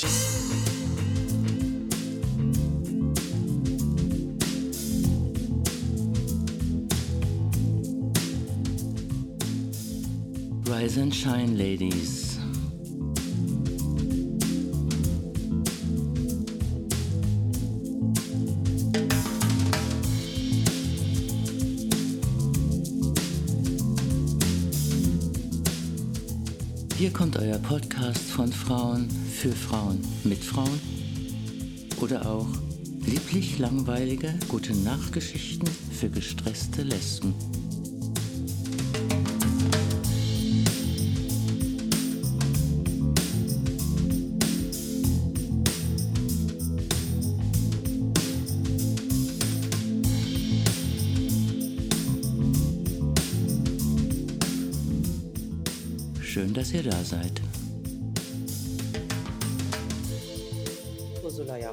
Rise and shine, ladies. Hier kommt euer Podcast von Frauen für Frauen mit Frauen oder auch lieblich langweilige gute Nachtgeschichten für gestresste Lesben. Dass ihr da seid. Ursula, ja.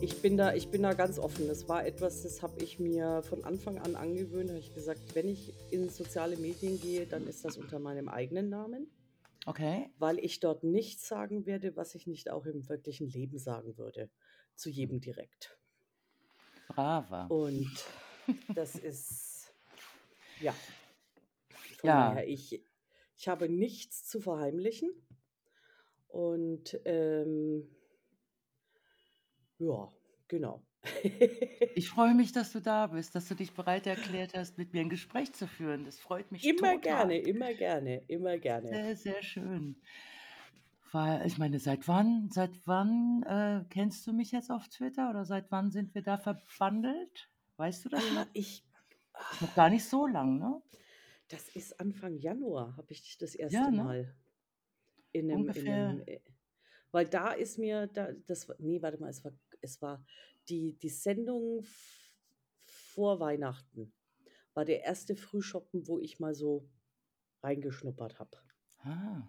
Ich bin da, ich bin da ganz offen. Das war etwas, das habe ich mir von Anfang an angewöhnt. Habe ich gesagt, wenn ich in soziale Medien gehe, dann ist das unter meinem eigenen Namen, Okay. weil ich dort nichts sagen werde, was ich nicht auch im wirklichen Leben sagen würde. Zu jedem direkt. Brava. Und das ist, ja. Von Ja. daher, ich, ich habe nichts zu verheimlichen. Und ähm, ja, genau. Ich freue mich, dass du da bist, dass du dich bereit erklärt hast, mit mir ein Gespräch zu führen. Das freut mich immer total. gerne, immer gerne, immer gerne. Sehr, sehr schön. Weil, ich meine, seit wann, seit wann äh, kennst du mich jetzt auf Twitter oder seit wann sind wir da verbandelt? Weißt du das Ah, noch? ich, Noch gar nicht so lang, ne? Das ist Anfang Januar, habe ich dich das erste Ja, ne? Mal in einem, in Ungefähr. einem, äh, weil da ist mir, da, das, war- nee, warte mal, es war, es war die, die Sendung vor Weihnachten, war der erste Frühschoppen, wo ich mal so reingeschnuppert habe. Ah,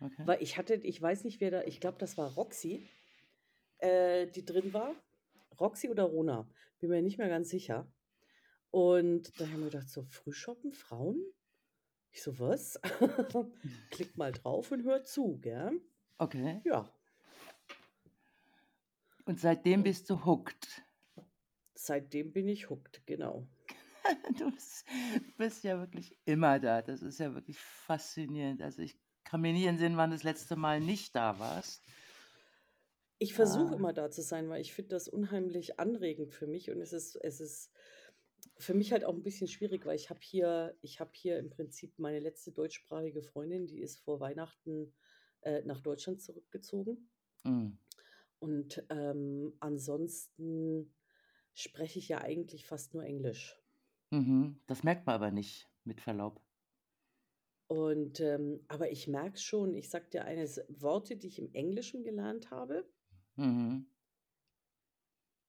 okay. Weil ich hatte, ich weiß nicht, wer da, ich glaube, das war Roxy, äh, die drin war. Roxy oder Rona, bin mir nicht mehr ganz sicher. Und da haben wir gedacht, so Frühschoppen, Frauen? Ich so, was? Klick mal drauf und hör zu, gell? Okay. Ja, Und seitdem bist du hooked. seitdem bin ich hooked, genau. Du bist, bist ja wirklich immer da. Das ist ja wirklich faszinierend. Also ich kann mir nicht entsinnen, wann das letzte Mal nicht da warst. Ich versuche Ah. immer da zu sein, weil ich finde das unheimlich anregend für mich und es ist, es ist für mich halt auch ein bisschen schwierig, weil ich habe hier, ich habe hier im Prinzip meine letzte deutschsprachige Freundin, die ist vor Weihnachten äh, nach Deutschland zurückgezogen Mm. und ähm, ansonsten spreche ich ja eigentlich fast nur Englisch. Mhm. Das merkt man aber nicht, mit Verlaub. Und ähm, aber ich merke schon, ich sag dir eines, Worte, die ich im Englischen gelernt habe, Mhm.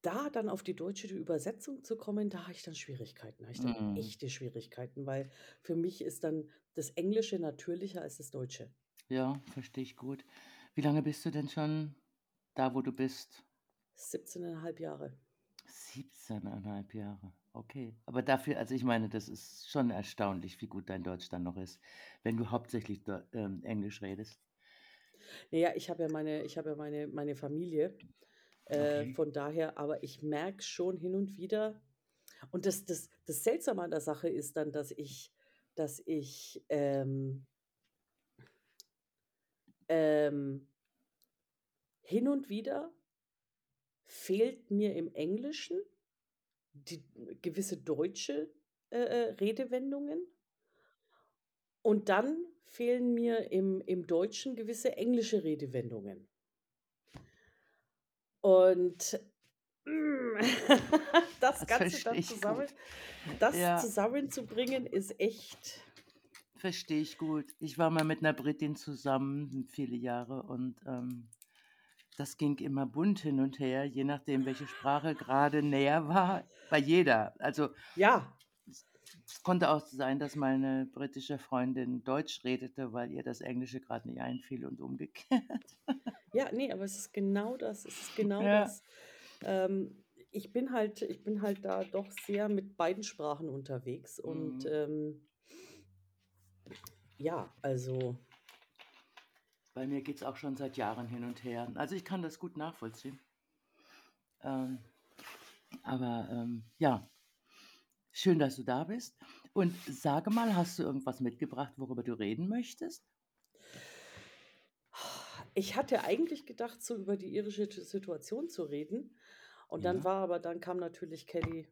Da dann auf die deutsche Übersetzung zu kommen, da habe ich dann Schwierigkeiten. Da habe ich dann Mhm. echte Schwierigkeiten, weil für mich ist dann das Englische natürlicher als das Deutsche. Ja, verstehe ich gut. Wie lange bist du denn schon da, wo du bist? 17,5 Jahre. 17,5 Jahre. Okay. Aber dafür, also ich meine, das ist schon erstaunlich, wie gut dein Deutsch dann noch ist, wenn du hauptsächlich ähm, Englisch redest. Naja, ich habe ja meine, ich habe ja meine, meine Familie. Äh, Okay. von daher, aber ich merke schon hin und wieder. Und das, das, das Seltsame an der Sache ist dann, dass ich, dass ich ähm, ähm, hin und wieder fehlt mir im Englischen die gewisse deutsche äh, äh, Redewendungen und dann fehlen mir im, im Deutschen gewisse englische Redewendungen. Und mm, das Das Ganze dann zusammen, das Ja. zusammenzubringen, ist echt. Verstehe ich gut. Ich war mal mit einer Britin zusammen, viele Jahre, und ähm, das ging immer bunt hin und her, je nachdem, welche Sprache gerade näher war, bei jeder. Also Ja, konnte auch sein, dass meine britische Freundin Deutsch redete, weil ihr das Englische gerade nicht einfiel und umgekehrt. ja, nee, aber es ist genau das. Es ist genau Ja. das. Ähm, ich bin halt, ich bin halt da doch sehr mit beiden Sprachen unterwegs und Mhm. ähm, ja, also Bei mir geht es auch schon seit Jahren hin und her. Also ich kann das gut nachvollziehen. Ähm, aber ähm, ja, schön, dass du da bist. Und sage mal, hast du irgendwas mitgebracht, worüber du reden möchtest? Ich hatte eigentlich gedacht, so über die irische Situation zu reden. Und dann Ja. war aber, dann kam natürlich Kelly,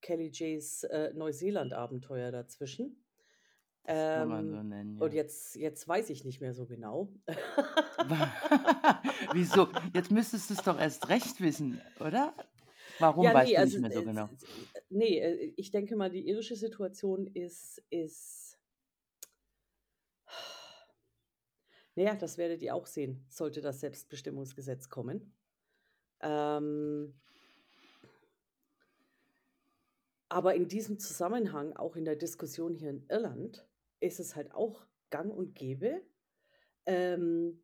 Kelly Jays äh, Neuseeland-Abenteuer dazwischen. Kann man so Ähm, nennen, und ja. jetzt, jetzt weiß ich nicht mehr so genau. Wieso? Jetzt müsstest du es doch erst recht wissen, oder? Warum Ja, weißt nee, du nicht also, mehr so äh, genau? Nee, äh, ich denke mal, die irische Situation ist, ist, naja, das werdet ihr auch sehen, sollte das Selbstbestimmungsgesetz kommen. Ähm, aber in diesem Zusammenhang, auch in der Diskussion hier in Irland, ist es halt auch gang und gäbe, ähm,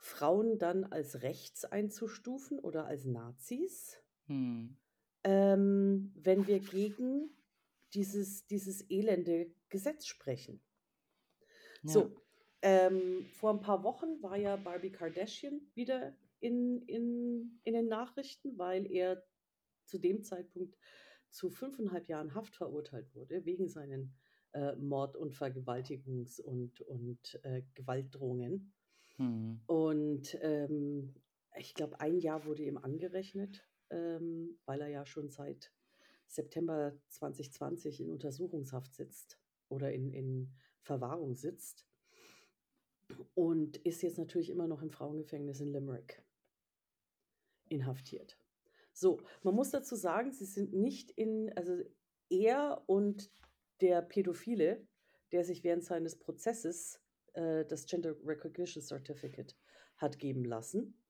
Frauen dann als rechts einzustufen oder als Nazis, Hm. Ähm, wenn wir gegen dieses, dieses elende Gesetz sprechen. Ja. So, ähm, vor ein paar Wochen war ja Barbie Kardashian wieder in, in, in den Nachrichten, weil er zu dem Zeitpunkt zu fünfeinhalb Jahren Haft verurteilt wurde, wegen seinen äh, Mord- und Vergewaltigungs- und, und äh, Gewaltdrohungen. Hm. Und ähm, ich glaube, ein Jahr wurde ihm angerechnet, ähm, weil er ja schon seit September 2020 in Untersuchungshaft sitzt oder in, in Verwahrung sitzt. Und ist jetzt natürlich immer noch im Frauengefängnis in Limerick inhaftiert. So, man muss dazu sagen, sie sind nicht in, also er und der Pädophile, der sich während seines Prozesses äh, das Gender Recognition Certificate hat geben lassen,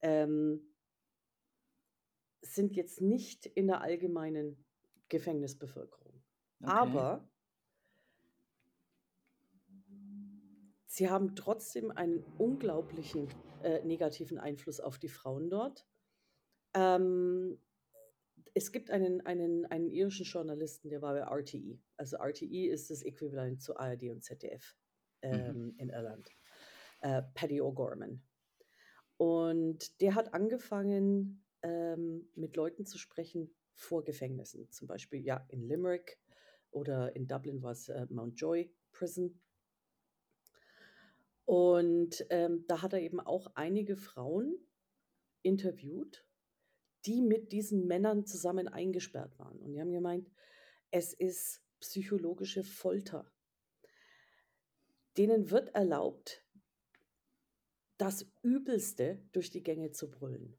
ähm, sind jetzt nicht in der allgemeinen Gefängnisbevölkerung. Okay. Aber sie haben trotzdem einen unglaublichen äh, negativen Einfluss auf die Frauen dort. Ähm, es gibt einen, einen, einen irischen Journalisten, der war bei RTE. Also RTE ist das Äquivalent zu ARD und ZDF ähm, in Irland. Äh, Paddy O'Gorman. Und der hat angefangen, ähm, mit Leuten zu sprechen vor Gefängnissen. Zum Beispiel ja in Limerick oder in Dublin war es äh, Mountjoy Prison. Und ähm, da hat er eben auch einige Frauen interviewt, die mit diesen Männern zusammen eingesperrt waren. Und die haben gemeint, es ist psychologische Folter. Denen wird erlaubt, das Übelste durch die Gänge zu brüllen.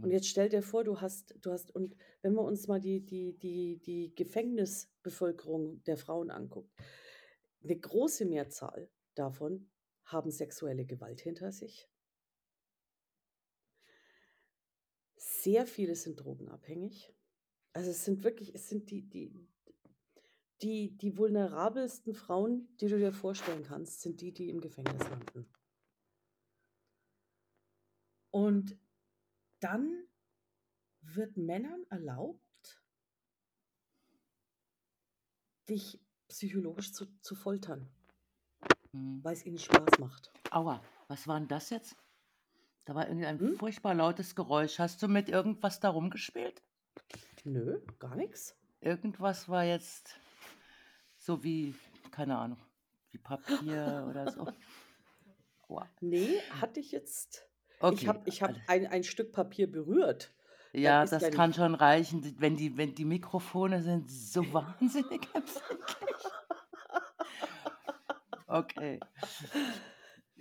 Und Hm. jetzt stell dir vor, du hast, du hast, und wenn wir uns mal die, die, die, die Gefängnisbevölkerung der Frauen anguckt, eine große Mehrzahl davon haben sexuelle Gewalt hinter sich. Sehr viele sind drogenabhängig. Also es sind wirklich, es sind die, die, die, die vulnerabelsten Frauen, die du dir vorstellen kannst, sind die, die im Gefängnis landen. Und dann wird Männern erlaubt, dich psychologisch zu, zu foltern, Hm. weil es ihnen Spaß macht. Aua, was war denn das jetzt? Da war irgendwie ein Hm? furchtbar lautes Geräusch. Hast du mit irgendwas da rumgespielt? Nö, gar nichts. Irgendwas war jetzt so wie, keine Ahnung, wie Papier oder so. Aua. Nee, hatte ich jetzt. Ich Okay, habe ich hab ein, ein Stück Papier berührt. Ja, das ja kann schon reichen, wenn die, wenn die Mikrofone sind so wahnsinnig empfindlich. Okay.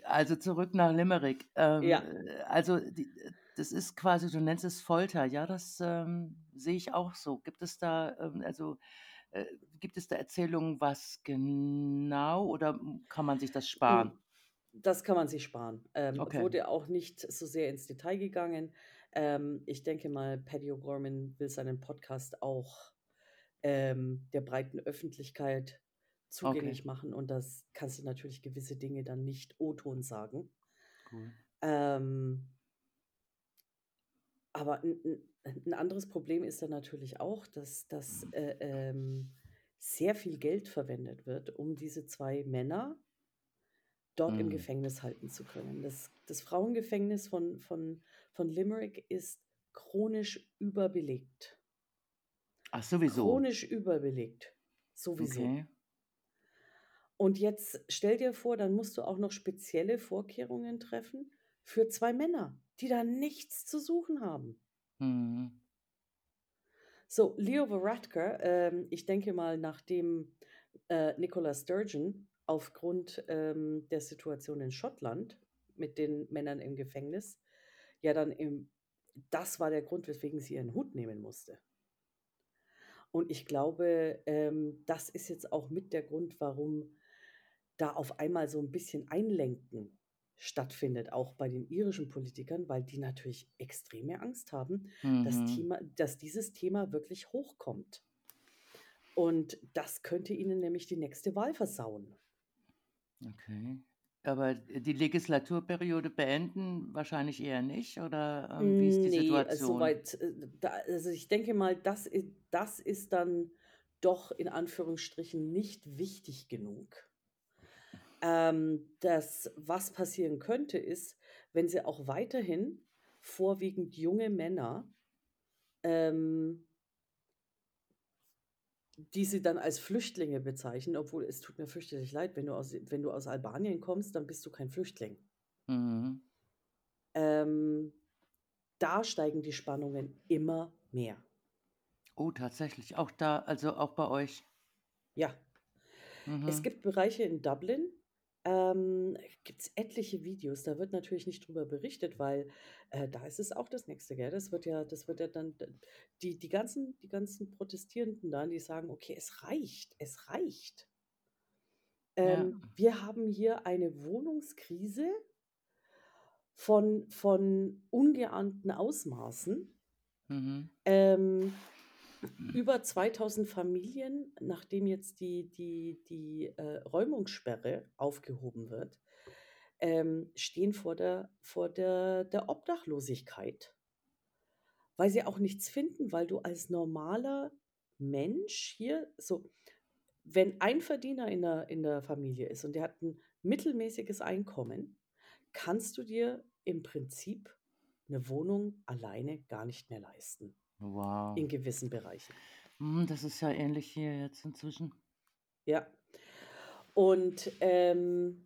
Also zurück nach Limerick. Ähm, Ja, äh, also die, das ist quasi, du nennst es Folter. Ja, das ähm, sehe ich auch so. Gibt es da, ähm, also äh, gibt es da Erzählungen, was genau oder kann man sich das sparen? Das kann man sich sparen. Ähm, Okay. wurde auch nicht so sehr ins Detail gegangen. Ähm, ich denke mal, Paddy O'Gorman will seinen Podcast auch ähm, der breiten Öffentlichkeit Okay, zugänglich machen und das kannst du natürlich gewisse Dinge dann nicht O-Ton sagen. cool. Ähm, aber ein, ein, ein anderes Problem ist dann natürlich auch, dass, dass äh, ähm, sehr viel Geld verwendet wird, um diese zwei Männer dort im Mhm. Gefängnis halten zu können. Das, das Frauengefängnis von, von, von Limerick ist chronisch überbelegt. Ach, sowieso. Chronisch überbelegt. Sowieso. Okay. Und jetzt stell dir vor, dann musst du auch noch spezielle Vorkehrungen treffen für zwei Männer, die da nichts zu suchen haben. Mhm. So, Leo Varadkar, ähm, ich denke mal, nachdem äh, Nicola Sturgeon aufgrund ähm, der Situation in Schottland mit den Männern im Gefängnis, ja dann im, das war der Grund, weswegen sie ihren Hut nehmen musste. Und ich glaube, ähm, das ist jetzt auch mit der Grund, warum da auf einmal so ein bisschen Einlenken stattfindet, auch bei den irischen Politikern, weil die natürlich extreme Angst haben, dass, Mhm. Thema, dass dieses Thema wirklich hochkommt. Und das könnte ihnen nämlich die nächste Wahl versauen. Okay. Aber die Legislaturperiode beenden wahrscheinlich eher nicht, oder ähm, wie ist die Nee, also Situation? soweit, äh, also ich denke mal, das ist, das ist dann doch in Anführungsstrichen nicht wichtig genug. Ähm, das, was passieren könnte, ist, wenn sie auch weiterhin vorwiegend junge Männer, ähm, die sie dann als Flüchtlinge bezeichnen, obwohl es tut mir fürchterlich leid, wenn du aus, wenn du aus Albanien kommst, dann bist du kein Flüchtling. Mhm. Ähm, da steigen die Spannungen immer mehr. Oh, tatsächlich. Auch da, also auch bei euch. Ja, es Mhm. gibt Bereiche in Dublin, ähm, gibt es etliche Videos, da wird natürlich nicht drüber berichtet, weil äh, da ist es auch das Nächste, gell? Das wird ja, das wird ja dann, die, die ganzen, die ganzen Protestierenden da, die sagen, okay, es reicht, es reicht. Ja. Ähm, wir haben hier eine Wohnungskrise von, von ungeahnten Ausmaßen. Mhm. Ähm, über 2000 Familien, nachdem jetzt die, die, die äh, Räumungssperre aufgehoben wird, ähm, stehen vor der, vor der, der Obdachlosigkeit, weil sie auch nichts finden, weil du als normaler Mensch hier, so, wenn ein Verdiener in der, in der Familie ist und der hat ein mittelmäßiges Einkommen, kannst du dir im Prinzip eine Wohnung alleine gar nicht mehr leisten, Wow. in gewissen Bereichen. Hm, das ist ja ähnlich hier jetzt inzwischen. Ja. Und ähm,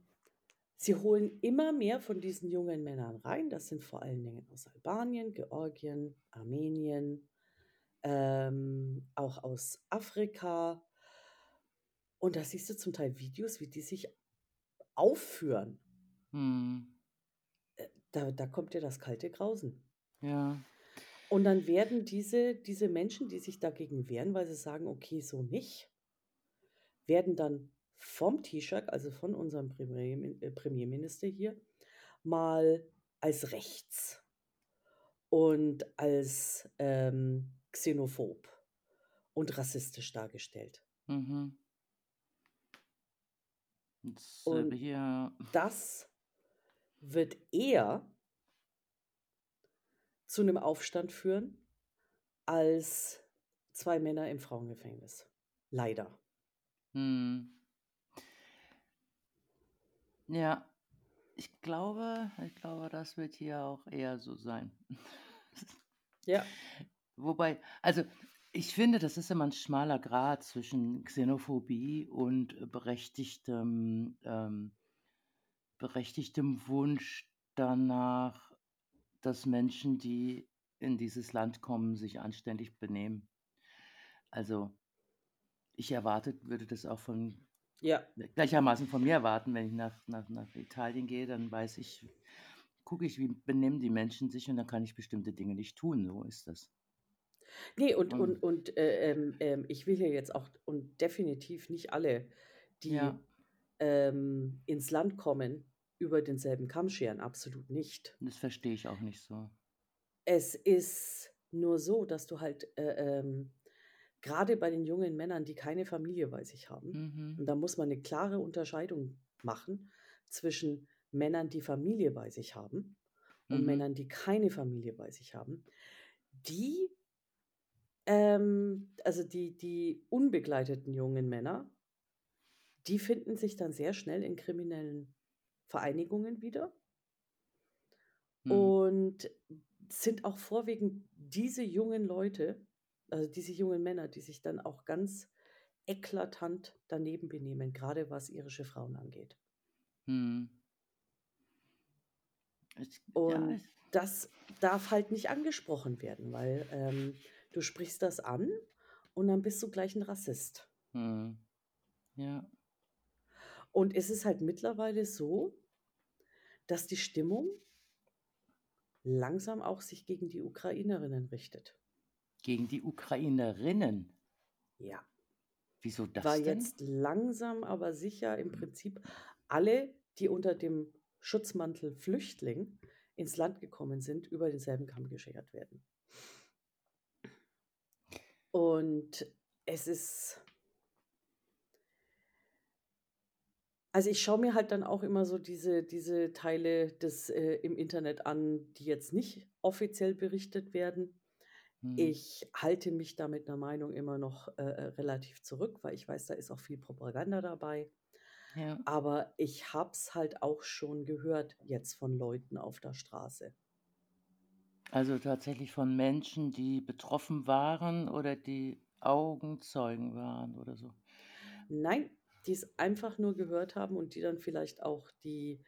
sie holen immer mehr von diesen jungen Männern rein. Das sind vor allen Dingen aus Albanien, Georgien, Armenien, ähm, auch aus Afrika. Und da siehst du zum Teil Videos, wie die sich aufführen. Hm. Äh, Da, da kommt dir das kalte Grausen. Ja. Und dann werden diese, diese Menschen, die sich dagegen wehren, weil sie sagen, okay, so nicht, werden dann vom Taoiseach, also von unserem äh, Premierminister hier, mal als rechts und als ähm, xenophob und rassistisch dargestellt. Mhm. Und hier. das wird eher zu einem Aufstand führen als zwei Männer im Frauengefängnis. Leider. Hm. Ja, ich glaube, ich glaube, das wird hier auch eher so sein. Ja, Wobei, also ich finde, das ist immer ein schmaler Grat zwischen Xenophobie und berechtigtem, ähm, berechtigtem Wunsch danach, dass Menschen, die in dieses Land kommen, sich anständig benehmen. Also ich erwartet, würde das auch von ja, gleichermaßen von mir erwarten, wenn ich nach, nach, nach Italien gehe, dann weiß ich, gucke ich, wie benehmen die Menschen sich und dann kann ich bestimmte Dinge nicht tun. So ist das. Nee, und, und, Und und äh, ähm, ich will hier jetzt auch und definitiv nicht alle, die ja, ähm, ins Land kommen, über denselben Kamm scheren. Absolut nicht. das verstehe ich auch nicht so. Es ist nur so, dass du halt äh, ähm, gerade bei den jungen Männern, die keine Familie bei sich haben, Mhm. und da muss man eine klare Unterscheidung machen zwischen Männern, die Familie bei sich haben und Mhm. Männern, die keine Familie bei sich haben, die, ähm, also die, die unbegleiteten jungen Männer, die finden sich dann sehr schnell in kriminellen Vereinigungen wieder. Mhm. Und sind auch vorwiegend diese jungen Leute, also diese jungen Männer, die sich dann auch ganz eklatant daneben benehmen, gerade was irische Frauen angeht. Mhm. Ich ja, Und ich das darf halt nicht angesprochen werden, weil, ähm, du sprichst das an und dann bist du gleich 'n Rassist. Mhm. Ja. Und es ist halt mittlerweile so, dass die Stimmung langsam auch sich gegen die Ukrainerinnen richtet. Gegen die Ukrainerinnen? Ja. Wieso das Weil denn? jetzt langsam aber sicher im Prinzip alle, die unter dem Schutzmantel Flüchtling ins Land gekommen sind, über denselben Kamm geschert werden. Und es ist Also, ich schaue mir halt dann auch immer so diese diese Teile des äh, im Internet an, die jetzt nicht offiziell berichtet werden. Mhm. Ich halte mich da mit 'ner Meinung immer noch, äh, äh, relativ zurück, weil ich weiß, da ist auch viel Propaganda dabei. Ja. Aber ich habe es halt auch schon gehört jetzt von Leuten auf der Straße. Also, tatsächlich von Menschen, die betroffen waren oder die Augenzeugen waren oder so? Nein, die's einfach nur gehört haben und die dann vielleicht auch die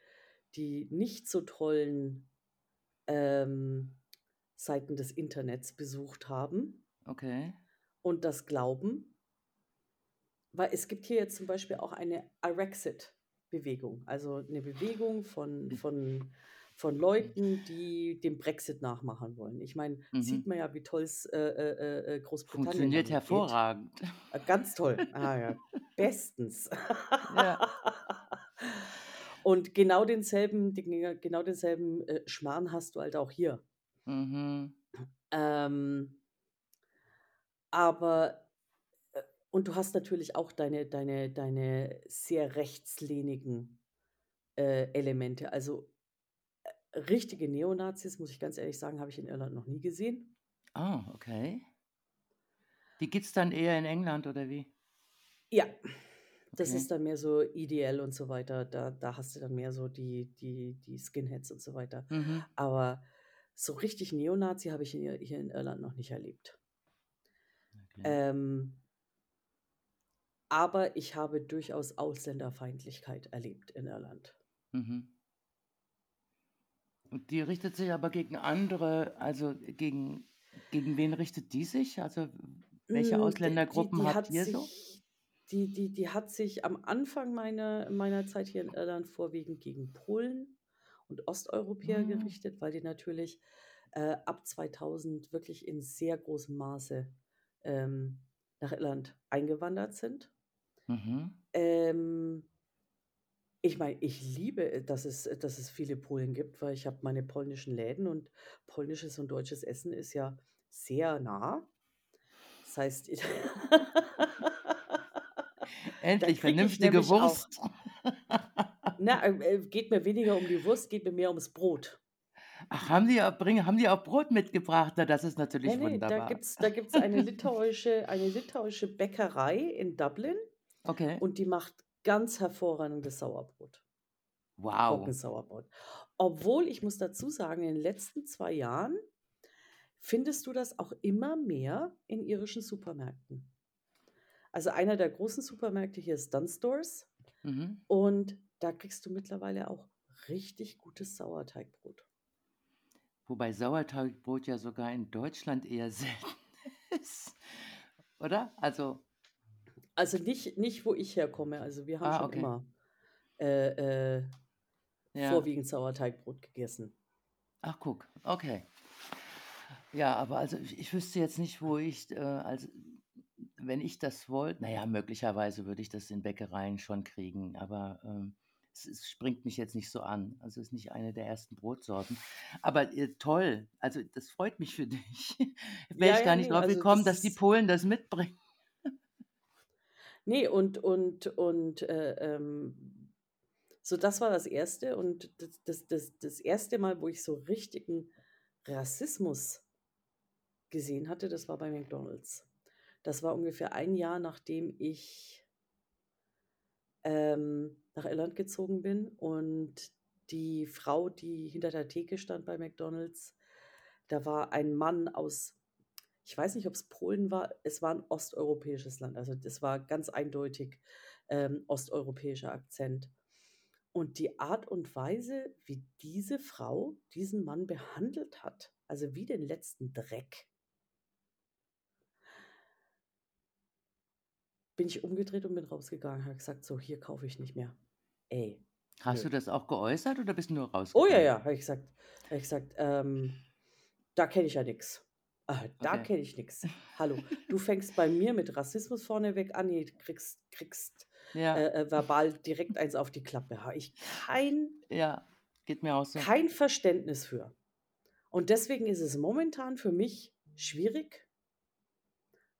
die nicht so tollen, ähm, Seiten des Internets besucht haben Okay. und das glauben. Weil es gibt hier jetzt zum Beispiel auch eine Irexit-Bewegung, also 'ne Bewegung von von von Leuten, die dem Brexit nachmachen wollen. Ich meine, sieht Mhm. man ja, wie toll's, äh, äh, äh, äh, Großbritannien Funktioniert damit geht. hervorragend. Äh, ganz toll. Ah ja, bestens. Ja. Und genau denselben den genau denselben, äh, Schmarrn hast du halt auch hier. Mhm. Ähm aber und du hast natürlich auch deine deine deine sehr rechtslehnigen, äh, Elemente. Also, richtige Neonazis, muss ich ganz ehrlich sagen, habe ich in Irland noch nie gesehen. Ah, okay. Die gibt's dann eher in England oder wie? Ja, das Okay. ist dann mehr so IDL und so weiter. Da da hast du dann mehr so die die die Skinheads und so weiter. Mhm. Aber so richtig Neonazi habe ich hier hier in Irland noch nicht erlebt. Okay. Ähm aber ich habe durchaus Ausländerfeindlichkeit erlebt in Irland. Mhm. Und die richtet sich aber gegen andere also, gegen gegen wen richtet die sich? Also, welche Hm, d die Ausländergruppen die habt hat ihr so? sich die die die hat sich am Anfang meiner meiner Zeit hier in Irland vorwiegend gegen Polen und Osteuropäer Ah. gerichtet, weil die natürlich, äh, ab 2000 wirklich in sehr großem Maße, ähm, nach Irland eingewandert sind. Mhm. Ähm ich meine, ich liebe, dass es äh, dass es viele Polen gibt, weil ich habe meine polnischen Läden und polnisches und deutsches Essen ist ja sehr nah. Das heißt da Endlich kriege ich vernünftige nämlich auch Wurst. Na, äh, äh, geht mir weniger um die Wurst, geht mir mehr ums Brot. Ach, haben die auch bringen haben die auch Brot mitgebracht? Na, das ist natürlich ne, da wunderbar. gibt's da gibt's eine litauische eine litauische Bäckerei in Dublin Okay. und die macht ganz hervorragendes Sauerbrot. Wow. Roggensauerbrot. Obwohl, ich muss dazu sagen, in den letzten 2 Jahren findest du das auch immer mehr in irischen Supermärkten. Also, einer der großen Supermärkte hier ist Dunnes Stores Mhm. und da kriegst du mittlerweile auch richtig gutes Sauerteigbrot. Wobei Sauerteigbrot ja sogar in Deutschland eher selten ist, oder? Also Also, nicht nicht, wo ich herkomme. Also, wir haben Ah, schon okay. immer, äh, äh, Ja. vorwiegend Sauerteigbrot gegessen. Ach, guck, okay. Ja, aber also, ich ich wüsste jetzt nicht, wo ich, äh also, wenn ich das wollte na ja, möglicherweise würde ich das in Bäckereien schon kriegen, aber, ähm, es es springt mich jetzt nicht so an. Also, ist nicht eine der ersten Brotsorten. Aber, äh, toll, also, das freut mich für dich. Wäre Ja, ich gar ja, nicht ne, drauf also, gekommen, das dass die Polen das mitbringen. Ne, und und und, äh, ähm so das war das 1. und das das das das 1. Mal, wo ich so richtigen Rassismus gesehen hatte, das war bei McDonald's. Das war ungefähr 1 Jahr, nachdem ich ähm nach Irland gezogen bin und die Frau, die hinter der Theke stand bei McDonald's, da war ein Mann aus, ich weiß nicht, ob es Polen war, es war ein osteuropäisches Land, also das war ganz eindeutig ähm, osteuropäischer Akzent. Und die Art und Weise, wie diese Frau diesen Mann behandelt hat, also wie den letzten Dreck, bin ich umgedreht und bin rausgegangen, habe gesagt, so, hier kaufe ich nicht mehr. Ey, Hast nö. du das auch geäußert oder bist du nur Oh ja, rausgegangen? ja, habe ich gesagt. Habe ich gesagt, ähm, da kenne ich ja nichts. Ah, da Okay. kenne ich nichts. Hallo, du fängst bei mir mit Rassismus vorneweg an, du kriegst, kriegst Ja, äh, äh, verbal direkt eins auf die Klappe. Habe ich kein, ja, geht mir auch so. kein Verständnis für. Und deswegen ist es momentan für mich schwierig,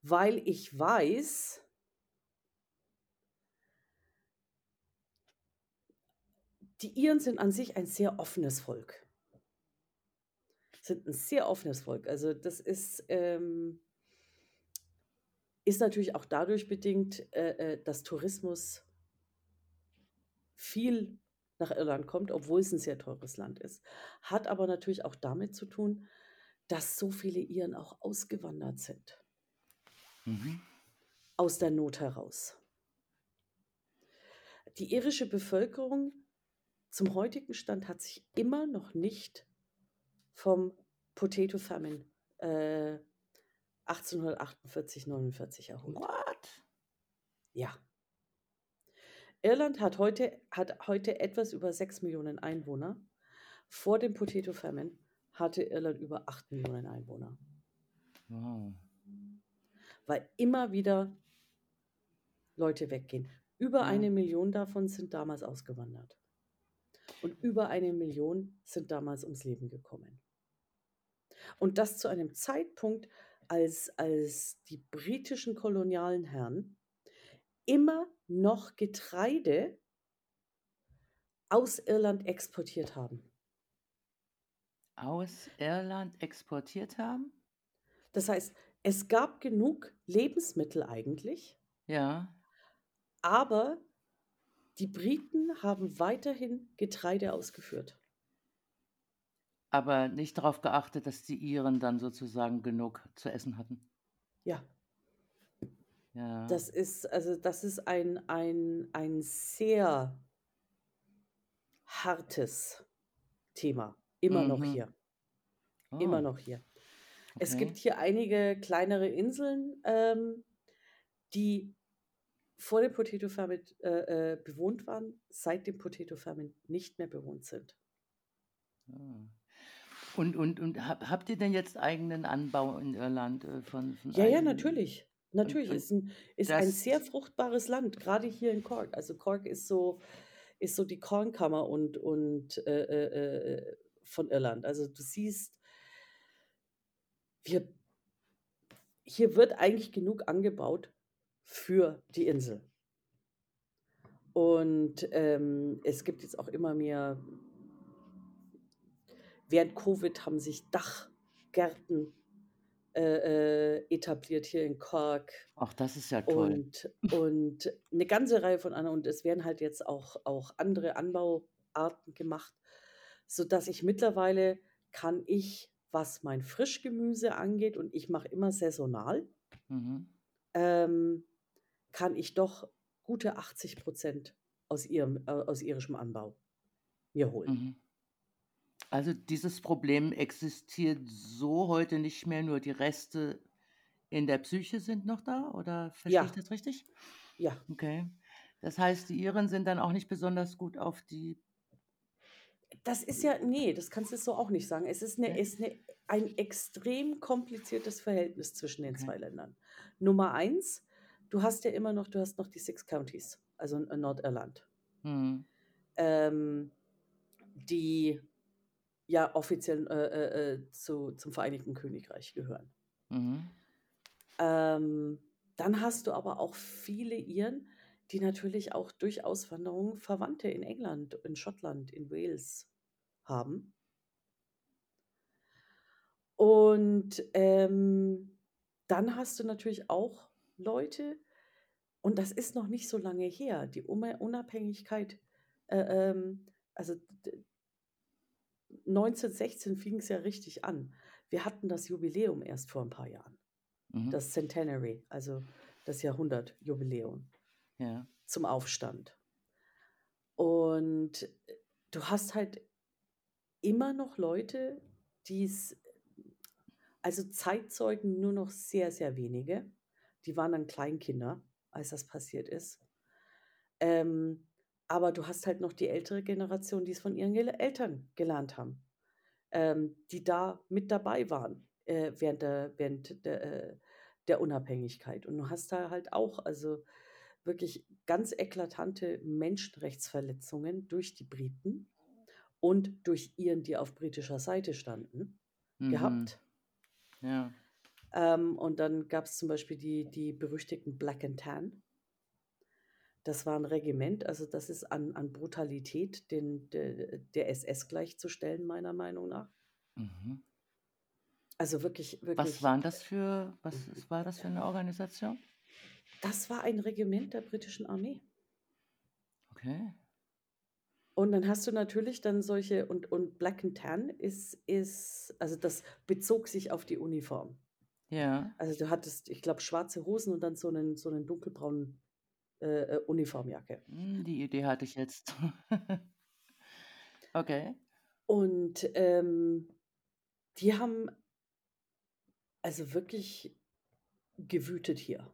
weil ich weiß, die Iren sind an sich ein sehr offenes Volk. Sind ein sehr offenes Volk. Also das ist, ähm, ist natürlich auch dadurch bedingt, äh, äh, dass Tourismus viel nach Irland kommt, obwohl es ein sehr teures Land ist. Hat aber natürlich auch damit zu tun, dass so viele Iren auch ausgewandert sind. Mhm. Aus der Not heraus. Die irische Bevölkerung zum heutigen Stand hat sich immer noch nicht vom Potato Famine äh, 1848, 49 erholt. What? Ja. Irland hat heute, hat heute etwas über 6 Millionen Einwohner. Vor dem Potato Famine hatte Irland über 8 Millionen Einwohner. Wow. Weil immer wieder Leute weggehen. Über Ja. eine Million davon sind damals ausgewandert. Und über eine Million sind damals ums Leben gekommen. Und das zu einem Zeitpunkt, als, als die britischen kolonialen Herren immer noch Getreide aus Irland exportiert haben. Aus Irland exportiert haben? Das heißt, es gab genug Lebensmittel eigentlich, Ja. aber die Briten haben weiterhin Getreide ausgeführt. Aber nicht darauf geachtet, dass die Iren dann sozusagen genug zu essen hatten. Ja, Ja. das ist, also das ist ein, ein, ein sehr hartes Thema. Immer noch Mhm. hier. Immer Oh, noch hier. Es okay. gibt hier einige kleinere Inseln, ähm, die vor dem Potato Famine äh, äh, bewohnt waren, seit dem Potato Famine nicht mehr bewohnt sind. Ah. Und, und, und hab, habt ihr denn jetzt eigenen Anbau in Irland äh, von, von Ja, ja, natürlich. Natürlich. und Ist ein, ist ein sehr fruchtbares Land, gerade hier in Cork. Also Cork ist so, ist so die Kornkammer und, und äh, äh, äh, von Irland. Also du siehst, wir, hier wird eigentlich genug angebaut für die Insel. Und ähm, es gibt jetzt auch immer mehr, während Covid haben sich Dachgärten äh, äh, etabliert hier in Cork ach, das ist ja toll. und, und eine ganze Reihe von anderen. Und es werden halt jetzt auch, auch andere Anbauarten gemacht, sodass ich mittlerweile kann ich, was mein Frischgemüse angeht, und ich mache immer saisonal, Mhm. ähm, kann ich doch gute 80 Prozent aus, ihrem, äh, aus irischem Anbau mir holen. Mhm. Also dieses Problem existiert so heute nicht mehr, nur die Reste in der Psyche sind noch da, oder verstehe ich Ja, das richtig? ja. Okay. Das heißt, die Iren sind dann auch nicht besonders gut auf die. Das ist ja, nee, das kannst du so auch nicht sagen. Es ist, eine, Okay. ist eine, ein extrem kompliziertes Verhältnis zwischen den Okay. zwei Ländern. Nummer eins, du hast ja immer noch, du hast noch die Six Counties, also in Nordirland, Hm. ähm, die ja offiziell äh, äh, äh, zu, zum Vereinigten Königreich gehören. Mhm. Ähm, dann hast du aber auch viele Iren, die natürlich auch durch Auswanderung Verwandte in England, in Schottland, in Wales haben. Und ähm, dann hast du natürlich auch Leute, und das ist noch nicht so lange her. Die Unabhängigkeit, äh, ähm, also 1916 fing es ja richtig an. Wir hatten das Jubiläum erst vor ein paar Jahren. Mhm. Das Centenary, also das Jahrhundertjubiläum Ja. zum Aufstand. Und du hast halt immer noch Leute, die es, also Zeitzeugen nur noch sehr, sehr wenige. Die waren dann Kleinkinder, als das passiert ist. Ähm, aber du hast halt noch die ältere Generation, die es von ihren Gel Eltern gelernt haben, ähm, die da mit dabei waren äh, während der, während der, äh, der Unabhängigkeit. Und du hast da halt auch, also wirklich ganz eklatante Menschenrechtsverletzungen durch die Briten und durch ihren, die auf britischer Seite standen, Mhm. gehabt. Ja. Ähm, und dann gab es zum Beispiel die, die berüchtigten Black and Tan. Das war ein Regiment, also das ist an, an Brutalität den, der, der SS gleichzustellen, meiner Meinung nach. Mhm. Also wirklich, Was wirklich, waren das für, was war das für eine Organisation? das war ein Regiment der britischen Armee. Okay. Und dann hast du natürlich dann solche, und, und Black and Tan ist, ist, also das bezog sich auf die Uniform. Ja. Also du hattest, ich glaube, schwarze Hosen und dann so einen, so einen dunkelbraunen äh, äh, Uniformjacke. Hm, Die Idee hatte ich jetzt. Okay. Und ähm, die haben also wirklich gewütet hier.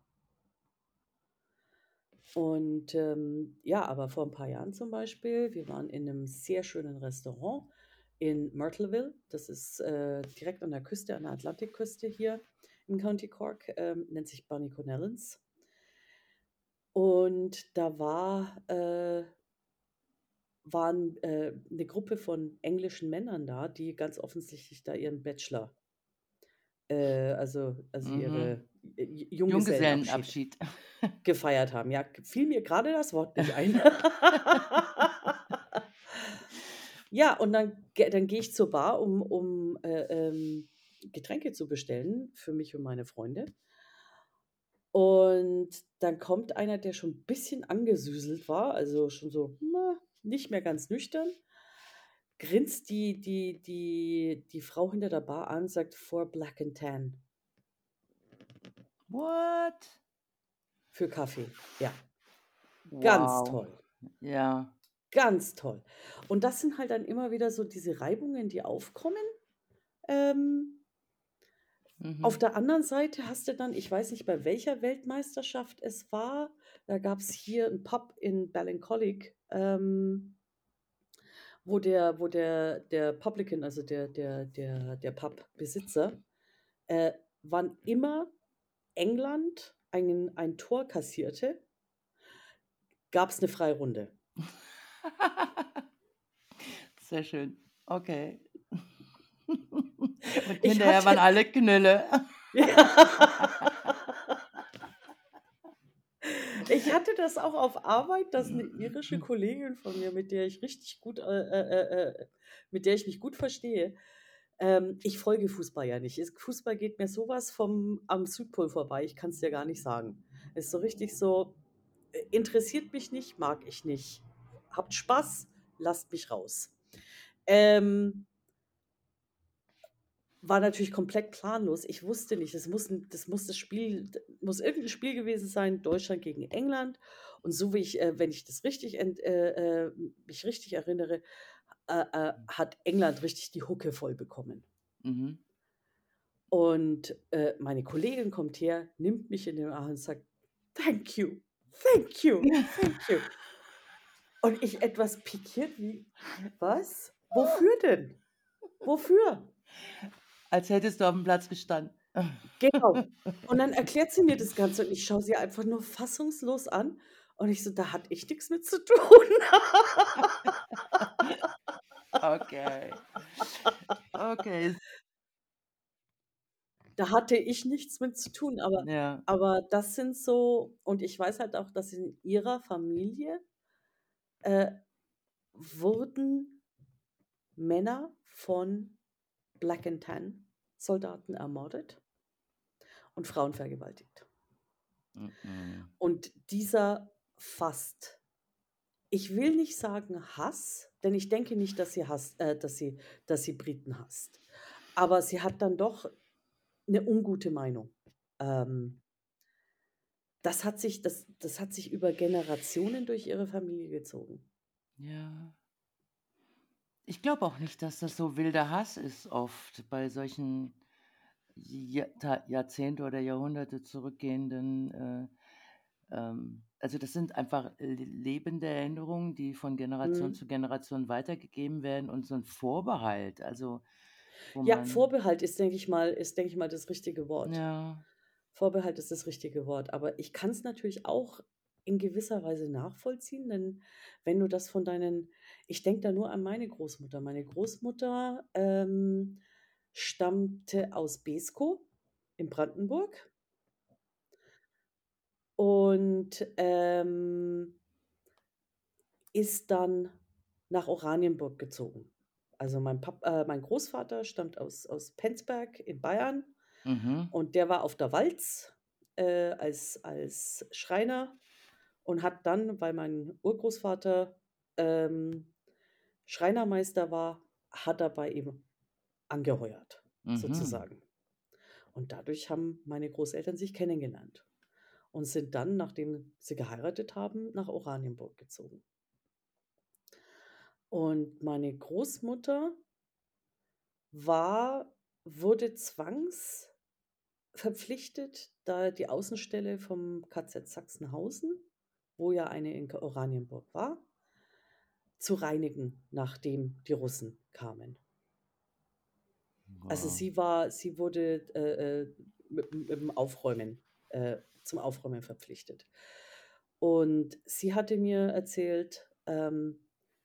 Und ähm, ja, aber vor ein paar Jahren zum Beispiel, wir waren in einem sehr schönen Restaurant in Myrtleville. Das ist äh, direkt an der Küste, an der Atlantikküste hier im County Cork, ähm, nennt sich Bunny Connellans. Und da war, äh, waren äh, eine Gruppe von englischen Männern da, die ganz offensichtlich da ihren Bachelor, äh, also, also Mhm. ihre Junggesellenabschied Junggesellenabschied. gefeiert haben. Ja, fiel mir gerade das Wort nicht ein. ja, und dann, dann gehe ich zur Bar, um, um äh, ähm, Getränke zu bestellen für mich und meine Freunde. Und dann kommt einer, der schon ein bisschen angesüßelt war, also schon so na, nicht mehr ganz nüchtern, grinst die, die, die, die Frau hinter der Bar an, sagt for black and tan What? für Kaffee. Ja, ganz Wow. toll. Ja. Ganz toll. Und das sind halt dann immer wieder so diese Reibungen, die aufkommen. Ähm, auf Mhm. der anderen Seite hast du dann, ich weiß nicht, bei welcher Weltmeisterschaft es war, da gab es hier einen Pub in Ballincollig, ähm, wo der, wo der, der Publican, also der, der, der, der Pubbesitzer, äh, wann immer England ein, ein Tor kassierte, gab es eine Freirunde. Sehr schön. Okay. Und Ich hinterher waren hatte- alle Knülle. Ja. Ich hatte das auch auf Arbeit, dass eine irische Kollegin von mir, mit der ich richtig gut, äh, äh, äh, mit der ich mich gut verstehe, ähm, ich folge Fußball ja nicht. Fußball geht mir sowas vom am Südpol vorbei, ich kann es dir gar nicht sagen. Ist so richtig so, äh, interessiert mich nicht, mag ich nicht. Habt Spaß, lasst mich raus. Ähm, war natürlich komplett planlos. Ich wusste nicht, das muss, das muss das Spiel, muss irgendein Spiel gewesen sein, Deutschland gegen England. Und so wie ich, äh, wenn ich das richtig, ent, äh, äh, mich richtig erinnere, äh, äh, hat England richtig die Hucke voll bekommen. Mhm. Und äh, meine Kollegin kommt her, nimmt mich in den Arm und sagt, thank you, thank you, thank you. Und ich etwas pikiert wie, was? Wofür denn? Wofür? Als hättest du auf dem Platz gestanden. Genau. Und dann erklärt sie mir das Ganze und ich schaue sie einfach nur fassungslos an. Und ich so, da hatte ich nichts mit zu tun. Okay. Okay. da hatte ich nichts mit zu tun. Aber, Ja. aber das sind so, und ich weiß halt auch, dass in ihrer Familie äh, wurden Männer von Black and Tan Soldaten ermordet und Frauen vergewaltigt. Mhm. Und dieser fast ich will nicht sagen Hass, denn ich denke nicht, dass sie hasst äh, dass sie dass sie Briten hasst. Aber sie hat dann doch 'ne ungute Meinung. Ähm das hat sich das das hat sich über Generationen durch ihre Familie gezogen. Ja. Ich glaube auch nicht, dass das so wilder Hass ist oft bei solchen Jahrzehnte oder Jahrhunderte zurückgehenden, äh, ähm also, das sind einfach le lebende Erinnerungen, die von Generation Mhm. zu Generation weitergegeben werden und so 'n Vorbehalt, also, Ja, Vorbehalt ist, denke ich mal ist, denke ich mal, das richtige Wort. Ja. Vorbehalt ist das richtige Wort. Aber ich kann's natürlich auch in gewisser Weise nachvollziehen, denn wenn du das von deinen ich denke da nur an meine Großmutter. Meine Großmutter, ähm, stammte aus Beeskow in Brandenburg. Und, ähm ist dann nach Oranienburg gezogen. Also, mein Pap äh, mein Großvater stammt aus aus Penzberg in Bayern Mhm. und der war auf der Walz, äh, als als Schreiner und hat dann, weil mein Urgroßvater, ähm, Schreinermeister war, hat er bei ihm angeheuert, Mhm. sozusagen. Und dadurch haben meine Großeltern sich kennengelernt und sind dann, nachdem sie geheiratet haben, nach Oranienburg gezogen. Und meine Großmutter war wurde zwangsverpflichtet, da die Außenstelle vom KZ Sachsenhausen, wo ja eine in Oranienburg war zu reinigen, nachdem die Russen kamen. Also, Wow. sie war sie wurde, äh, äh, mit mit 'm Aufräumen äh, zum Aufräumen verpflichtet. Und sie hatte mir erzählt, ähm,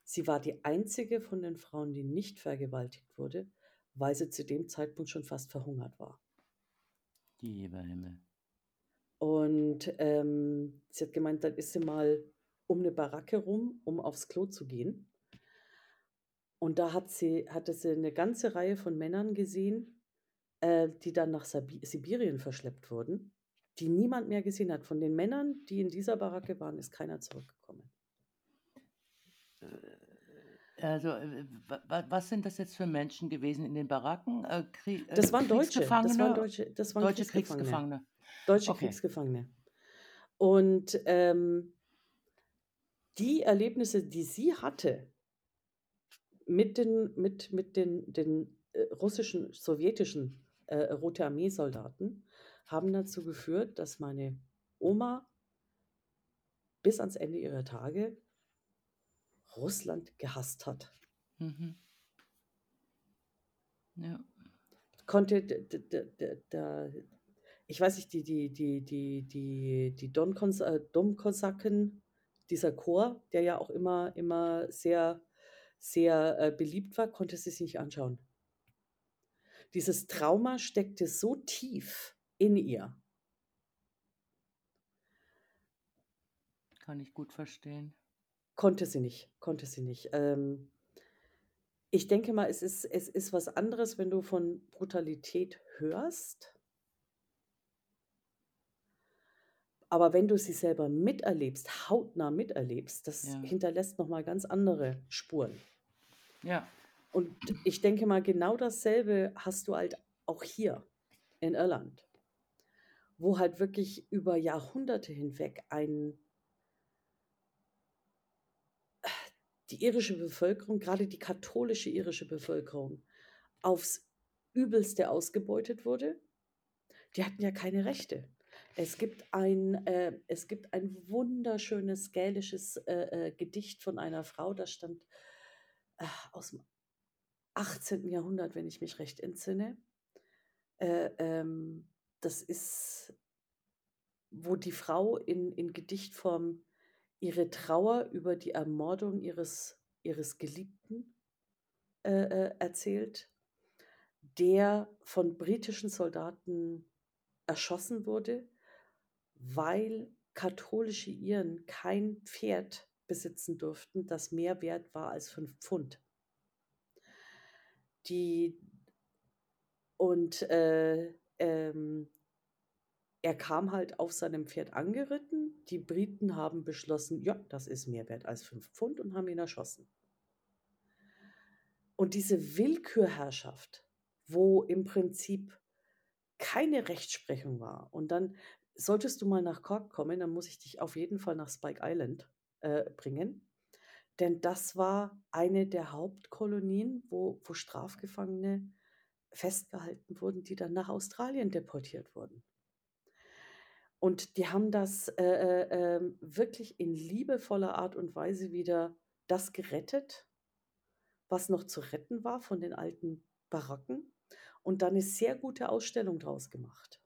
sie war die einzige von den Frauen, die nicht vergewaltigt wurde, weil sie zu dem Zeitpunkt schon fast verhungert war. Lieber Himmel. Und, ähm, sie hat gemeint, dann ist sie mal um 'ne Baracke rum, um aufs Klo zu gehen. Und da hat sie hatte sie 'ne ganze Reihe von Männern gesehen, äh, die dann nach Sabi Sibirien verschleppt wurden, die niemand mehr gesehen hat. Von den Männern, die in dieser Baracke waren, ist keiner zurückgekommen. Äh, also, äh, wa wa was sind das jetzt für Menschen gewesen in den Baracken? Äh, Krie Das waren Deutsche. Das waren Deutsche das waren deutsche Kriegsgefangene. Kriegsgefangene? Deutsche Okay. Kriegsgefangene. Und, ähm die Erlebnisse, die sie hatte mit den mit mit den den, äh, russischen sowjetischen, äh, Rote Armee-Soldaten haben dazu geführt, dass meine Oma bis ans Ende ihrer Tage Russland gehasst hat. Mhm. Ja. Konnte d d d d da ich weiß nicht, die die die die die die äh, Domkosaken, dieser Chor, der ja auch immer immer sehr sehr, äh, beliebt war, konnte sie sich nicht anschauen. Dieses Trauma steckte so tief in ihr. Kann ich gut verstehen. Konnte sie nicht, konnte sie nicht. Ähm ich denke mal, es ist es ist was anderes, wenn du von Brutalität hörst aber wenn du sie selber miterlebst, hautnah miterlebst, das Ja. hinterlässt noch mal ganz andere Spuren. Ja. Und ich denke mal, genau dasselbe hast du halt auch hier in Irland, wo halt wirklich über Jahrhunderte hinweg ein die irische Bevölkerung, grade die katholische irische Bevölkerung, aufs Übelste ausgebeutet wurde. Die hatten ja keine Rechte. Es gibt ein äh, es gibt ein wunderschönes gälisches, äh, äh, Gedicht von einer Frau, das stammt, äh, aus'm 18. Jahrhundert, wenn ich mich recht entsinne. Äh, ähm, das ist wo die Frau in in Gedichtform ihre Trauer über die Ermordung ihres ihres Geliebten, äh, erzählt, der von britischen Soldaten erschossen wurde, weil katholische Iren kein Pferd besitzen durften, das mehr wert war als 5 Pfund. Die und, äh, ähm er kam halt auf seinem Pferd angeritten. Die Briten haben beschlossen, ja, das ist mehr wert als fünf Pfund und haben ihn erschossen. Und diese Willkürherrschaft, wo im Prinzip keine Rechtsprechung war. Und dann solltest du mal nach Cork kommen, dann muss ich dich auf jeden Fall nach Spike Island äh, bringen. Denn das war eine der Hauptkolonien, wo, wo Strafgefangene festgehalten wurden, die dann nach Australien deportiert wurden. Und die haben das äh, äh, ähm, wirklich in liebevoller Art und Weise wieder das gerettet, was noch zu retten war von den alten Baracken und dann eine sehr gute Ausstellung draus gemacht.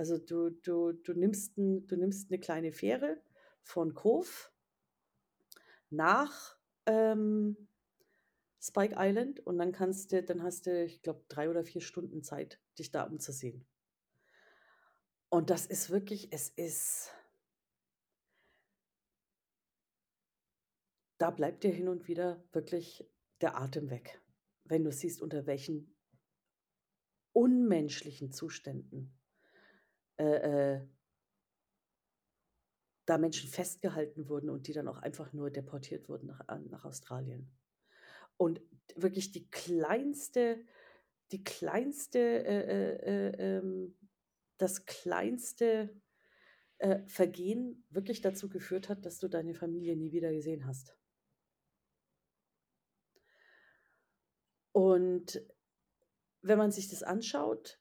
Also du, du, du, nimmst, ein, du nimmst eine kleine Fähre von Cove nach ähm, Spike Island und dann kannst du, dann hast du, ich glaube, drei oder vier Stunden Zeit, dich da umzusehen. Und das ist wirklich, es ist, da bleibt dir hin und wieder wirklich der Atem weg, wenn du siehst, unter welchen unmenschlichen Zuständen äh, äh, da Menschen festgehalten wurden und die dann auch einfach nur deportiert wurden nach, nach Australien. Und wirklich die kleinste, die kleinste äh, äh, äh ähm, das kleinste äh, Vergehen wirklich dazu geführt hat, dass du deine Familie nie wieder gesehen hast. Und wenn man sich das anschaut,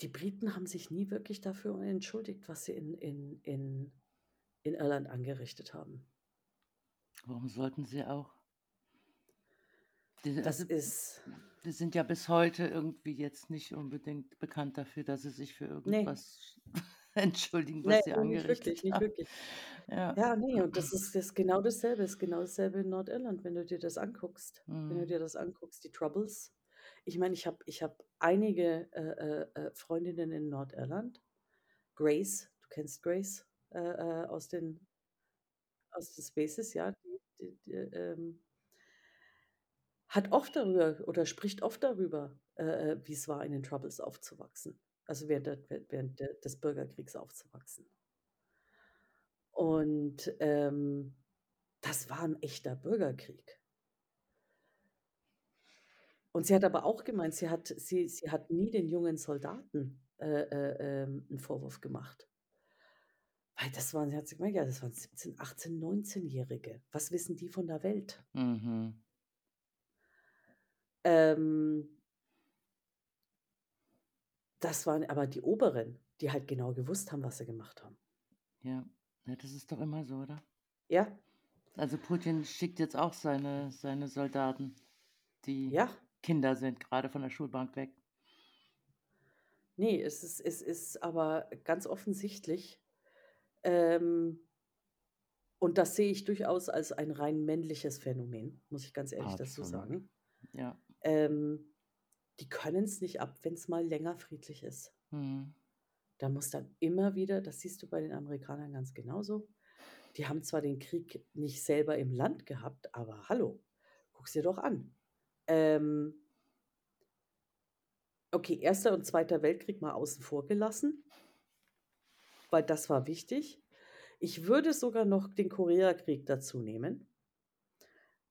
die Briten haben sich nie wirklich dafür entschuldigt, was sie in, in, in, in Irland angerichtet haben. Warum sollten sie auch? Die, das also, ist. Die sind ja bis heute irgendwie jetzt nicht unbedingt bekannt dafür, dass sie sich für irgendwas nee. entschuldigen, was nee, sie angerichtet nicht wirklich, Nicht wirklich. Ja. ja, nee, und das ist, das ist genau dasselbe, ist genau dasselbe in Nordirland, wenn du dir das anguckst. Mhm. Wenn du mhm. dir das anguckst, die Troubles. Ich meine, ich habe ich hab einige äh, äh, äh, Freundinnen in Nordirland. Grace, du kennst Grace äh, äh aus den aus den Spaces, ja, die, die, die ähm, hat oft darüber oder spricht oft darüber, äh, wie es war, in den Troubles aufzuwachsen. Also während, der, während der, des Bürgerkriegs aufzuwachsen. Und ähm, das war ein echter Bürgerkrieg. Und sie hat aber auch gemeint, sie hat, sie, sie hat nie den jungen Soldaten äh, äh, ähm, einen Vorwurf gemacht. Weil das waren, sie hat gemeint, ja, das waren 17, 18, 19-Jährige. Was wissen die von der Welt? Mhm. Ähm, das waren aber die Oberen, die halt genau gewusst haben, was sie gemacht haben. Ja, ja das ist doch immer so, oder? Ja. Also Putin schickt jetzt auch seine, seine Soldaten, die ja. Kinder sind, gerade von der Schulbank weg. Nee, es ist, es ist aber ganz offensichtlich, ähm, und das sehe ich durchaus als ein rein männliches Phänomen, muss ich ganz ehrlich Absolut. dazu sagen. Ja ähm, die können es nicht ab, wenn es mal länger friedlich ist. Mhm. Da muss dann immer wieder, das siehst du bei den Amerikanern ganz genauso, die haben zwar den Krieg nicht selber im Land gehabt, aber hallo, guck's dir doch an. Ähm, okay, Erster und Zweiter Weltkrieg mal außen vor gelassen, weil das war wichtig. Ich würde sogar noch den Koreakrieg dazu nehmen.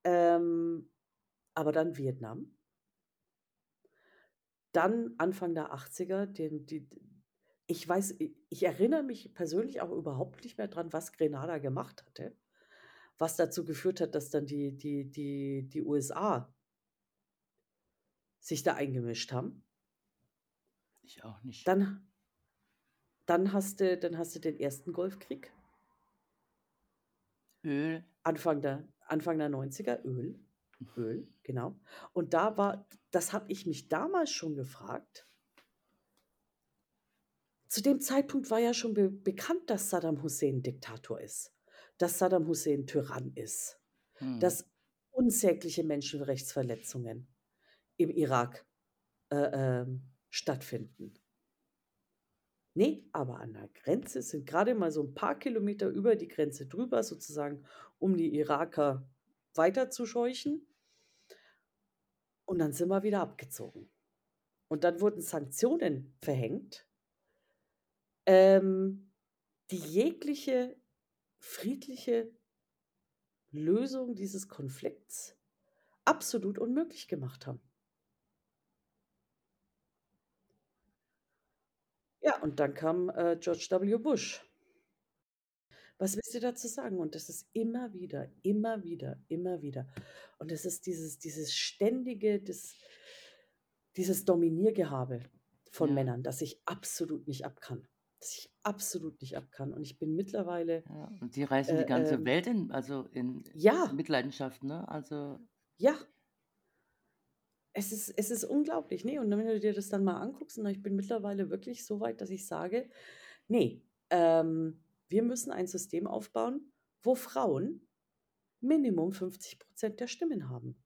Ähm, aber dann Vietnam. Dann Anfang der 80er, den, die, ich weiß, ich erinnere mich persönlich auch überhaupt nicht mehr dran, was Grenada gemacht hatte, was dazu geführt hat, dass dann die, die, die, die USA sich da eingemischt haben. Ich auch nicht. Dann, dann, hast, du, dann hast du den ersten Golfkrieg. Öl. Anfang der, Anfang der 90er, Öl. Öl, genau. Und da war, das habe ich mich damals schon gefragt. Zu dem Zeitpunkt war ja schon be bekannt, dass Saddam Hussein Diktator ist, dass Saddam Hussein Tyrann ist, hm. dass unsägliche Menschenrechtsverletzungen im Irak äh, äh, stattfinden. Nee, aber an der Grenze sind gerade mal so ein paar Kilometer über die Grenze drüber, sozusagen, um die Iraker weiter zu scheuchen. Und dann sind wir wieder abgezogen. Und dann wurden Sanktionen verhängt, ähm, die jegliche friedliche Lösung dieses Konflikts absolut unmöglich gemacht haben. Ja, und dann kam, äh, George W. Bush. Was willst du dazu sagen? Und das ist immer wieder, immer wieder, immer wieder. Und das ist dieses dieses ständige, das dieses Dominiergehabe von Ja. Männern, das ich absolut nicht ab kann. Das ich absolut nicht ab kann. Und ich bin mittlerweile Ja, und die reißen die äh, ganze ähm Welt in also in Ja. Mitleidenschaft, ne? Also Ja. Es ist es ist unglaublich, ne? Und wenn du dir das dann mal anguckst, und ich bin mittlerweile wirklich so weit, dass ich sage: „Ne, ähm, wir müssen ein System aufbauen, wo Frauen Minimum 50% der Stimmen haben.“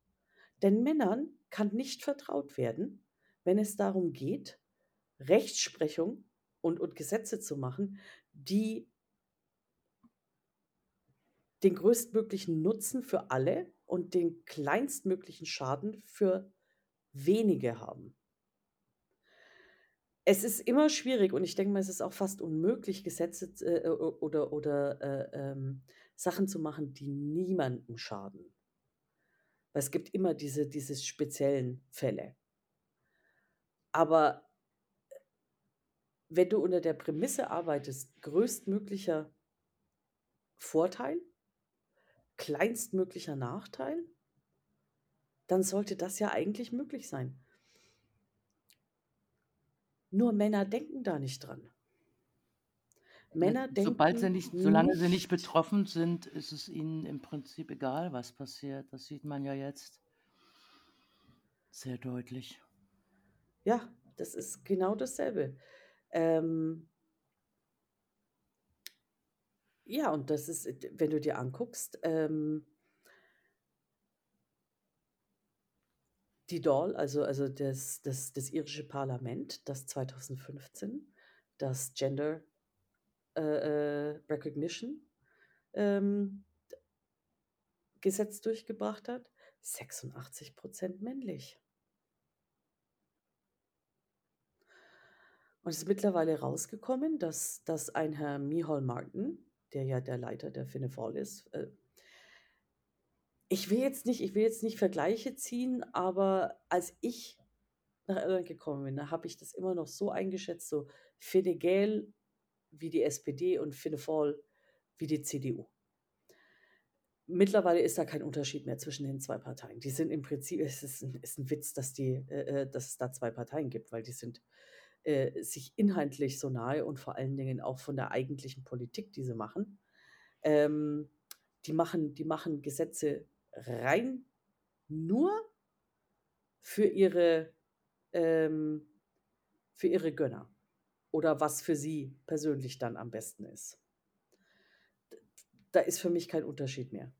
Denn Männern kann nicht vertraut werden, wenn es darum geht, Rechtsprechung und und Gesetze zu machen, die den größtmöglichen Nutzen für alle und den kleinstmöglichen Schaden für wenige haben. Es ist immer schwierig und ich denke mal, es ist auch fast unmöglich, Gesetze äh, o oder oder, äh, ähm, Sachen zu machen, die niemandem schaden. Weil es gibt immer diese diese speziellen Fälle. Aber, äh wenn du unter der Prämisse arbeitest, größtmöglicher Vorteil, kleinstmöglicher Nachteil, dann sollte das ja eigentlich möglich sein. Nur Männer denken da nicht dran. Männer Ne, sobald sie denken nicht solange sie nicht betroffen sind, ist es ihnen im Prinzip egal, was passiert. Das sieht man ja jetzt sehr deutlich. Ja, das ist genau dasselbe. Ähm ja, und das ist, wenn du dir anguckst, ähm die Dáil, also also das das das irische Parlament, das 2015 das Gender, äh, äh, Recognition, ähm, Gesetz durchgebracht hat, 86% männlich. Und es ist mittlerweile rausgekommen, dass dass ein Herr Micheál Martin, der ja der Leiter der Fianna Fáil ist, äh ich will jetzt nicht ich will jetzt nicht Vergleiche ziehen, aber als ich nach Irland gekommen bin, da habe ich das immer noch so eingeschätzt, so Fine Gael wie die SPD und Fianna Fáil wie die CDU. Mittlerweile ist da kein Unterschied mehr zwischen den 2 Parteien. Die sind im Prinzip es ist 'n ist 'n Witz, dass die äh, äh, dass es da 2 Parteien gibt, weil die sind, äh, sich inhaltlich so nahe und vor allen Dingen auch von der eigentlichen Politik, die sie machen. Ähm, die machen die machen Gesetze rein nur für ihre ähm, für ihre Gönner oder was für sie persönlich dann am besten ist. Da ist für mich kein Unterschied mehr.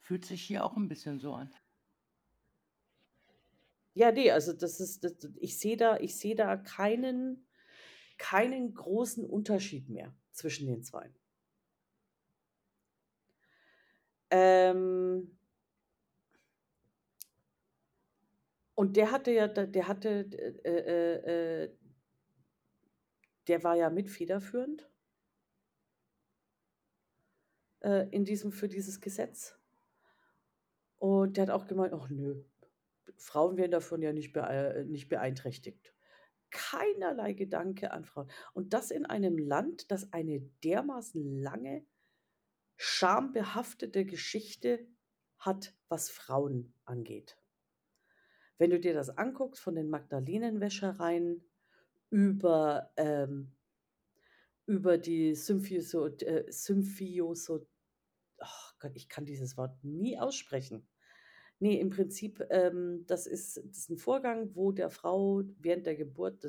Fühlt sich hier auch 'n bisschen so an. Ja, ne, also das ist das ich sehe da ich sehe da keinen keinen großen Unterschied mehr zwischen den 2. Ähm und der hatte ja der hatte äh, äh, äh der war ja mit federführend äh, in diesem für dieses Gesetz. Und der hat auch gemeint: „Ach nö, Frauen werden davon ja nicht beei äh, nicht beeinträchtigt.“ Keinerlei Gedanke an Frauen. Und das in einem Land, das eine dermaßen lange, schambehaftete Geschichte hat, was Frauen angeht. Wenn du dir das anguckst, von den Magdalenenwäschereien über, ähm über die Symphiosod äh, Symphiosod ach Gott, ich kann dieses Wort nie aussprechen. Ne, im Prinzip, ähm, das ist das ist 'n Vorgang, wo der Frau während der Geburt,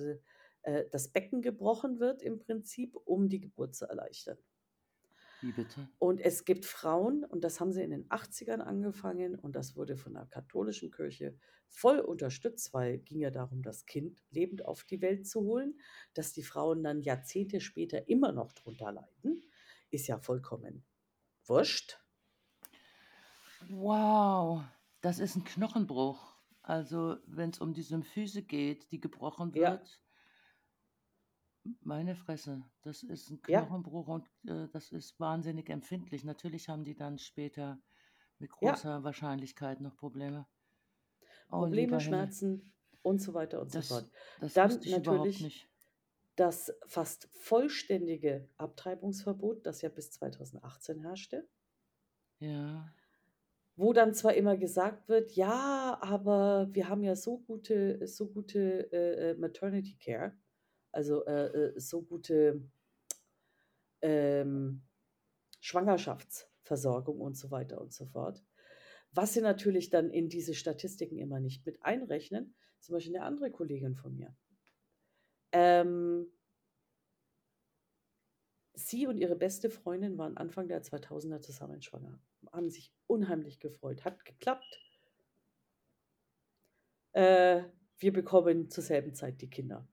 äh, das Becken gebrochen wird im Prinzip, um die Geburt zu erleichtern. Wie bitte? Und es gibt Frauen, und das haben sie in den 80ern angefangen und das wurde von der katholischen Kirche voll unterstützt, weil ging ja darum, das Kind lebend auf die Welt zu holen. Dass die Frauen dann Jahrzehnte später immer noch drunter leiden, ist ja vollkommen wurscht. Wow, das ist 'n Knochenbruch. Also, wenn es um die Symphyse geht, die gebrochen Ja. Meine Fresse, das ist 'n Ja. Knochenbruch und, äh, das ist wahnsinnig empfindlich. Natürlich haben die dann später mit Ja. großer Wahrscheinlichkeit noch Probleme. Oh, Probleme, lieber Himmel. Schmerzen und so weiter und so Das fort. das Dann wusste ich überhaupt natürlich nicht. das fast vollständige Abtreibungsverbot, das ja bis 2018 herrschte. Ja. Wo dann zwar immer gesagt wird: „Ja, aber wir haben ja so gute so gute, äh, äh, Maternity Care, also, äh, äh, so gute ähm, Schwangerschaftsversorgung“ und so weiter und so fort. Was sie natürlich dann in diese Statistiken immer nicht mit einrechnen, zum Beispiel 'ne andere Kollegin von mir. Ähm sie und ihre beste Freundin waren Anfang der 2000er zusammen schwanger, haben sich unheimlich gefreut, hat geklappt. Äh, wir bekommen zur selben Zeit die Kinder.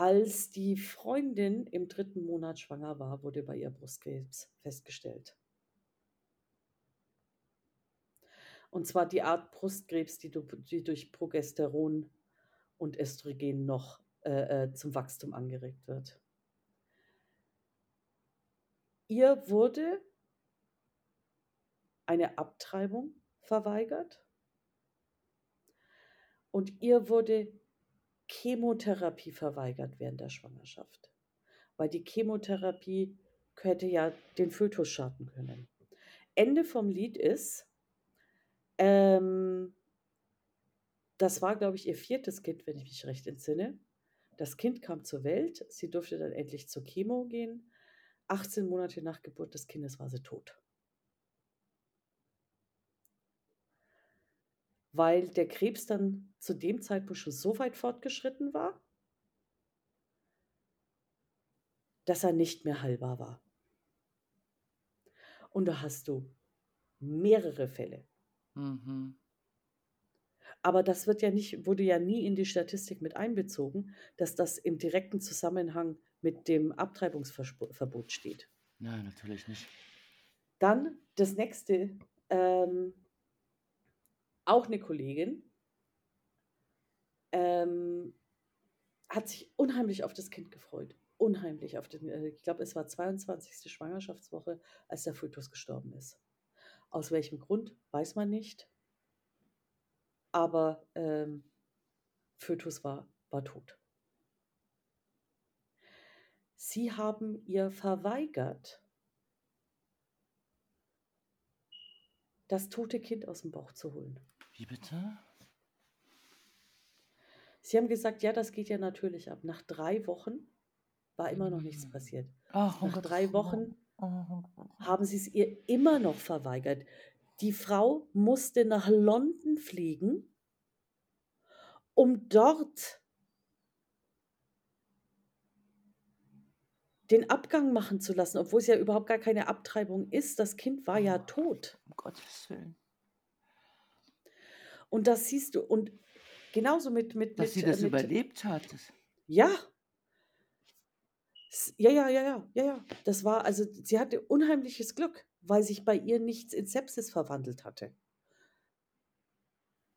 Als die Freundin im 3. Monat schwanger war, wurde bei ihr Brustkrebs festgestellt. Und zwar die Art Brustkrebs, die durch Progesteron und Östrogen noch, äh, äh, zum Wachstum angeregt wird. Ihr wurde eine Abtreibung verweigert und ihr wurde Chemotherapie verweigert während der Schwangerschaft, weil die Chemotherapie hätte ja den Fötus schaden können. Ende vom Lied ist ähm das war, glaube ich, ihr 4. Kind, wenn ich mich recht entsinne. Das Kind kam zur Welt, sie durfte dann endlich zur Chemo gehen. 18 Monate nach Geburt des Kindes war sie tot. Weil der Krebs dann zu dem Zeitpunkt schon so weit fortgeschritten war dass er nicht mehr heilbar war. Und da hast du mehrere Fälle. Mhm. Aber das wird ja nicht wurde ja nie in die Statistik mit einbezogen, dass das im direkten Zusammenhang mit dem Abtreibungsverspot Verbot steht. Nein, natürlich nicht. Dann das nächste, ähm auch 'ne Kollegin ähm, hat sich unheimlich auf das Kind gefreut. Unheimlich auf den äh, ich glaube, es war 22. Schwangerschaftswoche, als der Fötus gestorben ist. Aus welchem Grund, weiß man nicht. Aber, ähm, Fötus war war tot. Sie haben ihr verweigert das tote Kind aus'm Bauch zu holen. Wie bitte? Sie haben gesagt: „Ja, das geht ja natürlich ab.“ Nach 3 Wochen war immer noch nichts Hm. passiert. Ach, Nach Gottes 3 Willen. Wochen Oh, haben sie's ihr immer noch verweigert. Die Frau musste nach London fliegen um dort den Abgang machen zu lassen, obwohl's ja überhaupt gar keine Abtreibung ist. Das Kind war ja Oh, tot. um Gottes Willen. Und das siehst du und genauso mit mit Dass sie mit, äh, das mit überlebt hat, Ja. Ja, ja, ja, ja, ja, ja. Das war also sie hatte unheimliches Glück, weil sich bei ihr nichts in Sepsis verwandelt hatte.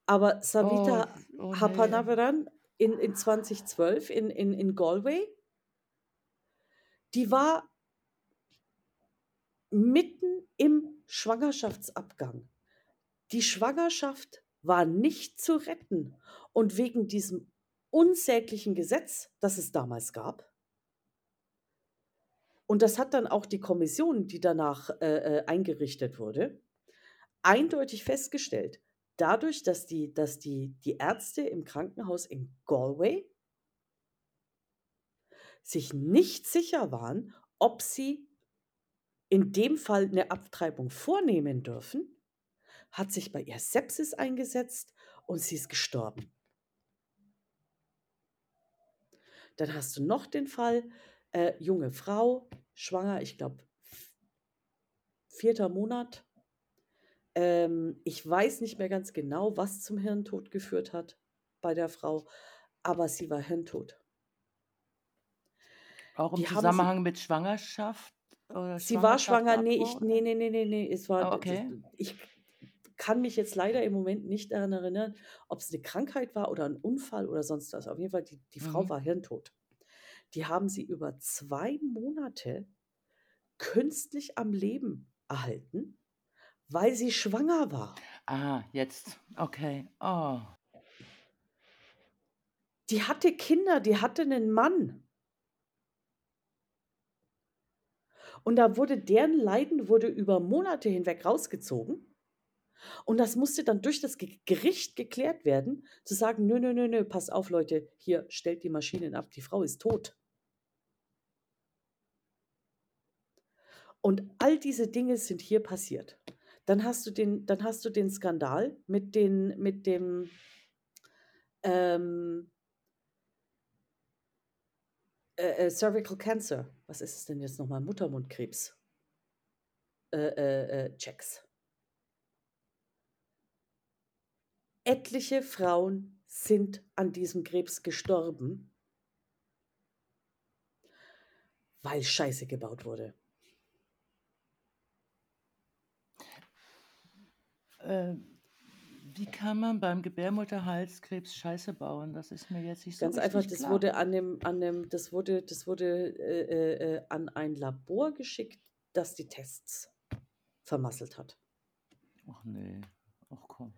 Aber Oh, Savita oh ne. Hapanavaran in in 2012 in in in Galway die war mitten im Schwangerschaftsabgang. Die Schwangerschaft war nicht zu retten und wegen diesem unsäglichen Gesetz, das es damals gab und das hat dann auch die Kommission, die danach, äh, äh, eingerichtet wurde, eindeutig festgestellt. Dadurch, dass die dass die die Ärzte im Krankenhaus in Galway sich nicht sicher waren, ob sie in dem Fall 'ne Abtreibung vornehmen dürfen, hat sich bei ihr Sepsis eingesetzt und sie ist gestorben. Dann hast du noch den Fall, äh, junge Frau, schwanger, ich glaube v 4. Monat. Ähm, ich weiß nicht mehr ganz genau, was zum Hirntod geführt hat bei der Frau, aber sie war hirntot. Auch im Die haben sie Zusammenhang mit Schwangerschaft oder Sie war schwanger, ne, ich Schwangerschaftsabbruch, ne, oder? ne, ne, ne, ne, es war Ah, okay. ich kann mich jetzt leider im Moment nicht daran erinnern, ob es eine Krankheit war oder ein Unfall oder sonst was. Auf jeden Fall, die, die Frau Mhm. war hirntot. Die haben sie über zwei Monate künstlich am Leben erhalten, weil sie schwanger war. Ah, jetzt. Okay. Oh. Die hatte Kinder, die hatte einen Mann. Und da wurde deren Leiden wurde über Monate hinweg rausgezogen. Und das musste dann durch das Ge- Gericht geklärt werden, zu sagen, nö, nö, nö, nö, passt auf, Leute, hier stellt die Maschinen ab, die Frau ist tot. Und all diese Dinge sind hier passiert. Dann hast du den, dann hast du den Skandal mit, den, mit dem ähm, äh, äh, Cervical Cancer. Was ist es denn jetzt nochmal? Muttermundkrebs. Äh, äh, äh, Checks. Etliche Frauen sind an diesem Krebs gestorben, weil Scheiße gebaut wurde. Äh, wie kann man beim Gebärmutterhalskrebs Scheiße bauen? Das ist mir jetzt nicht so Ganz einfach, das klar. wurde an dem, an dem, das wurde, das wurde äh, äh, äh, an ein Labor geschickt, das die Tests vermasselt hat. Ach nee. Ach komm.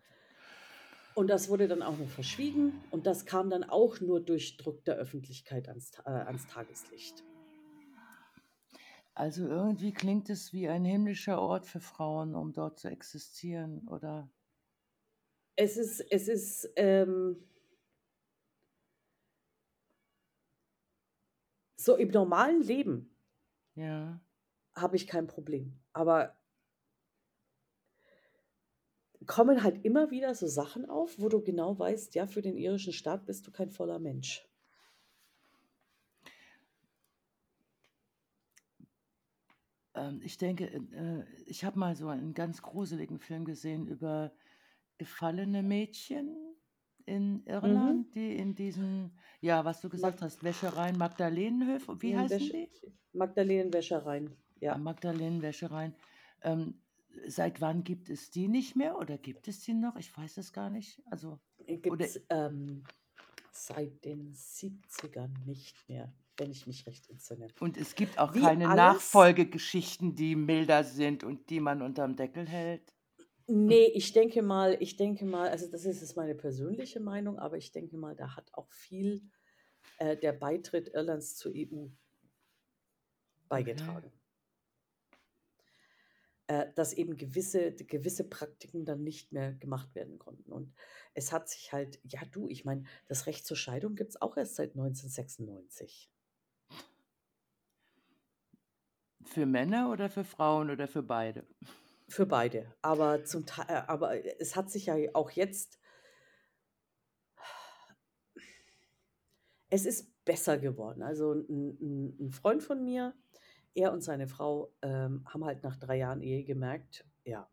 Und das wurde dann auch noch verschwiegen und das kam dann auch nur durch Druck der Öffentlichkeit ans, äh, ans Tageslicht. Also irgendwie klingt es wie ein himmlischer Ort für Frauen, um dort zu existieren, oder? Es ist, es ist, ähm, so im normalen Leben Ja. habe ich kein Problem. Aber kommen halt immer wieder so Sachen auf, wo du genau weißt, ja, für den irischen Staat bist du kein voller Mensch. Ähm, ich denke, äh, ich habe mal so einen ganz gruseligen Film gesehen über gefallene Mädchen in Mhm. Irland, die in diesen, ja, was du gesagt hast, Wäschereien, Magdalenenhöfe, wie Mhm, heißen Wäsche- die? Magdalenenwäschereien, ja. Magdalenenwäschereien. Ähm, seit wann gibt es die nicht mehr oder gibt es die noch? Ich weiß es gar nicht. Also, Gibt es ähm, seit den 70ern nicht mehr, wenn ich mich recht entsinne. und es gibt auch Wie keine alles, Nachfolgegeschichten, die milder sind und die man unterm Deckel hält. nee, ich denke mal, ich denke mal, also das ist jetzt meine persönliche Meinung, aber ich denke mal, da hat auch viel äh, der Beitritt Irlands zur EU Okay. Äh, dass eben gewisse, gewisse Praktiken dann nicht mehr gemacht werden konnten. Und es hat sich halt, ja du, ich meine, das Recht zur Scheidung gibt es auch erst seit 1996. Für Männer oder für Frauen oder für beide? Für beide. Aber, zum Teil, äh, aber es hat sich ja auch jetzt, es ist besser geworden. Also ein, ein, ein Freund von mir, er und seine Frau ähm, haben halt nach drei Jahren Ehe gemerkt, ja,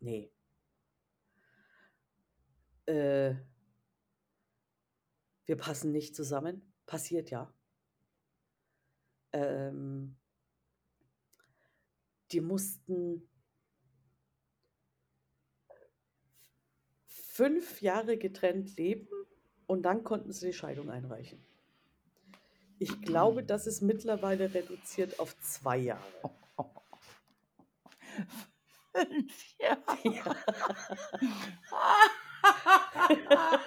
nee, äh, wir passen nicht zusammen. Passiert ja. Ähm, die mussten fünf Jahre getrennt leben und dann konnten sie die Scheidung einreichen. Ich glaube, das ist mittlerweile reduziert auf zwei Jahre. Fünf Jahre. Ja.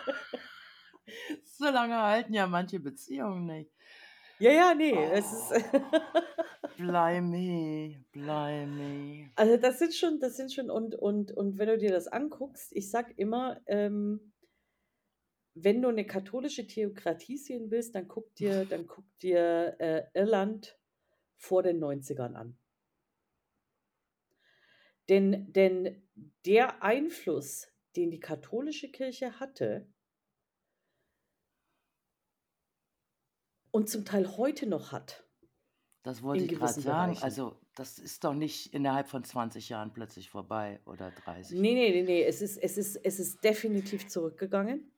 so lange halten ja manche Beziehungen nicht. Ja, ja, nee, es ist. Blimey, blimey. Also das sind schon, das sind schon, und, und, und wenn du dir das anguckst, ich sag immer, ähm, wenn du eine katholische Theokratie sehen willst, dann guck dir, dann guck dir äh, Irland vor den 90ern an. Denn, denn der Einfluss, den die katholische Kirche hatte und zum Teil heute noch hat, Das wollte ich gerade sagen. Bereichen. Also, das ist doch nicht innerhalb von 20 Jahren plötzlich vorbei oder 30. Nee, nee, nee, nee, es ist, es ist, es ist definitiv zurückgegangen.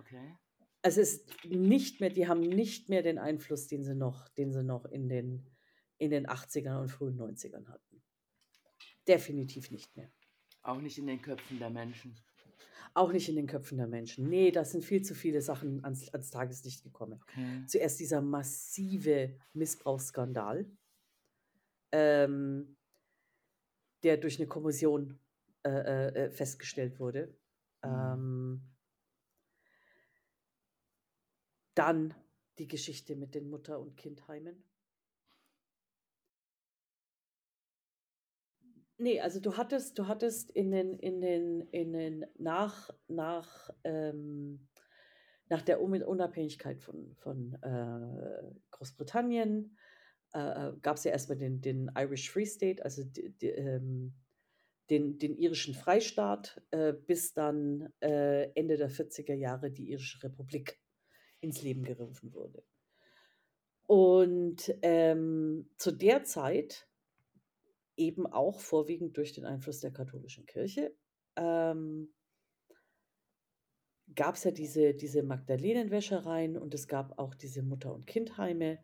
Okay. Es ist nicht mehr, die haben nicht mehr den Einfluss, den sie noch, den sie noch in den, in den 80ern und frühen 90ern hatten. Definitiv nicht mehr. Auch nicht in den Köpfen der Menschen. Auch nicht in den Köpfen der Menschen. Nee, da sind viel zu viele Sachen ans, ans Tageslicht gekommen. Okay. Zuerst dieser massive Missbrauchsskandal, ähm, der durch eine Kommission äh, äh, äh festgestellt wurde. Mhm. Ähm, dann die Geschichte mit den Mutter- und Kindheimen. Nee, also du hattest, du hattest in den, in den, in den nach, nach, ähm, nach der Un- Unabhängigkeit von, von äh, Großbritannien äh, gab es ja erstmal den, den Irish Free State, also die, die, ähm, den, den irischen Freistaat, äh, bis dann äh, Ende der 40er Jahre die irische Republik ins Leben gerufen wurde. Und ähm, zu der Zeit eben auch vorwiegend durch den Einfluss der katholischen Kirche, ähm, gab es ja diese, diese Magdalenenwäschereien und es gab auch diese Mutter- und Kindheime.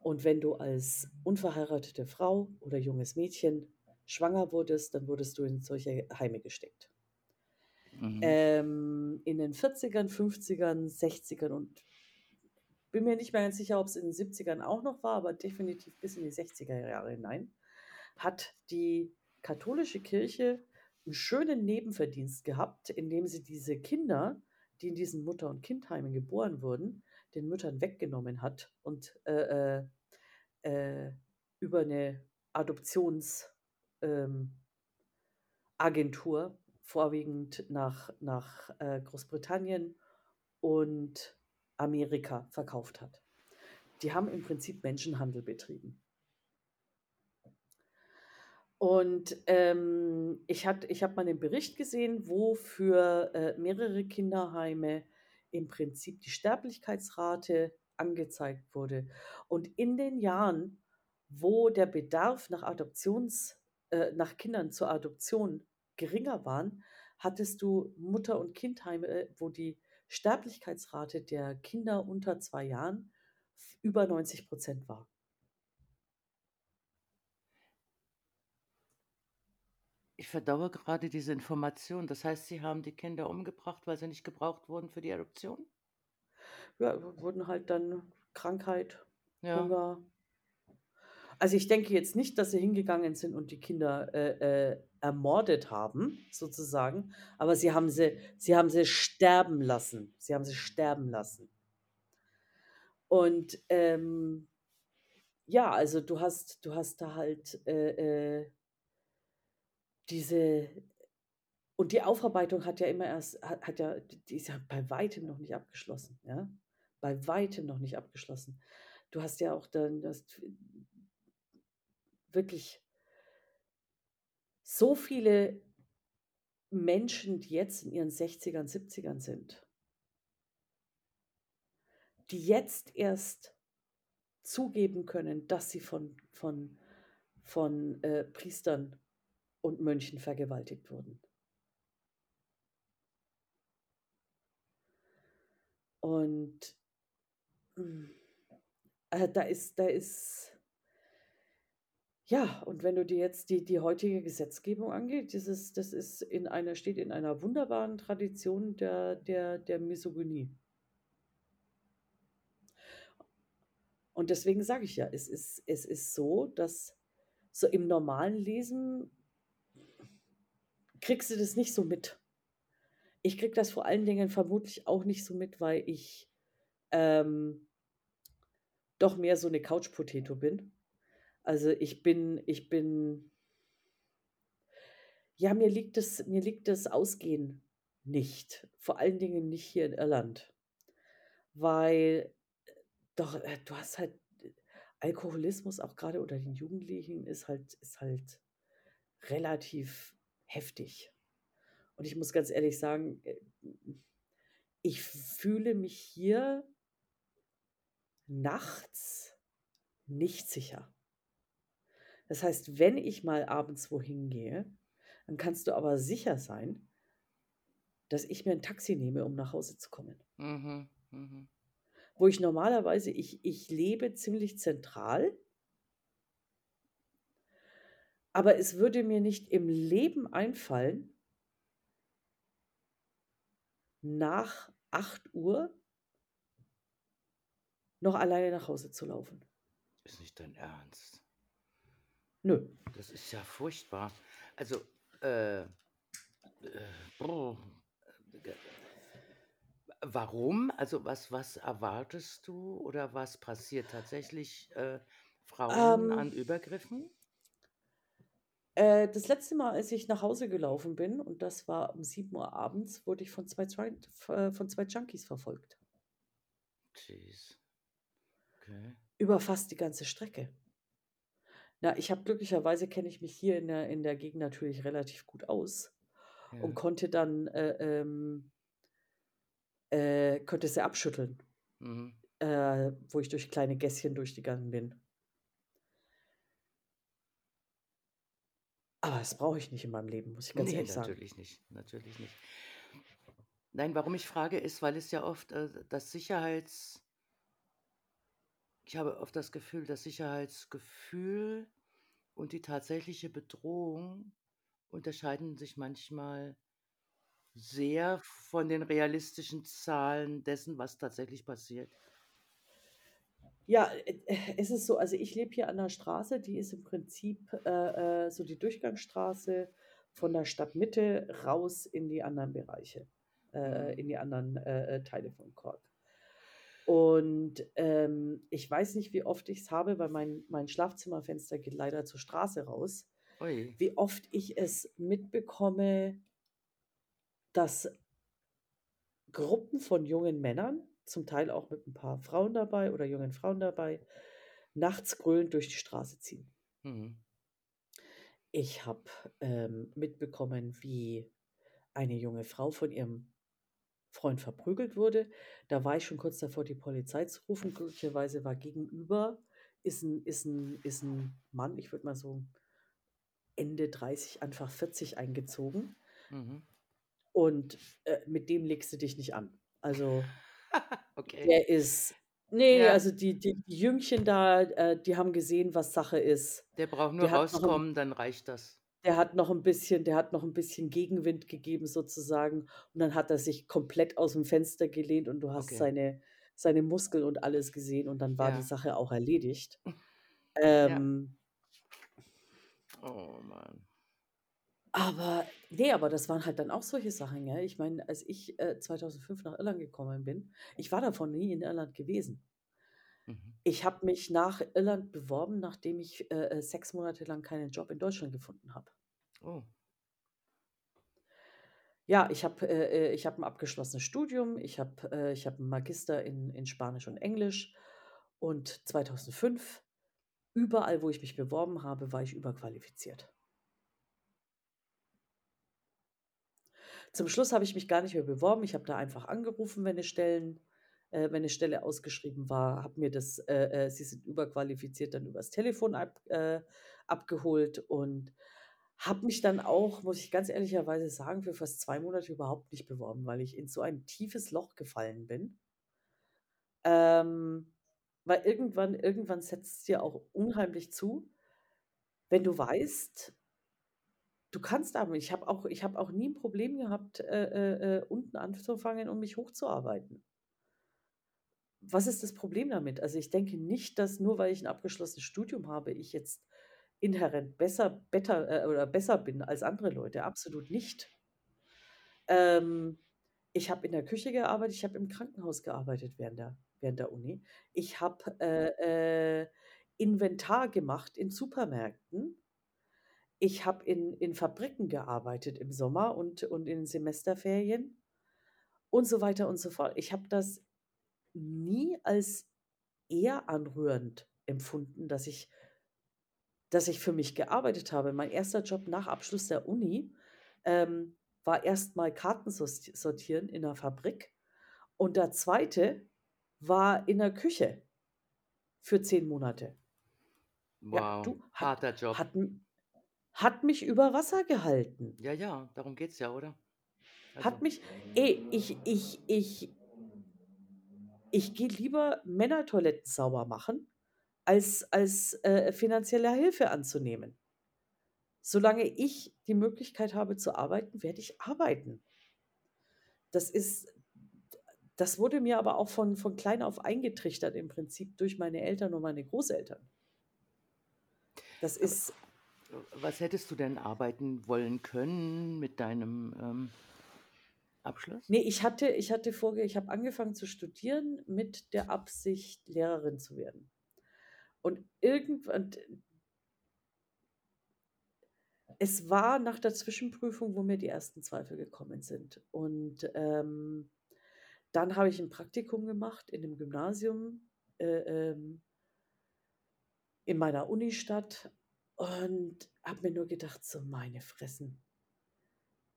Und wenn du als unverheiratete Frau oder junges Mädchen schwanger wurdest, dann wurdest du in solche Heime gesteckt. Mhm. Ähm, in den 40ern, 50ern, 60ern und bin mir nicht mehr ganz sicher, ob es in den 70ern auch noch war, aber definitiv bis in die 60er Jahre hinein hat die katholische Kirche einen schönen Nebenverdienst gehabt, indem sie diese Kinder, die in diesen Mutter- und Kindheimen geboren wurden, den Müttern weggenommen hat und äh, äh, äh, über eine Adoptionsagentur ähm, vorwiegend nach, nach äh, Großbritannien und Amerika verkauft hat. Die haben im Prinzip Menschenhandel betrieben. Und ähm, ich, ich habe mal einen Bericht gesehen, wo für äh, mehrere Kinderheime im Prinzip die Sterblichkeitsrate angezeigt wurde. Und in den Jahren, wo der Bedarf nach Adoptions, äh, nach Kindern zur Adoption geringer waren, hattest du Mutter- und Kindheime, äh, wo die Sterblichkeitsrate der Kinder unter zwei Jahren über 90 Prozent war. Ich verdaue gerade diese Information. Das heißt, Sie haben die Kinder umgebracht, weil sie nicht gebraucht wurden für die Adoption? Ja, wurden halt dann Krankheit, Ja. Hunger. Also ich denke jetzt nicht, dass sie hingegangen sind und die Kinder äh, äh, ermordet haben, sozusagen, aber sie haben sie, sie haben sie sterben lassen. Sie haben sie sterben lassen. Und ähm, ja, also du hast, du hast da halt äh, äh, diese und die Aufarbeitung hat ja immer erst, hat, hat ja, die ist ja bei weitem noch nicht abgeschlossen, ja. Bei weitem noch nicht abgeschlossen. Du hast ja auch dann das wirklich so viele Menschen, die jetzt in ihren 60ern, 70ern sind, die jetzt erst zugeben können, dass sie von, von, von äh, Priestern und Mönchen vergewaltigt wurden. Und äh, da ist, da ist, ja, und wenn du dir jetzt die, die heutige Gesetzgebung angeht, dieses, das ist in einer, steht in einer wunderbaren Tradition der, der, der Misogynie. Und deswegen sage ich ja, es ist, es ist so, dass so im normalen Lesen kriegst du das nicht so mit. Ich krieg das vor allen Dingen vermutlich auch nicht so mit, weil ich ähm, doch mehr so eine Couch-Potato bin. Also ich bin, ich bin, ja, mir liegt das, mir liegt das Ausgehen nicht. Vor allen Dingen nicht hier in Irland. Weil, doch, äh, du hast halt, Alkoholismus auch gerade unter den Jugendlichen ist halt, ist halt relativ heftig. Und ich muss ganz ehrlich sagen, äh, ich fühle mich hier nachts nicht sicher. Das heißt, wenn ich mal abends wohin gehe, dann kannst du aber sicher sein, dass ich mir ein Taxi nehme, um nach Hause zu kommen. Mhm. Mhm. Wo ich normalerweise, ich, ich lebe ziemlich zentral, aber es würde mir nicht im Leben einfallen, nach 8:00 noch alleine nach Hause zu laufen. Ist nicht dein Ernst? Nö. Das ist ja furchtbar. Also, äh, äh, äh, warum? Also, was was erwartest du oder was passiert tatsächlich, äh, Frauen an Ähm Übergriffen? Äh, das letzte Mal, als ich nach Hause gelaufen bin, und das war um 7:00 abends, wurde ich von 2 Joint v äh, von 2 Junkies verfolgt. Jeez. Okay. Über fast die ganze Strecke. Na, ich habe glücklicherweise kenne ich mich hier in der in der Gegend natürlich relativ gut aus und Ja. konnte dann, äh, ähm äh, konnte sie abschütteln, Mhm. äh, wo ich durch kleine Gässchen durchgegangen bin. Aber das brauche ich nicht in meinem Leben, muss ich ganz Ne, ehrlich sagen. natürlich nicht, natürlich nicht. Nein, warum ich frage, ist, weil es ja oft, äh, das Sicherheits ich habe oft das Gefühl, das Sicherheitsgefühl und die tatsächliche Bedrohung unterscheiden sich manchmal sehr von den realistischen Zahlen dessen, was tatsächlich passiert. Ja, es ist so, also ich lebe hier an der Straße, die ist im Prinzip, äh, äh, so die Durchgangsstraße von der Stadtmitte raus in die anderen Bereiche, äh, Mhm. in die anderen, äh, äh, Teile von Cork. Und, ähm, ich weiß nicht, wie oft ich's habe, weil mein mein Schlafzimmerfenster geht leider zur Straße raus, Ui. wie oft ich es mitbekomme dass Gruppen von jungen Männern, zum Teil auch mit 'n paar Frauen dabei oder jungen Frauen dabei, nachts grölend durch die Straße ziehen. Mhm. Ich habe, ähm, mitbekommen, wie eine junge Frau von ihrem Freund verprügelt wurde. Da war ich schon kurz davor, die Polizei zu rufen. Glücklicherweise war gegenüber ist 'n ist 'n ist 'n Mann, ich würde mal so Ende 30, Anfang 40 eingezogen. Mhm. Und, äh, mit dem legst du dich nicht an. Also, Okay. der ist ne, Ja. also die die die Jüngchen da, äh, die haben gesehen, was Sache ist. Der braucht nur 'n rauskommen, dann reicht das. Der hat noch 'n bisschen der hat noch 'n bisschen Gegenwind gegeben sozusagen und dann hat er sich komplett aus'm Fenster gelehnt und du hast Okay. seine seine Muskeln und alles gesehen und dann war die Ja. Sache auch erledigt. Ja. Ähm Oh Mann. Aber ne, aber das waren halt dann auch solche Sachen, gell? Ich meine, als ich, äh, 2005 nach Irland gekommen bin ich war davor nie in Irland gewesen. Mhm. Ich habe mich nach Irland beworben, nachdem ich, äh, äh, 6 Monate lang keinen Job in Deutschland gefunden habe. Oh. Ja, ich habe, äh, äh ich habe 'n abgeschlossenes Studium. Ich habe, äh ich habe 'n Magister in in Spanisch und Englisch und 2005 überall, wo ich mich beworben habe, war ich überqualifiziert. Zum Schluss habe ich mich gar nicht mehr beworben. Ich habe da einfach angerufen, wenn 'ne Stellen äh, wenn 'ne Stelle ausgeschrieben war, habe mir das, äh, äh „Sie sind überqualifiziert“, dann übers Telefon ab äh, abgeholt und habe mich dann auch, muss ich ganz ehrlicherweise sagen, für fast 2 Monate überhaupt nicht beworben, weil ich in so ein tiefes Loch gefallen bin. Ähm, weil irgendwann irgendwann setzt es dir auch unheimlich zu, wenn du weißt du kannst aber ich habe auch ich habe auch nie 'n Problem gehabt, äh, äh, äh, unten anzufangen und mich hochzuarbeiten. Was ist das Problem damit? Also, ich denke nicht, dass nur weil ich 'n abgeschlossenes Studium habe, ich jetzt inhärent besser better äh, oder besser bin als andere Leute, absolut nicht. Ähm, ich habe in der Küche gearbeitet, ich habe im Krankenhaus gearbeitet während der während der Uni. Ich habe, äh, äh, Inventar gemacht in Supermärkten. Ich habe in in Fabriken gearbeitet im Sommer und und in Semesterferien und so weiter und so fort. Ich habe das nie als eher anrührend empfunden, dass ich dass ich für mich gearbeitet habe. Mein 1. Job nach Abschluss der Uni, ähm, war erst mal Karten sortieren in 'ner Fabrik und der 2. war in der Küche für 10 Monate. Ja, Wow, du, hat harter Job. hat hat mich über Wasser gehalten. Ja, ja, darum geht's ja, oder? Hat Also mich ey, ich ich ich ich gehe lieber Männertoiletten sauber machen, als als, äh, finanzielle Hilfe anzunehmen. Solange ich die Möglichkeit habe zu arbeiten, werde ich arbeiten. Das ist das wurde mir aber auch von von klein auf eingetrichtert im Prinzip durch meine Eltern und meine Großeltern. Das ist was hättest du denn arbeiten wollen können mit deinem, ähm, Abschluss? Ne, ich hatte ich hatte vorge ich habe angefangen zu studieren mit der Absicht, Lehrerin zu werden. Und irgendwann es war nach der Zwischenprüfung, wo mir die ersten Zweifel gekommen sind. Und, ähm, dann habe ich ein Praktikum gemacht in 'nem Gymnasium, äh, ähm in meiner Unistadt und habe mir nur gedacht: „So, meine Fressen,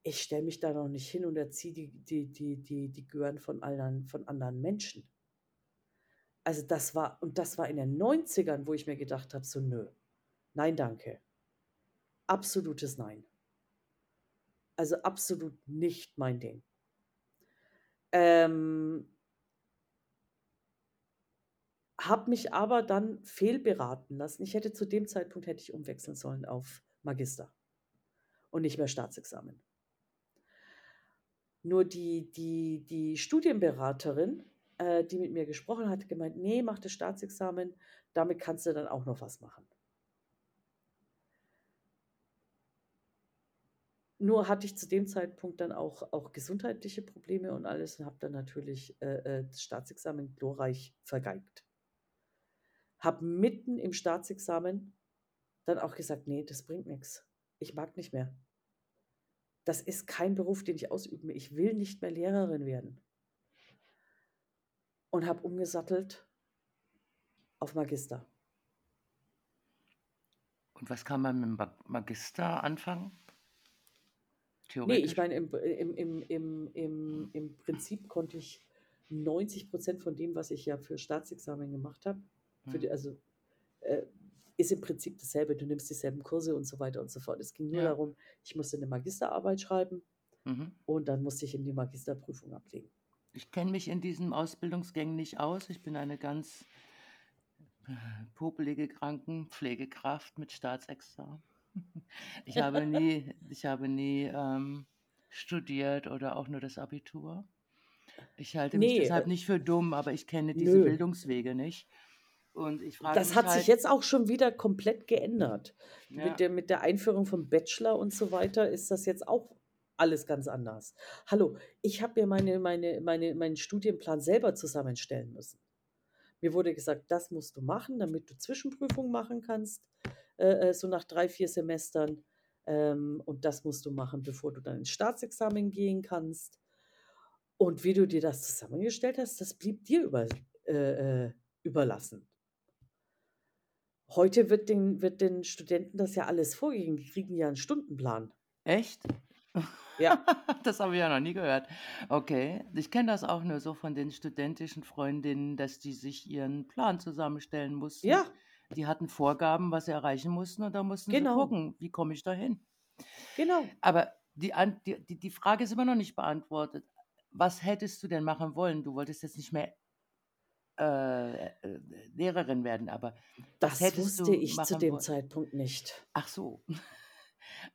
ich stelle mich da doch nicht hin und erziehe die die die die die Gören von anderen von anderen Menschen.“ Also, das war und das war in den Neunzigern, wo ich mir gedacht habe: „So, nö, nein, danke.“ Absolutes Nein. Also, absolut nicht mein Ding. Ähm habe mich aber dann fehlberaten lassen. Ich hätte zu dem Zeitpunkt hätte ich umwechseln sollen auf Magister und nicht mehr Staatsexamen. Nur die die die Studienberaterin, äh, die mit mir gesprochen hat, gemeint: „Ne, mach das Staatsexamen, damit kannst du dann auch noch was machen.“ Nur hatte ich zu dem Zeitpunkt dann auch auch gesundheitliche Probleme und alles und habe dann natürlich, äh, äh, das Staatsexamen glorreich vergeigt. Habe mitten im Staatsexamen dann auch gesagt: „Ne, das bringt nix. Ich mag nicht mehr.“ Das ist kein Beruf, den ich ausüben will. Ich will nicht mehr Lehrerin werden. Und habe umgesattelt auf Magister. Und was kann man mit 'm Mag Magister anfangen? Ne, ich Theoretisch? meine, im im im im im Prinzip konnte ich 90% von dem, was ich ja für Staatsexamen gemacht habe für die Mhm. also, äh, ist im Prinzip dasselbe. Du nimmst dieselben Kurse und so weiter und so fort. Es ging nur Ja. darum, ich musste 'ne Magisterarbeit schreiben Mhm. und dann musste ich eben die Magisterprüfung ablegen. Ich kenne mich in diesen Ausbildungsgängen nicht aus. Ich bin eine ganz äh, popelige Krankenpflegekraft mit Staatsexamen. Ich habe nie ich habe nie, ähm, studiert oder auch nur das Abitur. Ich halte mich Ne, deshalb äh nicht für dumm, aber ich kenne diese Nö. Bildungswege nicht. Und ich frage Das mich hat sich halt jetzt auch schon wieder komplett geändert. Mit Ja. der mit der Einführung vom Bachelor und so weiter ist das jetzt auch alles ganz anders. Hallo, ich habe mir meine meine meine meinen Studienplan selber zusammenstellen müssen. Mir wurde gesagt: „Das musst du machen, damit du Zwischenprüfungen machen kannst, äh, äh, so nach 3, 4 Semestern. Ähm, und das musst du machen, bevor du dann ins Staatsexamen gehen kannst.“ Und wie du dir das zusammengestellt hast, das blieb dir über äh, äh, überlassen. Heute wird den wird den Studenten das ja alles vorgegeben. Die kriegen ja 'n Stundenplan. Echt? Ja. Das habe ich ja noch nie gehört. Okay. Ich kenne das auch nur so von den studentischen Freundinnen, dass die sich ihren Plan zusammenstellen mussten. Ja. Die hatten Vorgaben, was sie erreichen mussten, und da mussten sie Genau. gucken: „Wie komme ich dahin?“ Genau. Aber die die die Frage ist immer noch nicht beantwortet. Was hättest du denn machen wollen? Du wolltest jetzt nicht mehr äh, äh, Lehrerin werden, aber Das hättest wusste du ich zu dem wollen? Zeitpunkt nicht. Ach so.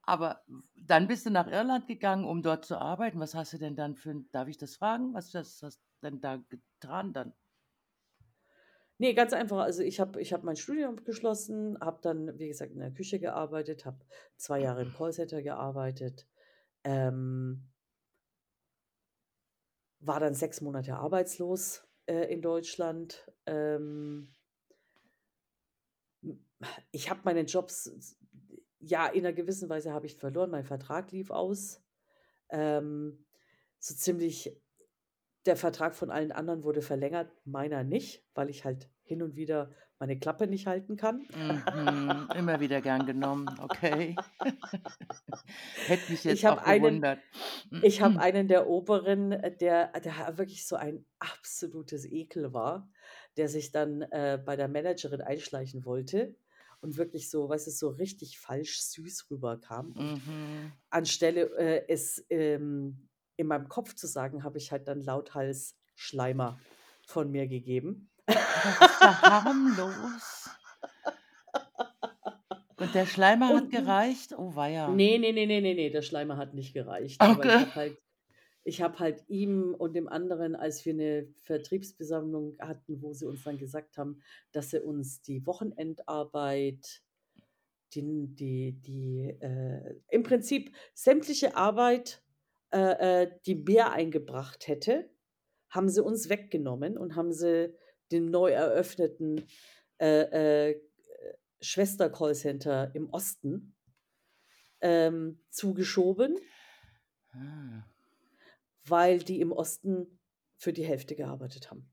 Aber dann bist du nach Irland gegangen, um dort zu arbeiten. Was hast du denn dann für darf ich das fragen? Was hast hast denn da getan dann? Ne, ganz einfach. Also, ich habe ich habe mein Studium abgeschlossen, habe dann, wie gesagt, in der Küche gearbeitet, habe 2 Jahre im Callcenter gearbeitet, ähm war dann 6 Monate arbeitslos, äh, in Deutschland. Ähm hm, ich habe meine Jobs ja, in 'ner gewissen Weise habe ich verloren. Mein Vertrag lief aus. Ähm, so ziemlich der Vertrag von allen anderen wurde verlängert, meiner nicht, weil ich halt hin und wieder meine Klappe nicht halten kann. Mhm. Immer wieder gern genommen, okay. Hätte mich Ich jetzt habe auch einen gewundert. ich habe einen der Oberen, der der wirklich so ein absolutes Ekel war, der sich dann, äh, bei der Managerin einschleichen wollte und wirklich so, weißt du, so richtig falsch süß rüberkam. Mhm. anstelle, äh, es, ähm, in meinem Kopf zu sagen, habe ich halt dann lauthals Schleimer von mir gegeben. Das ist ja harmlos. Und der Schleimer hat Und n gereicht? Oh weia. ne, ne, ne, ne, ne, ne, der Schleimer hat nicht gereicht. Aber ich Okay. habe halt ich habe halt ihm und dem anderen, als wir eine Vertriebsbesammlung hatten, wo sie uns dann gesagt haben, dass sie uns die Wochenendarbeit, die, die, die äh, im Prinzip sämtliche Arbeit, äh, äh, die mehr eingebracht hätte, haben sie uns weggenommen und haben sie dem neu eröffneten äh, äh, Schwester-Callcenter im Osten ähm, zugeschoben, Ah. Weil die im Osten für die Hälfte gearbeitet haben.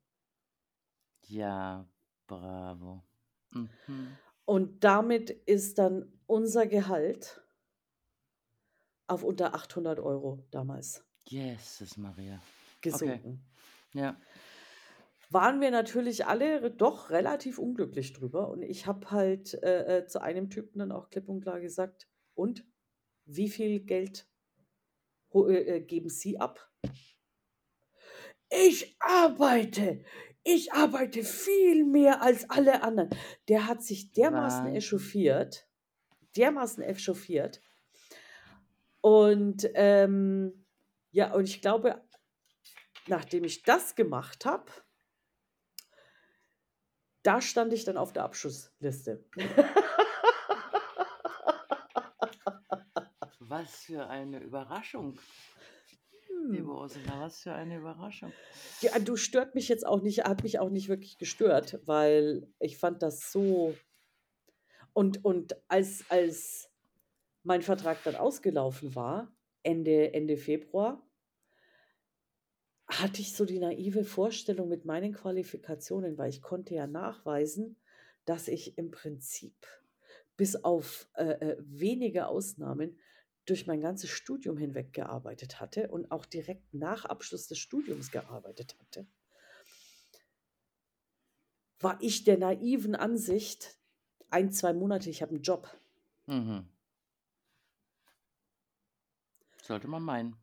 Ja, bravo. Mhm. Und damit ist dann unser Gehalt auf unter 800 Euro damals Jesus Maria. gesunken. Ja. Waren wir natürlich alle doch relativ unglücklich drüber. Und ich habe halt äh, äh, zu einem Typen dann auch klipp und klar gesagt, und wie viel Geld geben Sie ab? Ich arbeite. Ich arbeite viel mehr als alle anderen. Der hat sich dermaßen Wahnsinn. echauffiert. Dermaßen echauffiert. Und ähm, ja, und ich glaube, nachdem ich das gemacht habe, da stand ich dann auf der Abschussliste. Was für eine Überraschung, Hm. liebe Ursula, was für eine Überraschung. Ja, du stört mich jetzt auch nicht, hat mich auch nicht wirklich gestört, weil ich fand das so. Und, und als, als mein Vertrag dann ausgelaufen war, Ende, Ende Februar, hatte ich so die naive Vorstellung mit meinen Qualifikationen, weil ich konnte ja nachweisen, dass ich im Prinzip bis auf äh, äh, wenige Ausnahmen durch mein ganzes Studium hinweg gearbeitet hatte und auch direkt nach Abschluss des Studiums gearbeitet hatte, war ich der naiven Ansicht, ein, zwei Monate, ich habe einen Job. Mhm. Sollte man meinen.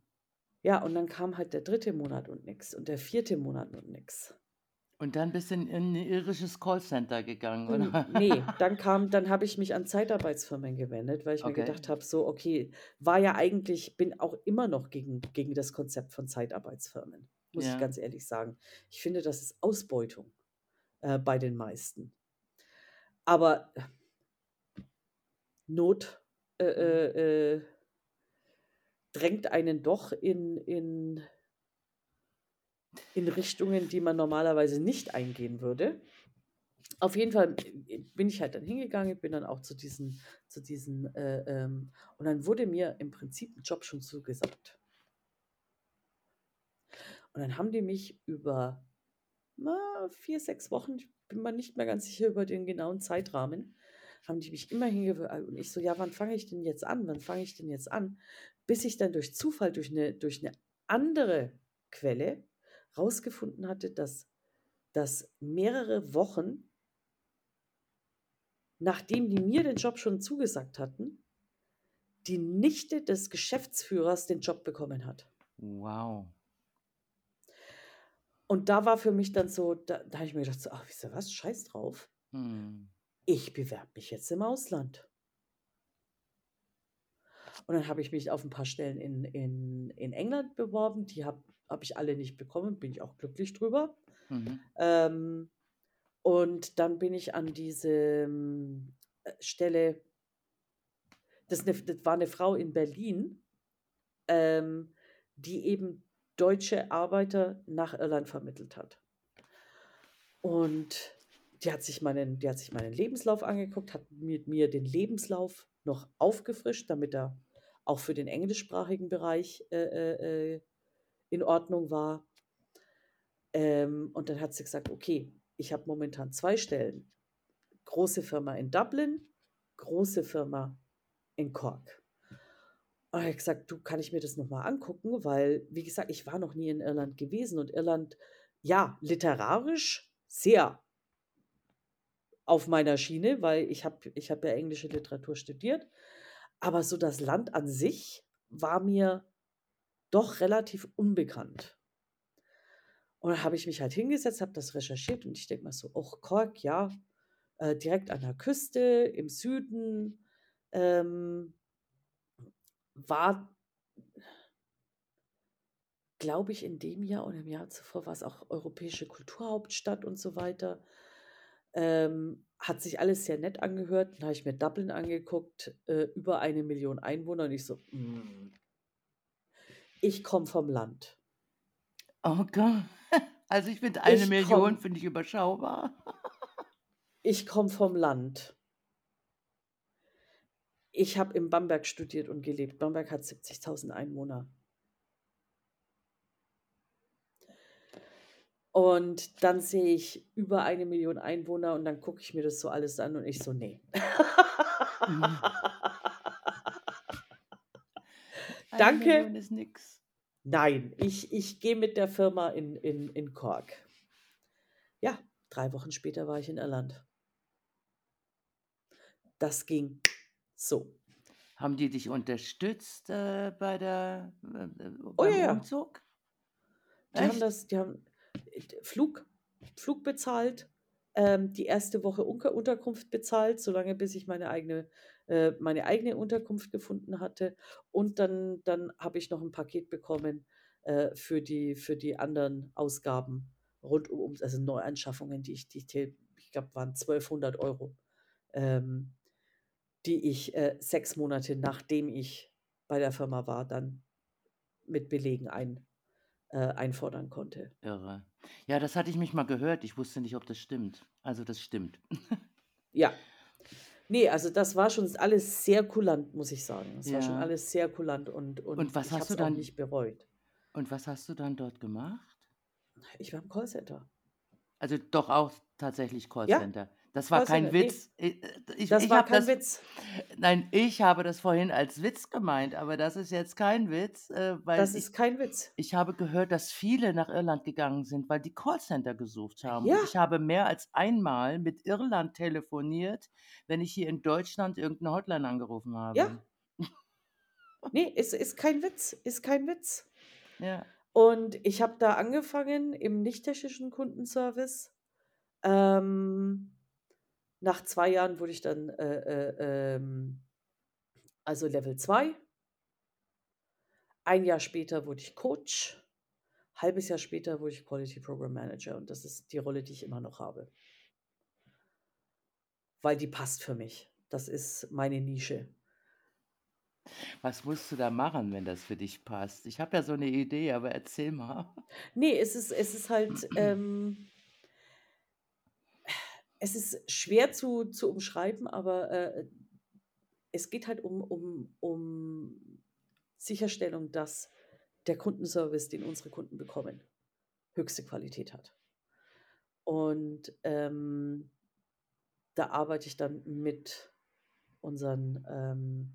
Ja, und dann kam halt der dritte Monat und nix und der vierte Monat und nix. Und dann bist du in, in ein irisches Callcenter gegangen, oder? Nee, dann kam, dann habe ich mich an Zeitarbeitsfirmen gewendet, weil ich mir Okay. gedacht habe, so, okay, war ja eigentlich, bin auch immer noch gegen, gegen das Konzept von Zeitarbeitsfirmen, muss ich Ja. ganz ehrlich sagen. Ich finde, das ist Ausbeutung äh, bei den meisten. Aber Not äh, äh, äh, drängt einen doch in, in, in Richtungen, die man normalerweise nicht eingehen würde. Auf jeden Fall äh, bin ich halt dann hingegangen, bin dann auch zu diesen, zu diesen, äh, ähm, und dann wurde mir im Prinzip ein Job schon zugesagt. Und dann haben die mich über na, vier, sechs Wochen, ich bin mir nicht mehr ganz sicher über den genauen Zeitrahmen, haben die mich immer hingewöhnt. Und ich so, ja, wann fange ich denn jetzt an? Wann fange ich denn jetzt an? Bis ich dann durch Zufall, durch eine, durch eine andere Quelle rausgefunden hatte, dass, dass mehrere Wochen, nachdem die mir den Job schon zugesagt hatten, die Nichte des Geschäftsführers den Job bekommen hat. Wow. Und da war für mich dann so, da, da habe ich mir gedacht, so, ach, wisst ihr was, scheiß drauf. Hm. Ich bewerbe mich jetzt im Ausland. Und dann habe ich mich auf ein paar Stellen in, in, in England beworben. Die habe hab ich alle nicht bekommen, bin ich auch glücklich drüber. Mhm. Ähm, und dann bin ich an diese äh, Stelle, das, ne, das war eine Frau in Berlin, ähm, die eben deutsche Arbeiter nach Irland vermittelt hat. Und die hat sich meinen, die hat sich meinen Lebenslauf angeguckt, hat mit mir den Lebenslauf noch aufgefrischt, damit er auch für den englischsprachigen Bereich äh, äh, äh, in Ordnung war. Ähm, und dann hat sie gesagt, okay, ich habe momentan zwei Stellen. Große Firma in Dublin, große Firma in Cork. Und ich gesagt, du kann ich mir das nochmal angucken, weil, wie gesagt, ich war noch nie in Irland gewesen und Irland, ja, literarisch sehr auf meiner Schiene, weil ich habe ich hab ja englische Literatur studiert. Aber so das Land an sich war mir doch relativ unbekannt. Und dann habe ich mich halt hingesetzt, habe das recherchiert und ich denke mal so, oh, Cork, ja, äh, direkt an der Küste im Süden, ähm, war glaube ich, in dem Jahr oder im Jahr zuvor war es auch europäische Kulturhauptstadt und so weiter. Ähm, hat sich alles sehr nett angehört. Dann habe ich mir Dublin angeguckt, äh, über eine Million Einwohner und ich so, mm, ich komme vom Land. Oh Gott. Also ich finde eine Ich Million finde ich überschaubar. ich komme vom Land. Ich habe in Bamberg studiert und gelebt. Bamberg hat 70.000 Einwohner. Und dann sehe ich über eine Million Einwohner und dann gucke ich mir das so alles an und ich so, nee. Mhm. Eine Danke. Million ist nix. Nein, ich, ich gehe mit der Firma in, in, in Cork. Ja, drei Wochen später war ich in Irland. Das ging so. Haben die dich unterstützt äh, bei der äh, äh, Oh ja. Umzug? Die haben das, die haben Flug, Flug bezahlt, ähm, die erste Woche Unter Unterkunft bezahlt, solange bis ich meine eigene, äh, meine eigene Unterkunft gefunden hatte. Und dann, dann habe ich noch ein Paket bekommen äh, für, die, für die anderen Ausgaben rund um, also Neuanschaffungen, die ich, die ich, ich glaube, waren 1200 Euro, ähm, die ich äh, sechs Monate nachdem ich bei der Firma war, dann mit Belegen ein, äh, einfordern konnte. Irre. Ja, das hatte ich mich mal gehört. Ich wusste nicht, ob das stimmt. Also das stimmt. Ja. Nee, also das war schon alles sehr kulant, muss ich sagen. Es war schon Ja. alles sehr kulant und, und, Und was ich hast habe du dann- nicht bereut. Und was hast du dann dort gemacht? Ich war im Callcenter. Also doch auch tatsächlich Ja, Callcenter. Das war kein. Nee, Witz. Ich, ich, das ich war kein das, Witz. nein, ich habe das vorhin als Witz gemeint, aber das ist jetzt kein Witz, äh, weil Das ich, ist kein Witz. ich habe gehört, dass viele nach Irland gegangen sind, weil die Callcenter gesucht haben. Ja. Und ich habe mehr als einmal mit Irland telefoniert, wenn ich hier in Deutschland irgendeine Hotline angerufen habe. Ja. Nee, es ist kein Witz. Ist kein Witz. Ja. Und ich habe da angefangen im nicht-technischen Kundenservice. Ähm, nach zwei Jahren wurde ich dann äh, äh, ähm, also Level 2. Ein Jahr später wurde ich Coach. Halbes Jahr später wurde ich Quality Program Manager. Und das ist die Rolle, die ich immer noch habe. Weil die passt für mich. Das ist meine Nische. Was musst du da machen, wenn das für dich passt? Ich habe ja so eine Idee, aber erzähl mal. Nee, es ist, es ist halt, ähm, es ist schwer zu, zu umschreiben, aber äh, es geht halt um, um, um Sicherstellung, dass der Kundenservice, den unsere Kunden bekommen, höchste Qualität hat. Und ähm, da arbeite ich dann mit unseren ähm,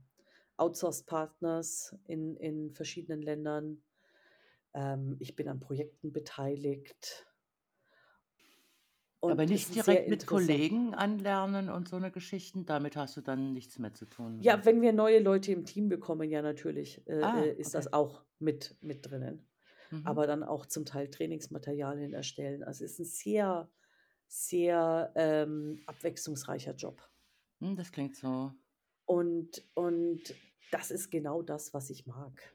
Outsourced-Partners in, in verschiedenen Ländern. Ähm, ich bin an Projekten beteiligt. Aber Und es nicht direkt mit. Kollegen anlernen und so eine Geschichten, damit hast du dann nichts mehr zu tun. Ja, oder? wenn wir neue Leute im Team bekommen, ja natürlich, äh, Ah, äh, ist das okay. auch mit, mit drinnen. Mhm. Aber dann auch zum Teil Trainingsmaterialien erstellen. Also es ist ein sehr, sehr ähm, abwechslungsreicher Job. Hm, das klingt so. Und, und das ist genau das, was ich mag.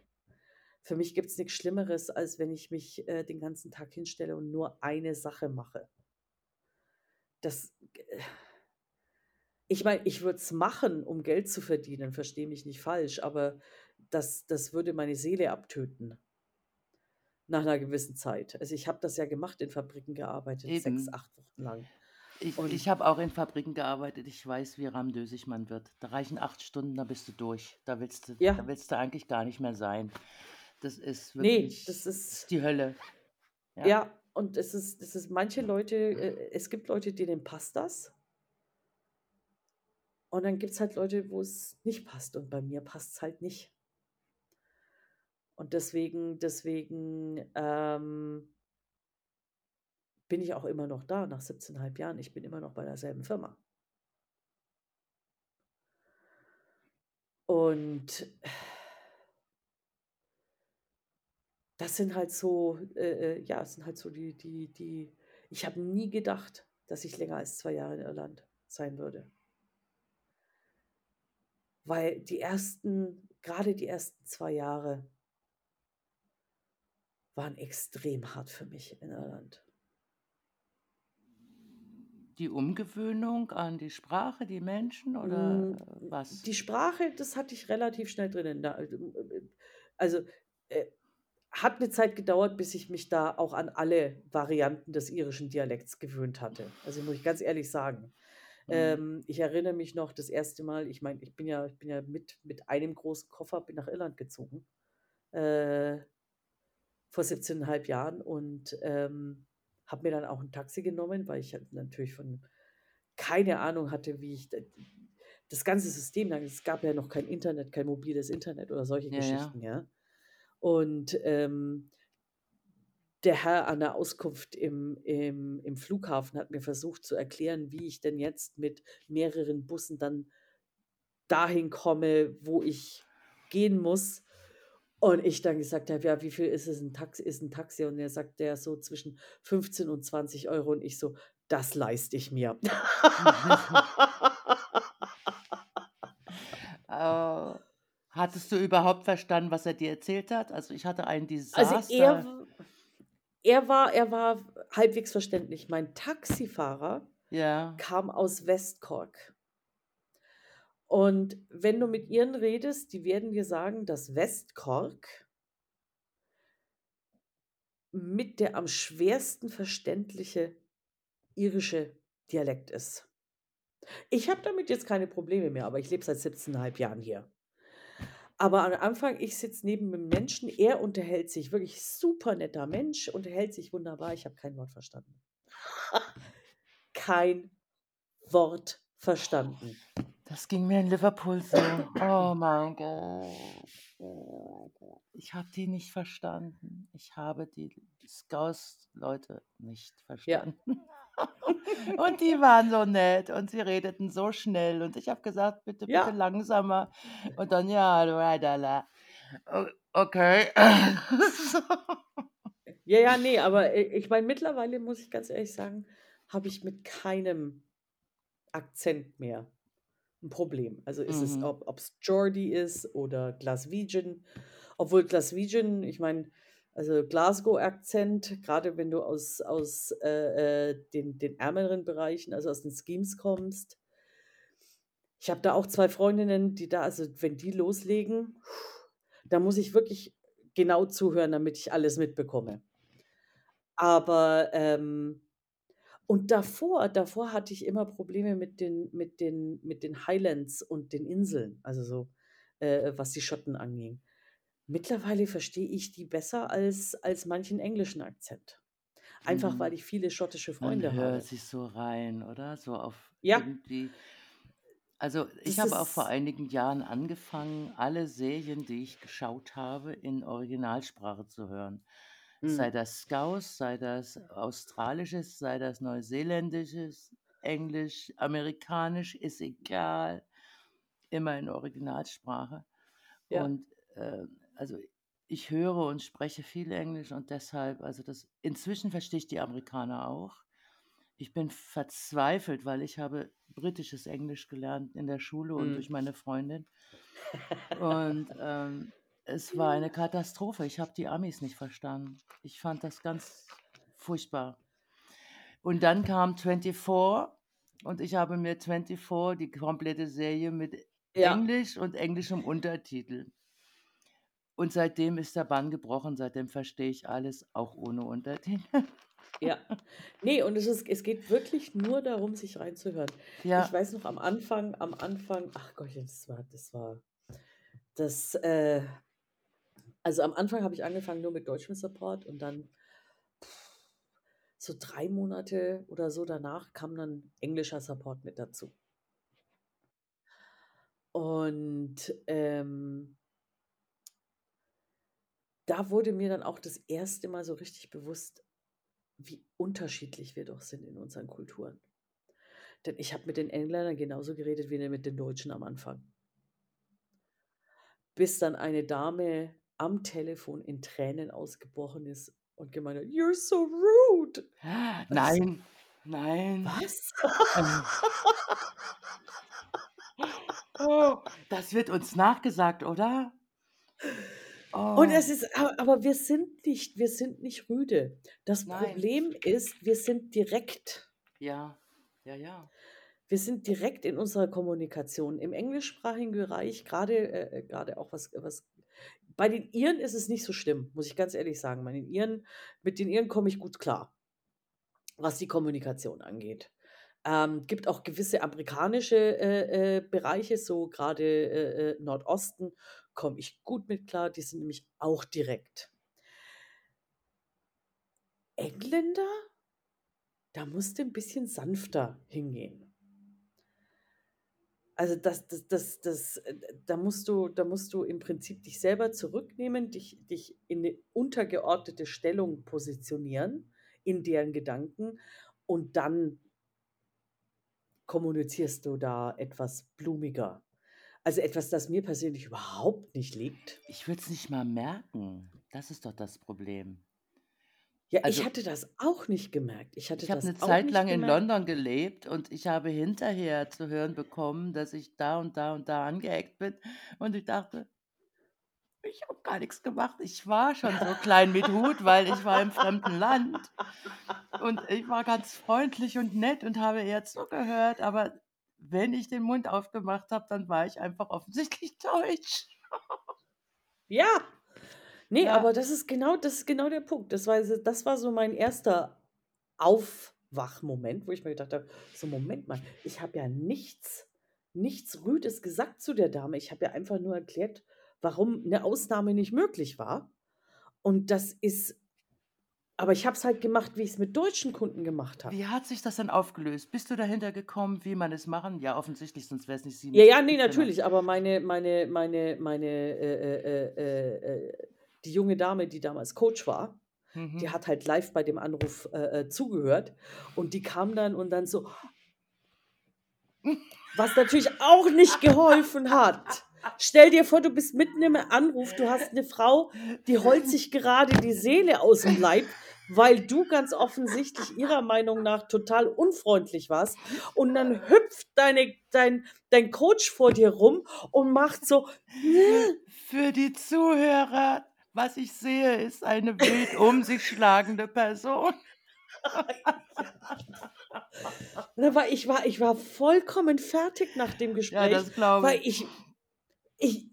Für mich gibt es nichts Schlimmeres, als wenn ich mich äh, den ganzen Tag hinstelle und nur eine Sache mache. Das, äh, ich meine, ich würde es machen, um Geld zu verdienen, verstehe mich nicht falsch, aber das, das würde meine Seele abtöten. Nach einer gewissen Zeit. Also ich habe das ja gemacht, in Fabriken gearbeitet, sechs, Eben. acht Wochen lang. Ich, Und- ich habe auch in Fabriken gearbeitet. Ich weiß, wie ramdösig man wird. Da reichen acht Stunden, da bist du durch. Da willst du, Ja. da willst du eigentlich gar nicht mehr sein. Das ist Nee, wirklich das ist- die Hölle. Ja, und es ist, es ist manche Leute, äh, es gibt Leute, denen passt das. Und dann gibt es halt Leute, wo es nicht passt. Und bei mir passt es halt nicht. Und deswegen, deswegen ähm, bin ich auch immer noch da, nach 17,5 Jahren. Ich bin immer noch bei derselben Firma. Und das sind halt so, äh, äh, ja, es sind halt so die, die, die, ich habe nie gedacht, dass ich länger als zwei Jahre in Irland sein würde. Weil die ersten, gerade die ersten zwei Jahre waren extrem hart für mich in Irland. Die Umgewöhnung an die Sprache, die Menschen oder Hm, äh, was? die Sprache, das hatte ich relativ schnell drinnen. Äh, also, hat 'ne Zeit gedauert, bis ich mich da auch an alle Varianten des irischen Dialekts gewöhnt hatte. Also, muss ich ganz ehrlich sagen. Mhm. Ähm, ich erinnere mich noch das erste Mal ich meine, ich bin ja ich bin ja mit mit einem großen Koffer bin nach Irland gezogen, äh vor 17,5 Jahren und, ähm, habe mir dann auch 'n Taxi genommen, weil ich halt natürlich von keine Ahnung hatte, wie ich das ganze System es gab ja noch kein Internet, kein mobiles Internet oder solche ja. Geschichten, ja? Und, ähm der Herr an der Auskunft im im im Flughafen hat mir versucht zu erklären, wie ich denn jetzt mit mehreren Bussen dann dahin komme, wo ich gehen muss. Und ich dann gesagt habe: „Ja, wie viel ist es 'n Tax ist 'n Taxi?“ Und er sagt der so zwischen 15 und 20 € und ich so: „Das leiste ich mir.“ Äh, hattest du überhaupt verstanden, was er dir erzählt hat? Also, ich hatte einen Also, er Desaster er war er war halbwegs verständlich. Mein Taxifahrer Ja. kam aus West Cork. Und wenn du mit Iren redest, die werden dir sagen, dass West Cork mit der am schwersten verständliche irische Dialekt ist. Ich habe damit jetzt keine Probleme mehr, aber ich lebe seit 17,5 Jahren hier. Aber am Anfang, ich sitze neben 'nem Menschen, er unterhält sich wirklich super netter Mensch, unterhält sich wunderbar, ich habe kein Wort verstanden. Kein Wort verstanden. Das ging mir in Liverpool so. Oh mein Gott. Ich habe die nicht verstanden. Ich habe die Scouse-Leute nicht Ja. Und die waren so nett und sie redeten so schnell und ich habe gesagt: „Bitte, bitte Ja. langsamer.“ Und dann: „Ja, o okay.“ So. Ja, ja, ne, aber i ich meine, mittlerweile muss ich ganz ehrlich sagen, habe ich mit keinem Akzent mehr 'n Problem. Also, ist es Mhm. ob ob's Geordie ist oder Glaswegian. Obwohl Glaswegian ich meine, also, Glasgow-Akzent, grade wenn du aus aus, äh, äh, den den ärmeren Bereichen, also, aus den Schemes kommst ich habe da auch 2 Freundinnen, die da also, wenn die loslegen, da muss ich wirklich genau zuhören, damit ich alles mitbekomme. Aber, ähm und davor davor hatte ich immer Probleme mit den mit den mit den Highlands und den Inseln, also, so, äh, was die Schotten anging. Mittlerweile verstehe ich die besser als als manchen englischen Akzent. Einfach, weil Mhm. ich viele schottische Man Freunde hört habe. sich so rein, oder? So auf Ja. irgendwie also, ich Das habe auch vor ist einigen Jahren angefangen, alle Serien, die ich geschaut habe, in Originalsprache zu hören. Sei Mhm. das Scouse, sei das Australisches, sei das Neuseeländisches, Englisch, Amerikanisch, ist egal, immer in Originalsprache. Ja. Und, äh, also, ich höre und spreche viel Englisch und deshalb also, das inzwischen verstehe ich die Amerikaner auch. Ich bin verzweifelt, weil ich habe britisches Englisch gelernt in der Schule und Mhm. durch meine Freundin. Und, ähm, es war eine Katastrophe. Ich habe die Amis nicht verstanden. Ich fand das ganz furchtbar. Und dann kam „24“ und ich habe mir „24“, die komplette Serie mit Ja. Englisch und englischem Untertitel und seitdem ist der Bann gebrochen. Seitdem verstehe ich alles, auch ohne Untertitel. Ja. Ne, und es ist es geht wirklich nur darum, sich reinzuhören. Ich Ja. weiß noch am Anfang am Anfang ach Gottchen, das war das war das, äh also, am Anfang habe ich angefangen nur mit deutschem Support und dann so 3 Monate oder so danach kam dann englischer Support mit dazu. Und, ähm da wurde mir dann auch das 1. Mal so richtig bewusst, wie unterschiedlich wir doch sind in unseren Kulturen. Denn ich habe mit den Engländern genauso geredet wie mit den Deutschen am Anfang. Bis dann eine Dame am Telefon in Tränen ausgebrochen ist und gemeint hat: „You're so rude.“ Und ich so: Nein, nein. „Was?“ Oh, das wird uns nachgesagt, oder? Und Oh. es ist a aber wir sind nicht wir sind nicht rüde. Das Nein. Problem ist, wir sind direkt. Ja, ja, ja. Wir sind direkt in unserer Kommunikation. Im englischsprachigen Bereich, grade äh, äh, grade auch was was bei den Iren ist es nicht so schlimm, muss ich ganz ehrlich sagen. Bei den Iren mit den Iren komme ich gut klar, was die Kommunikation angeht. Ähm, gibt auch gewisse amerikanische, äh, äh, Bereiche, so grade, äh, äh, Nordosten, komme ich gut mit klar, die sind nämlich auch direkt. Engländer, da musst du 'n bisschen sanfter hingehen. Also, das das das das da musst du da musst du im Prinzip dich selber zurücknehmen, dich dich in 'ne untergeordnete Stellung positionieren in deren Gedanken und dann kommunizierst du da etwas blumiger. Also, etwas, das mir persönlich überhaupt nicht liegt. Ich würde es nicht mal merken. Das ist doch das Problem. Ja, ich Also hatte das auch nicht gemerkt. Ich hatte ich habe 'ne auch Zeit lang in. London gelebt und ich habe hinterher zu hören bekommen, dass ich da und da und da angeeckt bin und ich dachte: „Ich habe gar nix gemacht.“ Ich war schon so klein mit Hut, weil ich war im fremden Land und ich war ganz freundlich und nett und habe eher zugehört, aber wenn ich den Mund aufgemacht habe, dann war ich einfach offensichtlich deutsch. Ja. Ne, Ja. aber das ist genau das ist genau der Punkt. Das war das war so mein erster Aufwachmoment, wo ich mir gedacht habe: „So, Moment mal, ich habe ja nichts nichts Rüdes gesagt zu der Dame. Ich habe ja einfach nur erklärt, warum 'ne Ausnahme nicht möglich war.“ Und das ist aber ich habe es halt gemacht, wie ich's mit deutschen Kunden gemacht habe. Wie hat sich das denn aufgelöst? Bist du dahinter gekommen, wie man es machen ja, offensichtlich, sonst wäre es nicht Ja, ja, ne, 57, genau. natürlich, aber meine meine meine meine, äh, äh, äh, äh die junge Dame, die damals Coach war, die Mhm. hat halt live bei dem Anruf, äh, äh, zugehört und die kam dann und dann so was natürlich auch nicht geholfen hat. Stell dir vor, du bist mitten im Anruf, du hast 'ne Frau, die heult sich gerade die Seele aus'm Leib, weil du ganz offensichtlich ihrer Meinung nach total unfreundlich warst und dann hüpft deine dein dein Coach vor dir rum und macht so Für die Zuhörer, was ich sehe, ist eine wild um sich schlagende Person. Ne, weil ich war ich war vollkommen fertig nach dem Ja, Gespräch, das glaube weil ich. ich ich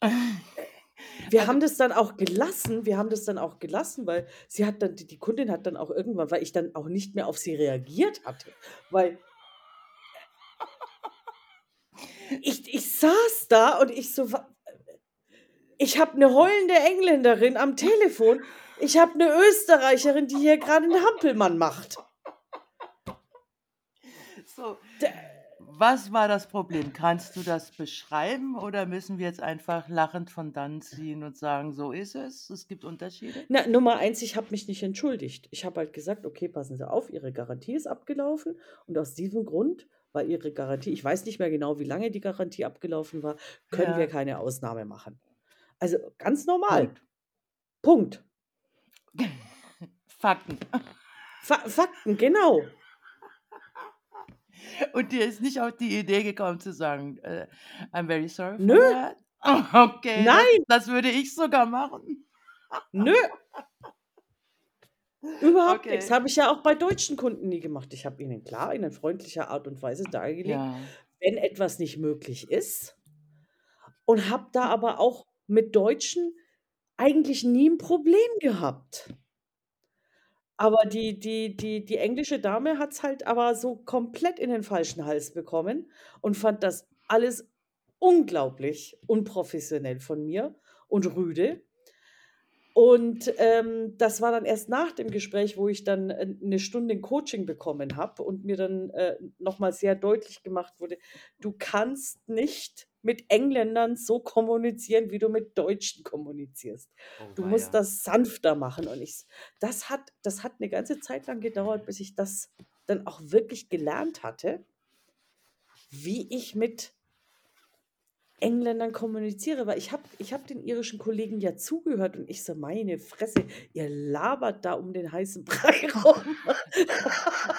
äh, wir Also haben das dann auch gelassen wir haben das dann auch gelassen, weil sie hat dann die die Kundin hat dann auch irgendwann weil ich dann auch nicht mehr auf sie reagiert hatte, weil ich ich saß da und ich so: „Wa ich habe 'ne heulende Engländerin am Telefon. Ich habe 'ne Österreicherin, die hier grade 'n Hampelmann macht.“ So, D was war das Problem? Kannst du das beschreiben oder müssen wir jetzt einfach lachend von dann ziehen und sagen: „So ist es, es gibt Unterschiede?“ Na, Nummer 1, ich habe mich nicht entschuldigt. Ich habe halt gesagt: „Okay, passen Sie auf, Ihre Garantie ist abgelaufen und aus diesem Grund, weil Ihre Garantie“ ich weiß nicht mehr genau, wie lange die Garantie abgelaufen war, „können wir Ja. keine Ausnahme machen.“ Also, ganz normal. Punkt. Punkt. Fakten. Fa Fakten, genau. Und dir ist nicht auf die Idee gekommen zu sagen, äh: „I'm very sorry for Nö. that?“ Okay, das Nein. das würde ich sogar machen. Nö. Überhaupt. Okay. Habe ich ja auch bei deutschen Kunden nie gemacht. Ich habe ihnen klar in freundlicher Art und Weise dargelegt, Ja. wenn etwas nicht möglich ist und habe da aber auch mit Deutschen eigentlich nie 'n Problem gehabt. Aber die die die die englische Dame hat's halt aber so komplett in den falschen Hals bekommen und fand das alles unglaublich unprofessionell von mir und rüde. Und, ähm, das war dann erst nach dem Gespräch, wo ich dann, äh, 'ne Stunde Coaching bekommen habe und mir dann, äh, noch mal sehr deutlich gemacht wurde: „Du kannst nicht mit Engländern so kommunizieren, wie du mit Deutschen kommunizierst. Oh Du musst das sanfter machen.“ Und ich das hat das hat 'ne ganze Zeit lang gedauert, bis ich das dann auch wirklich gelernt hatte wie ich mit Engländern kommuniziere, weil ich habe ich hab den irischen Kollegen ja zugehört und ich so, meine Fresse, ihr labert da um den heißen Brei rum.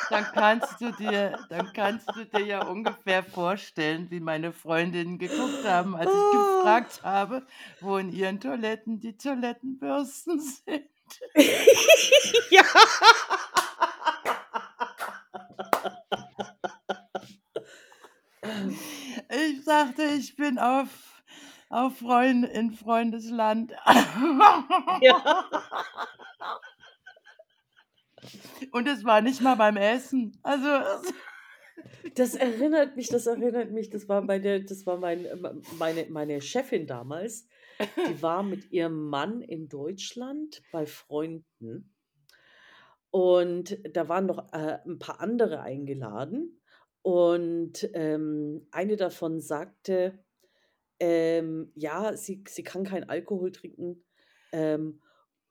Dann kannst du dir dann kannst du dir ja ungefähr vorstellen, wie meine Freundinnen geguckt haben, als ich Oh. gefragt habe, wo in ihren Toiletten die Toilettenbürsten sind. Ja. Ich sagte, ich bin auf auf Freund in Freundesland. Ja. Und es war nicht mal beim Essen. Also, Das erinnert mich das erinnert mich, das war meine das war mein meine meine Chefin damals. Die war mit ihrem Mann in Deutschland bei Freunden. Und da waren noch, äh, 'n paar andere eingeladen. Und, ähm, eine davon sagte, ähm, ja, sie sie kann keinen Alkohol trinken. Ähm,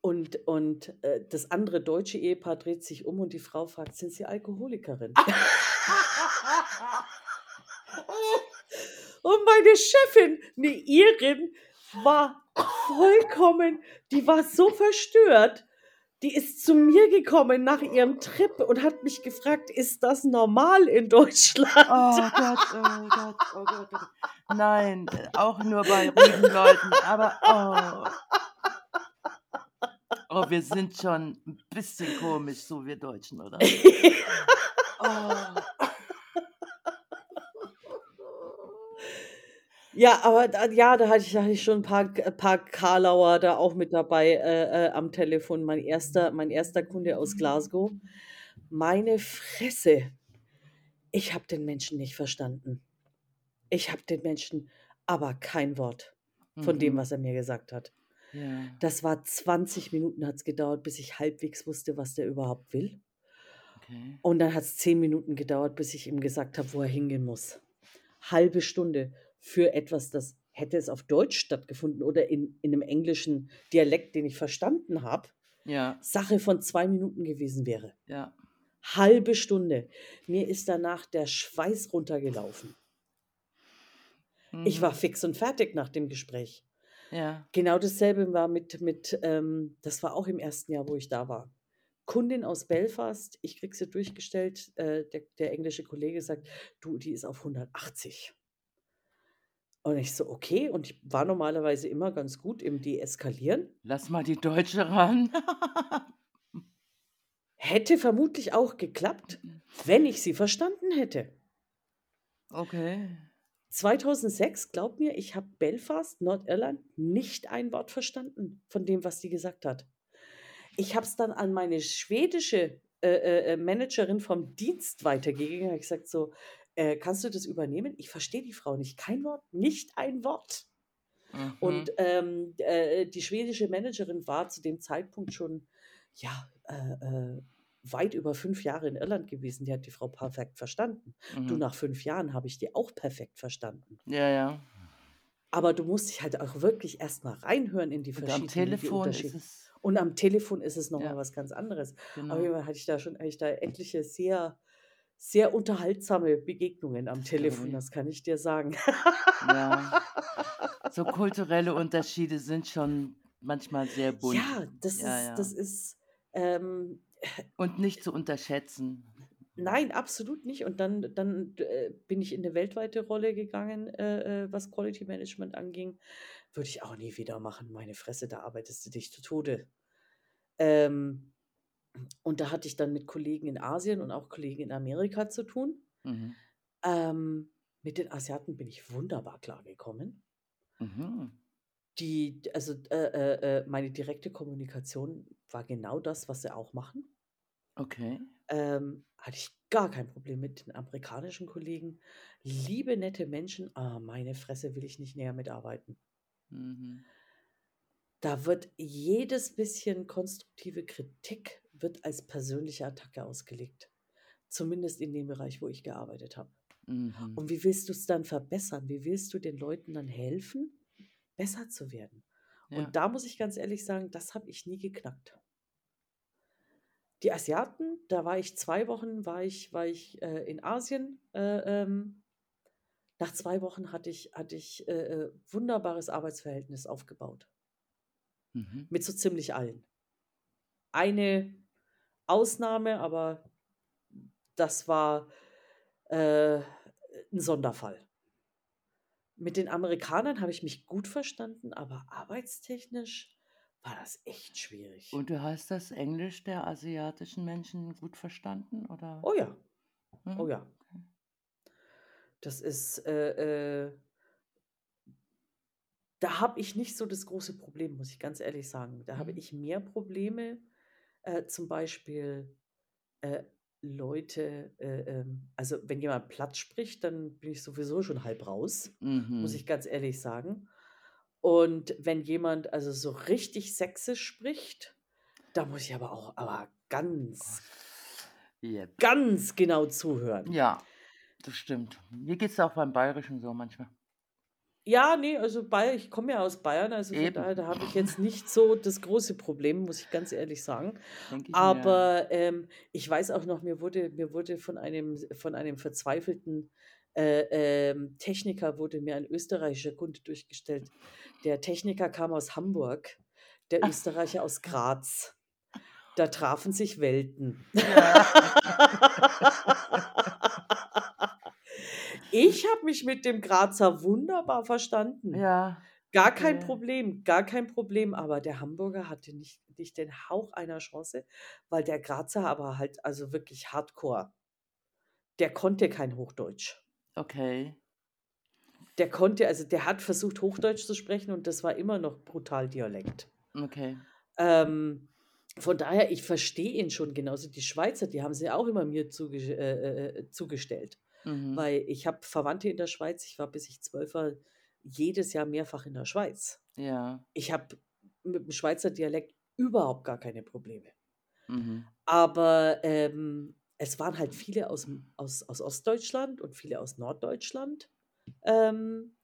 und und, äh, das andere deutsche Ehepaar dreht sich um und die Frau fragt: „Sind Sie Alkoholikerin?“ Und meine Chefin, 'ne Irin, war vollkommen die war so verstört. Die ist zu mir gekommen nach ihrem Trip und hat mich gefragt: „Ist das normal in Deutschland?“ Oh Gott, oh Gott, oh Gott, oh Gott. Nein, auch nur bei ruhigen Leuten, aber oh. Oh, wir sind schon 'n bisschen komisch, so wir Deutschen, oder? Oh. Ja, aber da ja, da hatte ich da hatte ich schon 'n paar K paar Karlauer da auch mit dabei, äh, äh, am Telefon. Mein erster mein erster Kunde aus Glasgow. Meine Fresse. Ich habe den Menschen nicht verstanden. Ich habe den Menschen aber kein Wort von dem, Mhm. was er mir gesagt hat. Ja. Das war 20 Minuten hat's gedauert, bis ich halbwegs wusste, was der überhaupt will. Okay. Und dann hat's 10 Minuten gedauert, bis ich ihm gesagt habe, wo er hingehen muss. Halbe Stunde für etwas, das hätte es auf Deutsch stattgefunden oder in in 'nem englischen Dialekt, den ich verstanden habe, Ja. Sache von 2 Minuten gewesen wäre. Ja. Halbe Stunde. Mir ist danach der Schweiß runtergelaufen. Ich war Mhm. fix und fertig nach dem Gespräch. Ja. Genau dasselbe war mit mit, ähm das war auch im 1. Jahr, wo ich da war. Kundin aus Belfast, ich kriege sie durchgestellt, äh, der der englische Kollege sagt: „Du, die ist auf 180.“ Und ich so: „Okay.“ Und ich war normalerweise immer ganz gut im Deeskalieren. Lass mal die Deutsche ran. Hätte vermutlich auch geklappt, wenn ich sie verstanden hätte. Okay. 2006, glaube mir, ich habe Belfast, Nordirland, nicht ein Wort verstanden von dem, was die gesagt hat. Ich habe es dann an meine schwedische, äh, äh, äh, Managerin vom Dienst weitergegeben, habe ich gesagt so: „Äh, kannst du das übernehmen? Ich verstehe die Frau nicht. Kein Wort, nicht ein Wort.“ Mhm. Und, ähm, äh, die schwedische Managerin war zu dem Zeitpunkt schon, ja, äh, äh, weit über 5 Jahre in Irland gewesen. Die hat die Frau perfekt verstanden. Du, Mhm. nach 5 Jahren habe ich die auch perfekt verstanden. Ja, ja. Aber du musst dich halt auch wirklich erst mal reinhören in die Und am verschiedenen Telefon ist Unterschiede. es Und am Telefon ist es noch mal Ja. was ganz anderes. Genau. Fall hatte ich da schon hatte ich da etliche sehr sehr unterhaltsame Begegnungen am Das Telefon, das kann ich dir sagen. Ja. So kulturelle Unterschiede sind schon manchmal sehr bunt. Ja, das Ja, ist das ja. ist, ähm Und nicht zu unterschätzen. Nein, absolut nicht. Und dann dann, äh, bin ich in 'ne weltweite Rolle gegangen, äh, äh, was Quality Management anging. Würde ich auch nie wieder machen. Meine Fresse, da arbeitest du dich zu Tode. Ähm, und da hatte ich dann mit Kollegen in Asien und auch Kollegen in Amerika zu tun. Mhm. Ähm, mit den Asiaten bin ich wunderbar klargekommen. Mhm. Die also, äh, äh, äh, meine direkte Kommunikation war genau das, was sie auch machen. Okay. Ähm, hatte ich gar kein Problem mit den amerikanischen Kollegen. Liebe, nette Menschen, aber meine Fresse will ich nicht näher mitarbeiten. Mhm. Da wird jedes bisschen konstruktive Kritik wird als persönliche Attacke ausgelegt. Zumindest in dem Bereich, wo ich gearbeitet habe. Mhm. Und wie willst du's dann verbessern? Wie willst du den Leuten dann helfen, besser zu werden? Ja. Und da muss ich ganz ehrlich sagen, das habe ich nie geknackt. Die Asiaten, da war ich 2 Wochen war ich war ich, äh, in Asien, äh, ähm Nach 2 Wochen hatte ich hatte ich, äh, äh, wunderbares Arbeitsverhältnis aufgebaut. Mhm. Mit so ziemlich allen. Eine Ausnahme, aber das war, äh, 'n Sonderfall. Mit den Amerikanern habe ich mich gut verstanden, aber arbeitstechnisch war das echt schwierig. Und du hast das Englisch der asiatischen Menschen gut verstanden, oder? Oh ja. Mhm, Oh ja. Das ist, äh, äh da habe ich nicht so das große Problem, muss ich ganz ehrlich sagen. Da habe Mhm. ich mehr Probleme, äh, zum Beispiel, äh, Leute, äh, ähm also, wenn jemand platt spricht, dann bin ich sowieso schon halb raus, muss Mhm. ich ganz ehrlich sagen. Und wenn jemand also so richtig sächsisch spricht, da muss ich aber auch aber ganz Jep. ganz genau zuhören. Ja, das stimmt. Mir geht's auch beim Bayerischen so manchmal. Ja, ne, also Bay ich komme ja aus Bayern, also von daher, da habe ich jetzt nicht so das große Problem, muss ich ganz ehrlich sagen. Ich. Aber, ähm, ich weiß auch noch, mir wurde mir wurde von einem von einem verzweifelten, äh, ähm, Techniker wurde mir ein österreichischer Kunde durchgestellt. Der Techniker kam aus Hamburg, der Österreicher aus Graz. Da trafen sich Welten. Ich habe mich mit dem Grazer wunderbar verstanden. Ja, Gar kein okay. Problem, gar kein Problem, aber der Hamburger hatte nicht nicht den Hauch einer Chance, weil der Grazer aber halt also wirklich Hardcore. Der konnte kein Hochdeutsch. Okay. Der konnte also der hat versucht, Hochdeutsch zu sprechen und das war immer noch brutal Dialekt. Okay. Ähm, von daher, ich verstehe ihn schon, genauso die Schweizer, die haben sie auch immer mir zuge äh, äh, zugestellt. Mhm. Weil ich habe Verwandte in der Schweiz, ich war, bis ich 12 war, jedes Jahr mehrfach in der Schweiz. Ja. Ich habe mit dem Schweizer Dialekt überhaupt gar keine Probleme. Mhm. Aber, ähm, es waren halt viele aus'm aus aus Ostdeutschland und viele aus Norddeutschland, ähm,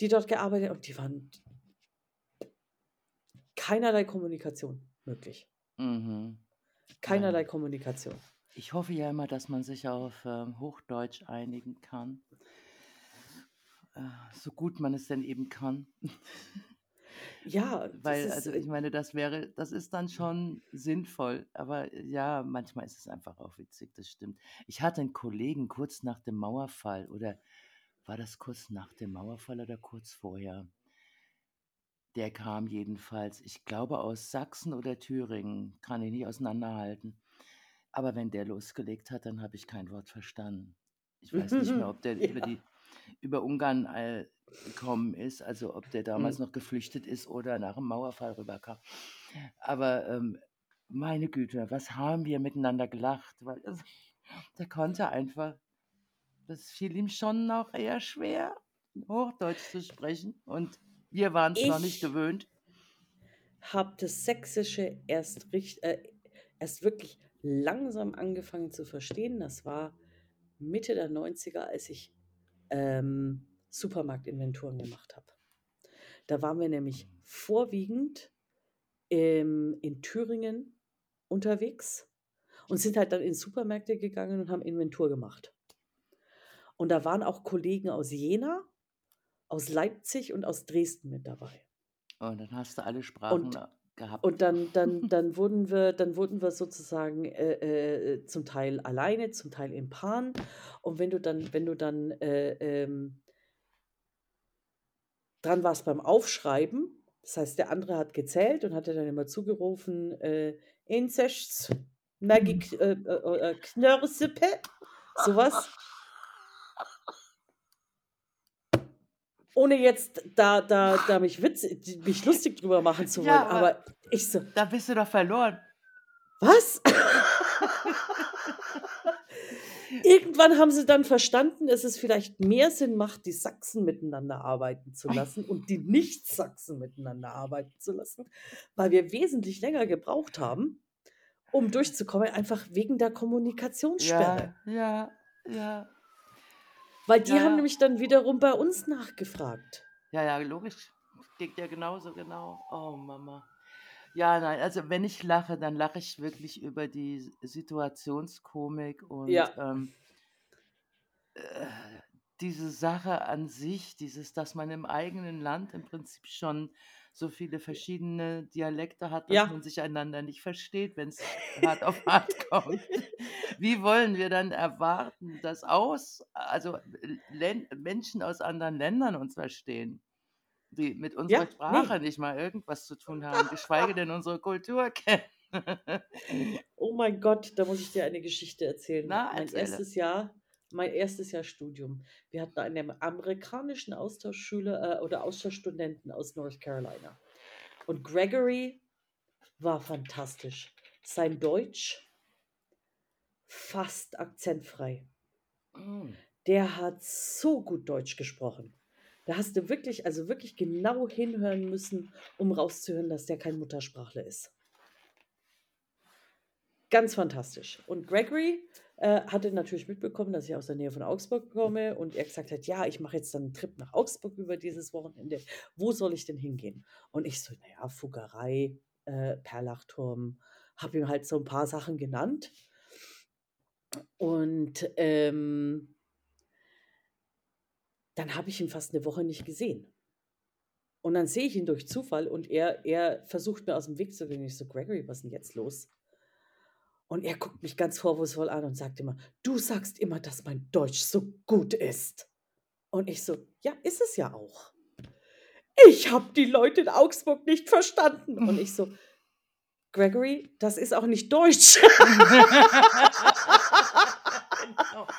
die dort gearbeitet und die waren keinerlei Kommunikation möglich. Mhm. Keinerlei Ja. Kommunikation. Ich hoffe ja immer, dass man sich auf, ähm, Hochdeutsch einigen kann. Äh, so gut man es denn eben kann. Ja, Weil also, äh ich meine, das wäre das ist dann schon sinnvoll, aber ja, manchmal ist es einfach auch witzig, das stimmt. Ich hatte 'n Kollegen kurz nach dem Mauerfall oder war das kurz nach dem Mauerfall oder kurz vorher? Der kam jedenfalls, ich glaube, aus Sachsen oder Thüringen, kann ich nicht auseinanderhalten. Aber wenn der losgelegt hat, dann habe ich kein Wort verstanden. Ich weiß nicht mehr, ob der über Ja. die über Ungarn, äh, gekommen ist, also ob der damals Mhm. noch geflüchtet ist oder nach dem Mauerfall rüberkam. Aber, ähm, meine Güte, was haben wir miteinander gelacht, weil also, der konnte einfach das fiel ihm schon noch eher schwer, Hochdeutsch zu sprechen und wir waren's noch nicht Ich gewöhnt. habe das Sächsische erst richt äh, erst wirklich langsam angefangen zu verstehen. Das war Mitte der 90er, als ich, ähm, Supermarktinventuren gemacht habe. Da waren wir nämlich vorwiegend, ähm, in Thüringen unterwegs und sind halt dann in Supermärkte gegangen und haben Inventur gemacht. Und da waren auch Kollegen aus Jena, aus Leipzig und aus Dresden mit dabei. Und dann hast du alle Sprachen Und gehabt. und dann dann dann wurden wir dann wurden wir sozusagen, äh, äh, zum Teil alleine, zum Teil in Paaren. Und wenn du dann wenn du dann, äh, ähm dran warst beim Aufschreiben, das heißt, der andere hat gezählt und hat dir dann immer zugerufen, äh: „Inzeschts, Maggi K äh, äh, äh, Knörsuppe“, so was. Ohne jetzt da da da mich witz mich lustig drüber machen zu wollen, Ja, aber aber ich so da bist du doch verloren. Was? Irgendwann haben sie dann verstanden, dass es vielleicht mehr Sinn macht, die Sachsen miteinander arbeiten zu lassen und die Nicht-Sachsen miteinander arbeiten zu lassen, weil wir wesentlich länger gebraucht haben, um durchzukommen, einfach wegen der Kommunikationssperre. Ja, ja, ja. Weil die Ja, haben ja. nämlich dann wiederum bei uns nachgefragt. Ja, ja, logisch. Geht ja genauso, genau. Oh, Mama. Ja, nein, also wenn ich lache, dann lache ich wirklich über die Situationskomik und, Ja. ähm äh, diese Sache an sich, dieses dass man im eigenen Land im Prinzip schon so viele verschiedene Dialekte hat, dass Ja. man sich einander nicht versteht, wenn's hart auf hart kommt. Wie wollen wir dann erwarten, dass aus also, Län Menschen aus anderen Ländern uns verstehen, die mit unserer Ja, Sprache ne. nicht mal irgendwas zu tun haben, geschweige denn unsere Kultur kennen. Oh mein Gott, da muss ich dir eine Geschichte erzählen. Na, Mein erzähle. 1. Jahr mein 1. Jahr Studium. Wir hatten einen amerikanischen Austauschschüler, äh, oder Austauschstudenten aus North Carolina. Und Gregory war fantastisch. Sein Deutsch fast akzentfrei. Hm. Der hat so gut Deutsch gesprochen. Da hast du wirklich also, wirklich genau hinhören müssen, um rauszuhören, dass der kein Muttersprachler ist. Ganz fantastisch. Und Gregory, äh, hatte natürlich mitbekommen, dass ich aus der Nähe von Augsburg komme und er gesagt hat: „Ja, ich mache jetzt dann 'n Trip nach Augsburg über dieses Wochenende. Wo soll ich denn hingehen?“ Und ich so: „Na ja, Fuggerei, äh, Perlachturm.“ Habe ihm halt so 'n paar Sachen genannt. Und, ähm dann habe ich ihn fast 'ne Woche nicht gesehen. Und dann sehe ich ihn durch Zufall und er er versucht mir aus'm Weg zu gehen. Ich so: „Gregory, was 'n jetzt los?“ Und er guckt mich ganz vorwurfsvoll an und sagt immer: „Du sagst immer, dass mein Deutsch so gut ist.“ Und ich so: „Ja, ist es ja auch.“ „Ich habe die Leute in Augsburg nicht verstanden.“ Und ich so: „Gregory, das ist auch nicht Deutsch.“ Genau.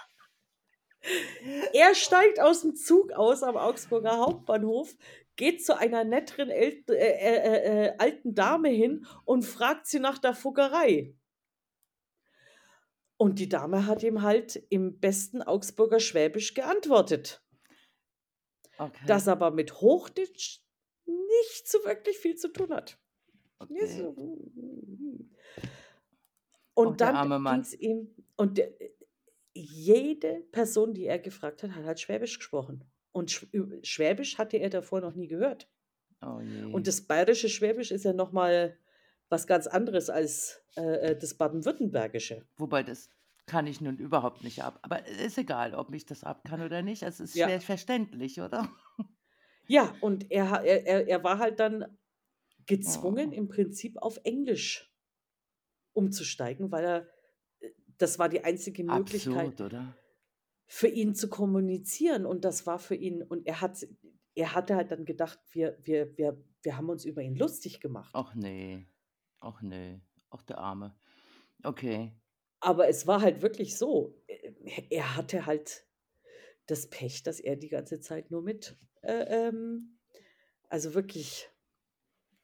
Er steigt aus'm Zug aus am Augsburger Hauptbahnhof, geht zu einer netteren ält äh, äh, äh, äh, alten Dame hin und fragt sie nach der Fuggerei. Und die Dame hat ihm halt im besten Augsburger Schwäbisch geantwortet. Okay. Das aber mit Hochdeutsch nicht so wirklich viel zu tun hat. Okay. so und Och, dann Mann. ging's ihm und der jede Person, die er gefragt hat, hat halt Schwäbisch gesprochen. Und Schwäbisch hatte er davor noch nie gehört. Oh Und das bayerische Schwäbisch ist ja noch mal was ganz anderes als, äh, äh, das Baden-Württembergische. Wobei, das kann ich nun überhaupt nicht ab. Aber ist egal, ob ich das ab kann oder nicht. Es ist Ja. schwer verständlich, oder? Ja, und er er er war halt dann gezwungen, Oh. im Prinzip auf Englisch umzusteigen, weil er äh, das war die einzige Möglichkeit Absurd, für ihn zu kommunizieren und das war für ihn und er hat er hatte halt dann gedacht, wir wir wir wir haben uns über ihn lustig gemacht. Och ne. Och ne. Och, der Arme. Okay. Aber es war halt wirklich so, äh, er hatte halt das Pech, dass er die ganze Zeit nur mit, äh, ähm also, wirklich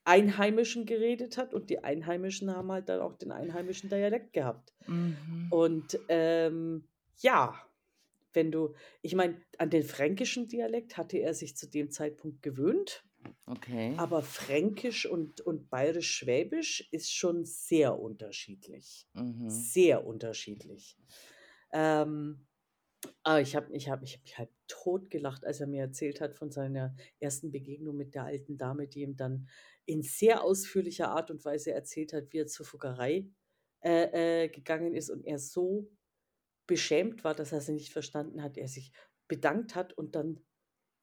Einheimischen geredet hat und die Einheimischen haben halt dann auch den einheimischen Dialekt gehabt. Mhm. Und, ähm, ja, wenn du ich meine, an den fränkischen Dialekt hatte er sich zu dem Zeitpunkt gewöhnt, Okay. aber Fränkisch und und Bayerisch-Schwäbisch ist schon sehr unterschiedlich. Mhm. Sehr unterschiedlich. Ähm, aber ich habe ich habe ich habe mich halt totgelacht, als er mir erzählt hat von seiner ersten Begegnung mit der alten Dame, die ihm dann in sehr ausführlicher Art und Weise erzählt hat, wie er zur Fuggerei, äh, äh, gegangen ist und er so beschämt war, dass er sie nicht verstanden hat. Er sich bedankt hat und dann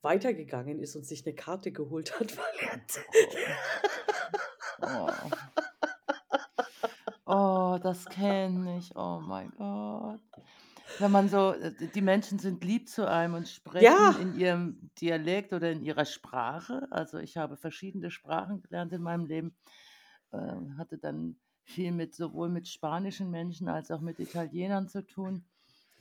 weitergegangen ist und sich 'ne Karte geholt hat, weil er Oh. Oh, das kenne ich. Oh mein Gott. Wenn man so äh, die Menschen sind lieb zu einem und sprechen Ja. in ihrem Dialekt oder in ihrer Sprache. Also, ich habe verschiedene Sprachen gelernt in meinem Leben, äh, hatte dann viel mit sowohl mit spanischen Menschen als auch mit Italienern zu tun,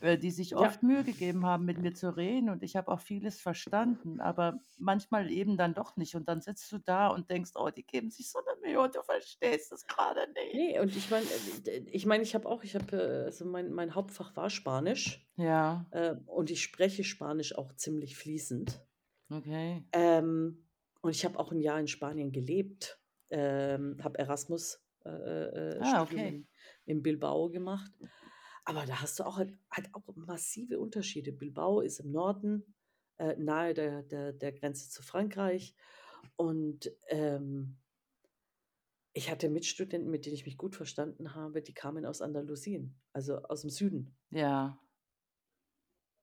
die sich Ja. oft Mühe gegeben haben, mit mir zu reden und ich habe auch vieles verstanden, aber manchmal eben dann doch nicht. Und dann sitzt du da und denkst: „Oh, die geben sich so 'ne Mühe und du verstehst es grade nicht.“ Ne, und ich meine, äh, ich meine, ich habe auch ich habe, äh also, mein mein Hauptfach war Spanisch, Ja. äh, und ich spreche Spanisch auch ziemlich fließend. Okay. Ähm, und ich habe auch 'n Jahr in Spanien gelebt, ähm, habe Erasmus, äh, äh, äh, Ah, okay. in in Bilbao gemacht. Aber da hast du auch halt halt auch massive Unterschiede. Bilbao ist im Norden, äh, nahe der der der Grenze zu Frankreich und, ähm ich hatte Mitstudenten, mit denen ich mich gut verstanden habe, die kamen aus Andalusien, also, aus'm Süden. Ja.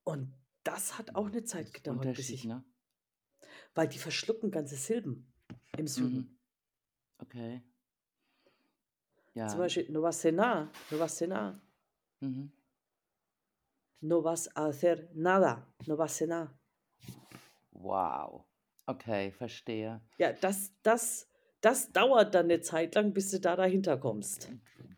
Und Das hat auch eine Zeit gedauert, bis ich ne? weil die verschlucken ganze Silben im Süden. Mhm. Okay. Zum Ja. Beispiel, no vas no vas a hacer nada, no vas a cenar. Wow. Okay, verstehe. Ja, das, das, das dauert dann eine Zeit lang, bis du da dahinter kommst.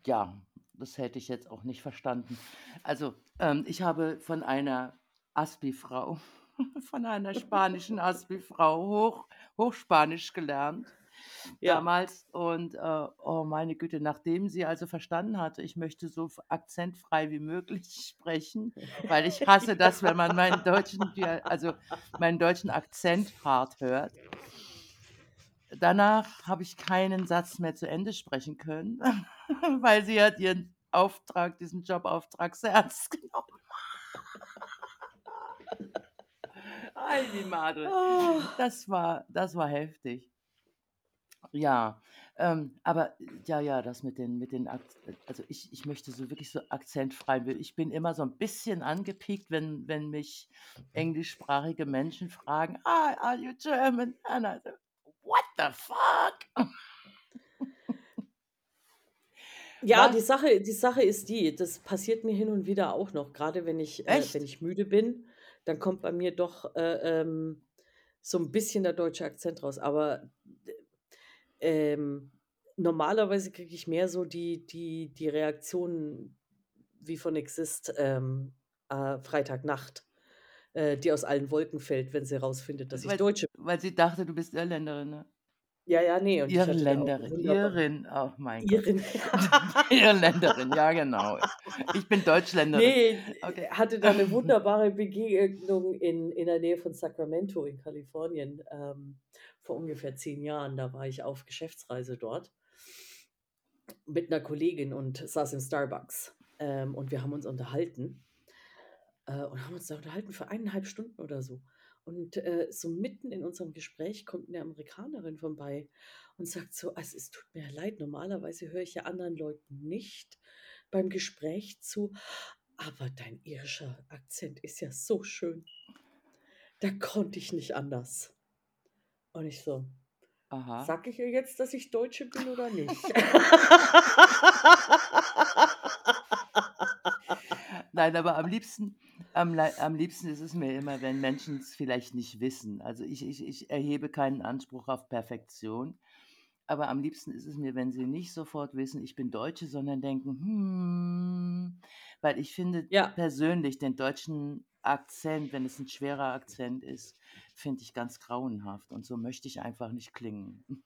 Ja, das hätte ich jetzt auch nicht verstanden. Also, ähm, ich habe von einer Aspi-Frau, von einer spanischen Aspi-Frau hoch, Hochspanisch gelernt Ja, damals. Und äh, oh meine Güte, nachdem sie also verstanden hatte, ich möchte so akzentfrei wie möglich sprechen, weil ich hasse das, wenn man meinen deutschen, also meinen deutschen Akzent hart hört. Danach habe ich keinen Satz mehr zu Ende sprechen können, weil sie hat ihren Auftrag, diesen Jobauftrag sehr ernst genommen. Ay, die Madre. Ah, Das war, das war heftig. Ja, ähm, aber ja, ja, das mit den, mit den, Ak- also ich, ich möchte so wirklich so akzentfrei, ich bin immer so ein bisschen angepiekt, wenn, wenn mich englischsprachige Menschen fragen, ah, are you German? And I so, what the fuck? Ja, die? Sache, die Sache ist die, das passiert mir hin und wieder auch noch, gerade wenn ich, äh, wenn Echt? ich müde bin, dann kommt bei mir doch äh, ähm, so ein bisschen der deutsche Akzent raus. Aber ähm, normalerweise kriege ich mehr so die, die, die Reaktionen wie von Exist ähm, äh, Freitagnacht, äh, die aus allen Wolken fällt, wenn sie rausfindet, dass ich Weil, Deutsche bin. weil sie dachte, du bist Irländerin, ne? Ja, ja, nee, und ich Irländerin. Irin, oh mein Gott. Irin. Irländerin, ja genau. Ich bin Deutschländerin. Nee, Okay. hatte da eine wunderbare Begegnung in, in der Nähe von Sacramento in Kalifornien ähm, vor ungefähr zehn Jahren. Da war ich auf Geschäftsreise dort mit einer Kollegin und saß im Starbucks. Ähm, und wir haben uns unterhalten äh, und haben uns da unterhalten für eineinhalb Stunden oder so. Und äh, so mitten in unserem Gespräch kommt eine Amerikanerin vorbei und sagt so, also es tut mir leid, normalerweise höre ich ja anderen Leuten nicht beim Gespräch zu, aber dein irischer Akzent ist ja so schön. Da konnte ich nicht anders. Und ich so, Aha. sag ich ihr jetzt, dass ich Deutsche bin oder nicht? Nein, aber am liebsten, am, am liebsten ist es mir immer, wenn Menschen es vielleicht nicht wissen. Also ich, ich, ich erhebe keinen Anspruch auf Perfektion. Aber am liebsten ist es mir, wenn sie nicht sofort wissen, ich bin Deutsche, sondern denken, hm, weil ich finde ja, persönlich den deutschen Akzent, wenn es ein schwerer Akzent ist, finde ich ganz grauenhaft. Und so möchte ich einfach nicht klingen.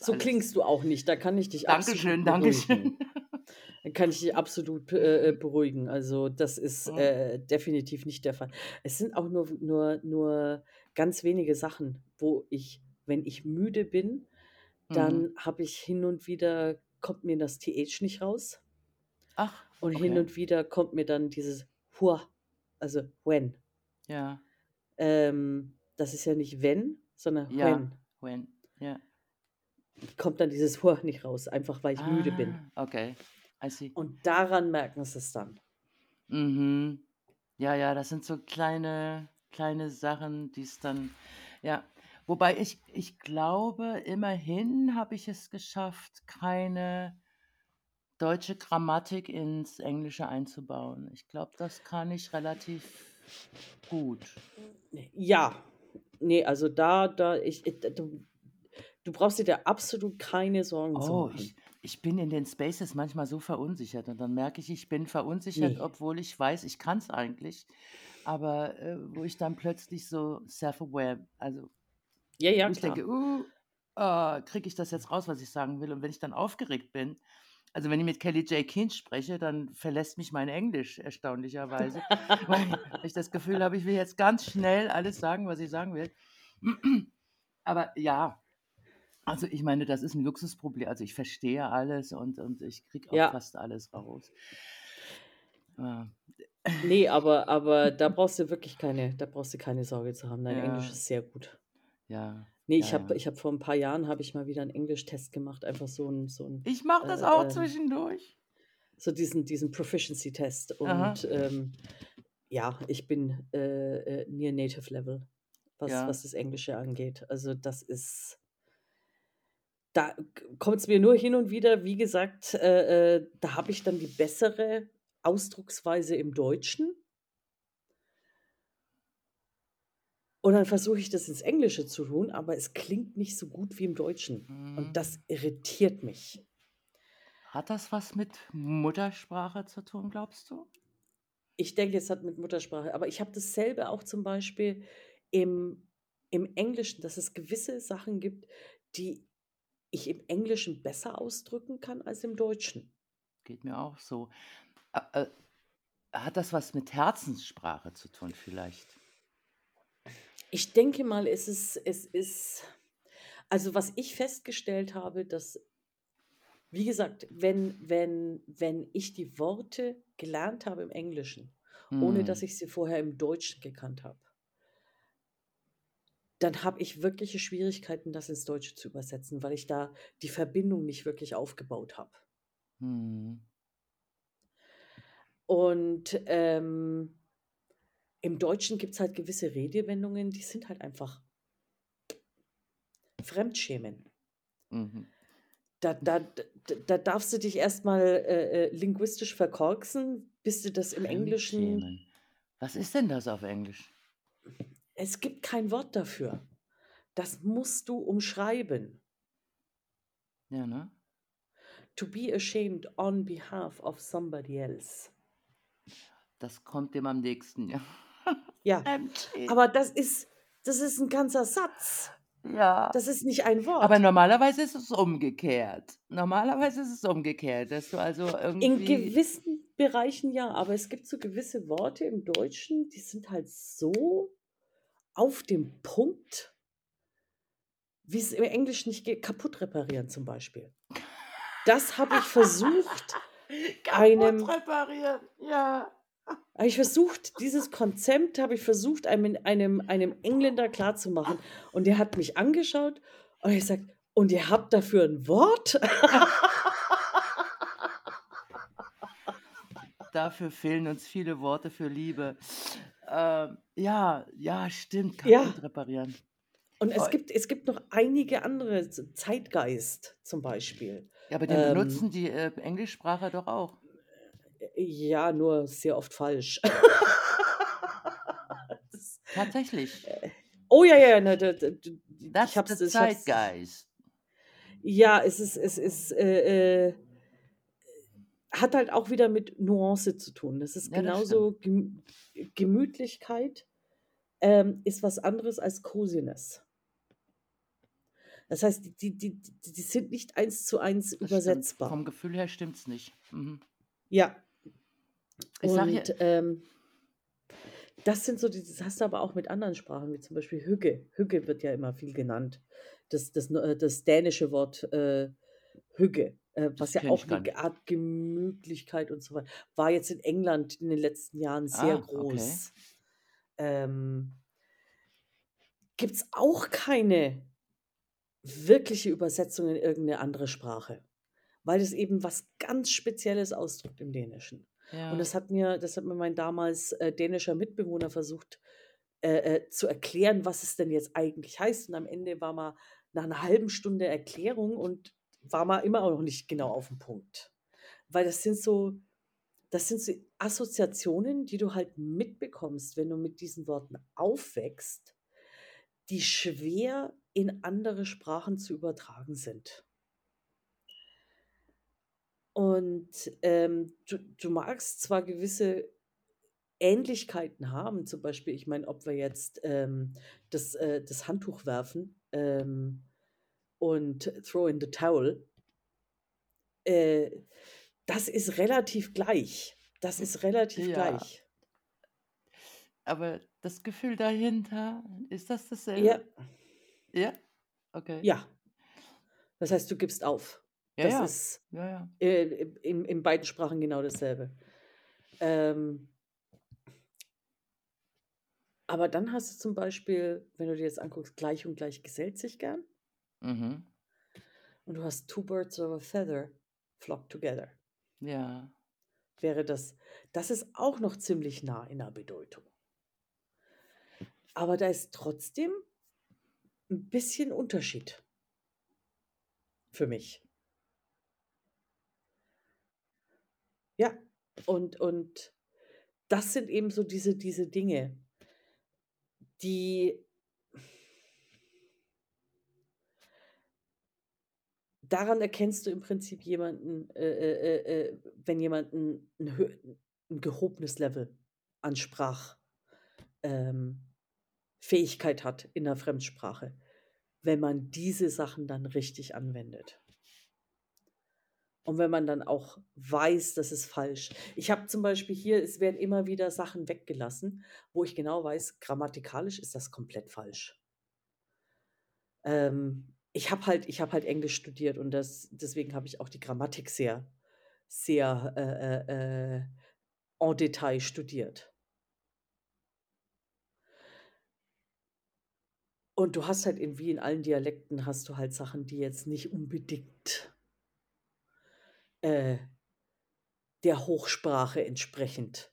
So alles. klingst du auch nicht. Da kann ich dich absolut Dankeschön, Dankeschön. beruhigen. Da kann ich dich absolut äh, äh, beruhigen. Also das ist Mhm. äh, definitiv nicht der Fall. Es sind auch nur, nur, nur ganz wenige Sachen, wo ich, wenn ich müde bin, Mhm. dann habe ich hin und wieder, kommt mir das TH nicht raus. Ach, Und hin okay. und wieder kommt mir dann dieses Hua, also when. Ja, Ähm, das ist ja nicht wenn, sondern ja, when. when, ja. Kommt dann dieses Hua nicht raus, einfach weil ich müde bin. Ah, okay, I see. Und daran merken sie es dann. Mhm. Ja, ja, das sind so kleine, kleine Sachen, die es dann, ja. Wobei ich, ich glaube, immerhin habe ich es geschafft, keine deutsche Grammatik ins Englische einzubauen. Ich glaube, das kann ich relativ gut. Ja, nee, also da, da, ich, ich- du, du brauchst dir da absolut keine Sorgen zu Oh, machen. ich, ich bin in den Spaces manchmal so verunsichert und dann merke ich, ich bin verunsichert, Nee. obwohl ich weiß, ich kann es eigentlich. Aber äh, wo ich dann plötzlich so self-aware, also Ja, ja, ich klar. denke, uh, äh, kriege ich das jetzt raus, was ich sagen will? Und wenn ich dann aufgeregt bin, also wenn ich mit Kelly J. Kinch spreche, dann verlässt mich mein Englisch erstaunlicherweise, weil ich das Gefühl habe, ich will jetzt ganz schnell alles sagen, was ich sagen will. Aber ja, also ich meine, das ist ein Luxusproblem. Also ich verstehe alles und, und ich kriege auch Ja, fast alles raus. Äh, nee, aber, aber da brauchst du wirklich keine, da brauchst du keine Sorge zu haben. Dein Englisch ja, ist sehr gut. ja, Nee, ja, ich habe ja. ich hab vor ein paar Jahren habe ich mal wieder einen Englischtest gemacht, einfach so ein, so ein, Ich mache das auch äh, ähm, zwischendurch. so diesen, diesen Proficiency-Test. Und ähm, ja, ich bin äh, äh, near Native Level, was, Ja. was das Englische angeht. Also das ist, da kommt es mir nur hin und wieder, wie gesagt, äh, äh, da habe ich dann die bessere Ausdrucksweise im Deutschen. Und dann versuche ich das ins Englische zu tun, aber es klingt nicht so gut wie im Deutschen. Und Mhm. das irritiert mich. Hat das was mit Muttersprache zu tun, glaubst du? Ich denke, es hat mit Muttersprache, aber ich habe dasselbe auch zum Beispiel im, im Englischen, dass es gewisse Sachen gibt, die ich im Englischen besser ausdrücken kann als im Deutschen. Geht mir auch so. Ä- äh, hat das was mit Herzenssprache zu tun vielleicht? Ich denke mal, es ist, es ist, also was ich festgestellt habe, dass, wie gesagt, wenn, wenn, wenn ich die Worte gelernt habe im Englischen, ohne dass Hm. ich sie vorher im Deutschen gekannt habe, dann habe ich wirkliche Schwierigkeiten, das ins Deutsche zu übersetzen, weil ich da die Verbindung nicht wirklich aufgebaut habe. Hm. Und ähm, im Deutschen gibt es halt gewisse Redewendungen, die sind halt einfach Fremdschämen. Mhm. Da, da, da, da darfst du dich erstmal äh, äh, linguistisch verkorksen, bis du das im Englischen. Was ist denn das auf Englisch? Es gibt kein Wort dafür. Das musst du umschreiben. Ja, ne? To be ashamed on behalf of somebody else. Das kommt dem am nächsten, ja. Ja, aber das ist, das ist ein ganzer Satz. Ja. Das ist nicht ein Aber Wort. normalerweise ist es umgekehrt. Normalerweise ist es umgekehrt, dass du also In irgendwie. gewissen Bereichen ja, aber es gibt so gewisse Worte im Deutschen, die sind halt so auf dem Punkt, wie es im Englischen nicht geht. Kaputt reparieren zum Beispiel. Das habe ich versucht, einem, Kaputt reparieren, ja. Habe ich versucht, dieses Konzept habe ich versucht, einem, einem, einem Engländer klarzumachen. Und der hat mich angeschaut und ich gesagt, und ihr habt dafür ein Wort? Dafür fehlen uns viele Worte für Liebe. Ähm, ja, ja, stimmt. Ja. Kaputt reparieren. Und es Oh. gibt, es gibt noch einige andere, Zeitgeist zum Beispiel. Ja, aber den Ähm, benutzen die äh, Englischsprache doch auch. Ja, nur sehr oft falsch. Das- Tatsächlich. oh ja, ja, ne, da, da, Das ich hab's, hab's. Zeitgeist. Ja, es ist, es ist, äh, äh, hat halt auch wieder mit Nuance zu tun. Das ist Ja, das genauso Gemü Gemütlichkeit ähm, ist was anderes als Coziness. Das heißt, die, die, die, die sind nicht eins zu eins Das stimmt. übersetzbar. Vom Gefühl her stimmt's nicht. Mhm. Ja, Ich sag ja, ähm, das sind so, das hast du aber auch mit anderen Sprachen, wie zum Beispiel Hügge. Hügge wird ja immer viel genannt. Das, das, äh, das dänische Wort äh, Hügge, äh, was ja auch eine. Art Gemütlichkeit und so weiter, war jetzt in England in den letzten Jahren sehr Ah, okay. groß. Ähm, Gibt es auch keine wirkliche Übersetzung in irgendeine andere Sprache, weil es eben was ganz Spezielles ausdrückt im Dänischen. Und Ja. das hat mir, das hat mir mein damals äh, dänischer Mitbewohner versucht äh, äh, zu erklären, was es denn jetzt eigentlich heißt. Und am Ende war man nach einer halben Stunde Erklärung und war man immer auch noch nicht genau auf dem Punkt. Weil das sind so, das sind so Assoziationen, die du halt mitbekommst, wenn du mit diesen Worten aufwächst, die schwer in andere Sprachen zu übertragen sind. Und ähm, du, du magst zwar gewisse Ähnlichkeiten haben, zum Beispiel, ich meine, ob wir jetzt ähm, das, äh, das Handtuch werfen ähm, und throw in the towel, äh, das ist relativ gleich. Das ist relativ Ja. gleich. Aber das Gefühl dahinter, ist das Ja, dasselbe? Ja? Okay. ja. Das heißt, du gibst auf. Ja, Das ja. ist Ja, äh, in, in beiden Sprachen genau dasselbe. Ähm, aber dann hast du zum Beispiel, wenn du dir jetzt anguckst, gleich und gleich gesellt sich gern. Mhm. Und du hast two birds of a feather flock together. Ja. wäre das das ist auch noch ziemlich nah in der Bedeutung. Aber da ist trotzdem 'n bisschen Unterschied für mich. Ja, und und das sind eben so diese diese Dinge, die daran erkennst du im Prinzip jemanden, äh, äh, äh, äh, wenn jemand 'n 'n hö 'n gehobenes Level an Sprach ähm, hat in 'ner Fremdsprache, wenn man diese Sachen dann richtig anwendet. Und wenn man dann auch weiß, das ist falsch. Ich habe zum Beispiel hier es werden immer wieder Sachen weggelassen, wo ich genau weiß, grammatikalisch ist das komplett falsch. Ähm, ich habe halt habe halt Englisch studiert und das deswegen habe ich auch die Grammatik sehr sehr, äh, äh, äh, en Detail studiert. Und du hast halt in wie in allen Dialekten hast du halt Sachen, die jetzt nicht unbedingt äh der Hochsprache entsprechend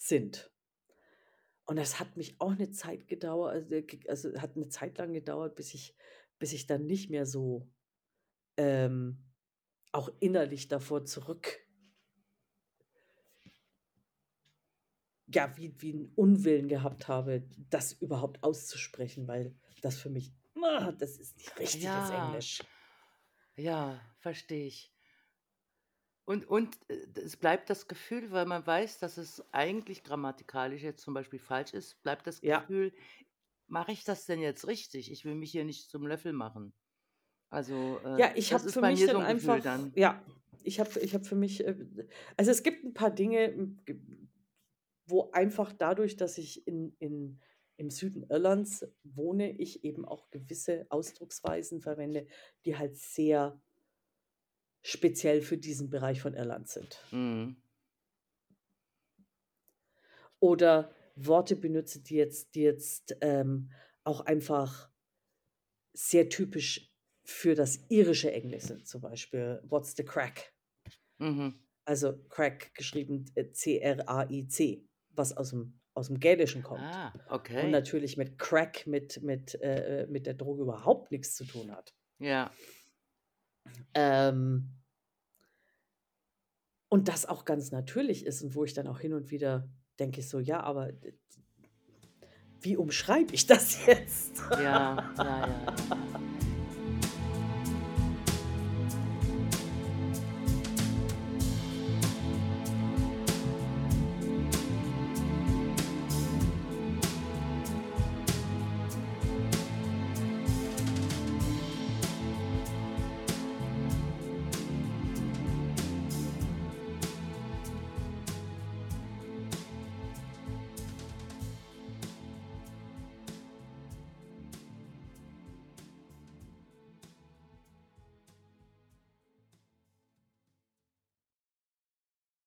sind. Und das hat mich auch 'ne Zeit gedauert also, äh, also, hat 'ne Zeit lang gedauert, bis ich bis ich dann nicht mehr so, ähm, auch innerlich davor zurück ja, wie wie 'n Unwillen gehabt habe, das überhaupt auszusprechen, weil das für mich ah, das ist nicht richtiges Ja. Englisch. Ja, verstehe ich. Und und, äh, es bleibt das Gefühl, weil man weiß, dass es eigentlich grammatikalisch jetzt zum Beispiel falsch ist, bleibt das Ja. Gefühl: „Mache ich das denn jetzt richtig? Ich will mich hier nicht zum Löffel machen.“ Also, äh, Ja, ich das habe ist für bei mich mir so dann 'n Gefühl einfach dann. ja, ich habe ich habe für mich, äh also, es gibt 'n paar Dinge, wo einfach dadurch, dass ich in in im Süden Irlands wohne, ich eben auch gewisse Ausdrucksweisen verwende, die halt sehr speziell für diesen Bereich von Irland sind. Mhm. Oder Worte benutze, die jetzt die jetzt, ähm, auch einfach sehr typisch für das irische Englisch sind, zum Beispiel: „What's the crack?“ Mhm. Also, Crack geschrieben, äh, C-R-A-I-C, was aus'm aus'm Gälischen kommt Ah, und okay. natürlich mit Crack mit mit äh, äh, mit der Droge überhaupt nix zu tun hat. Ja. Ähm und das auch ganz natürlich ist und wo ich dann auch hin und wieder denke ich so: „Ja, aber wie umschreibe ich das jetzt?“ Ja, ja, ja, ja, ja.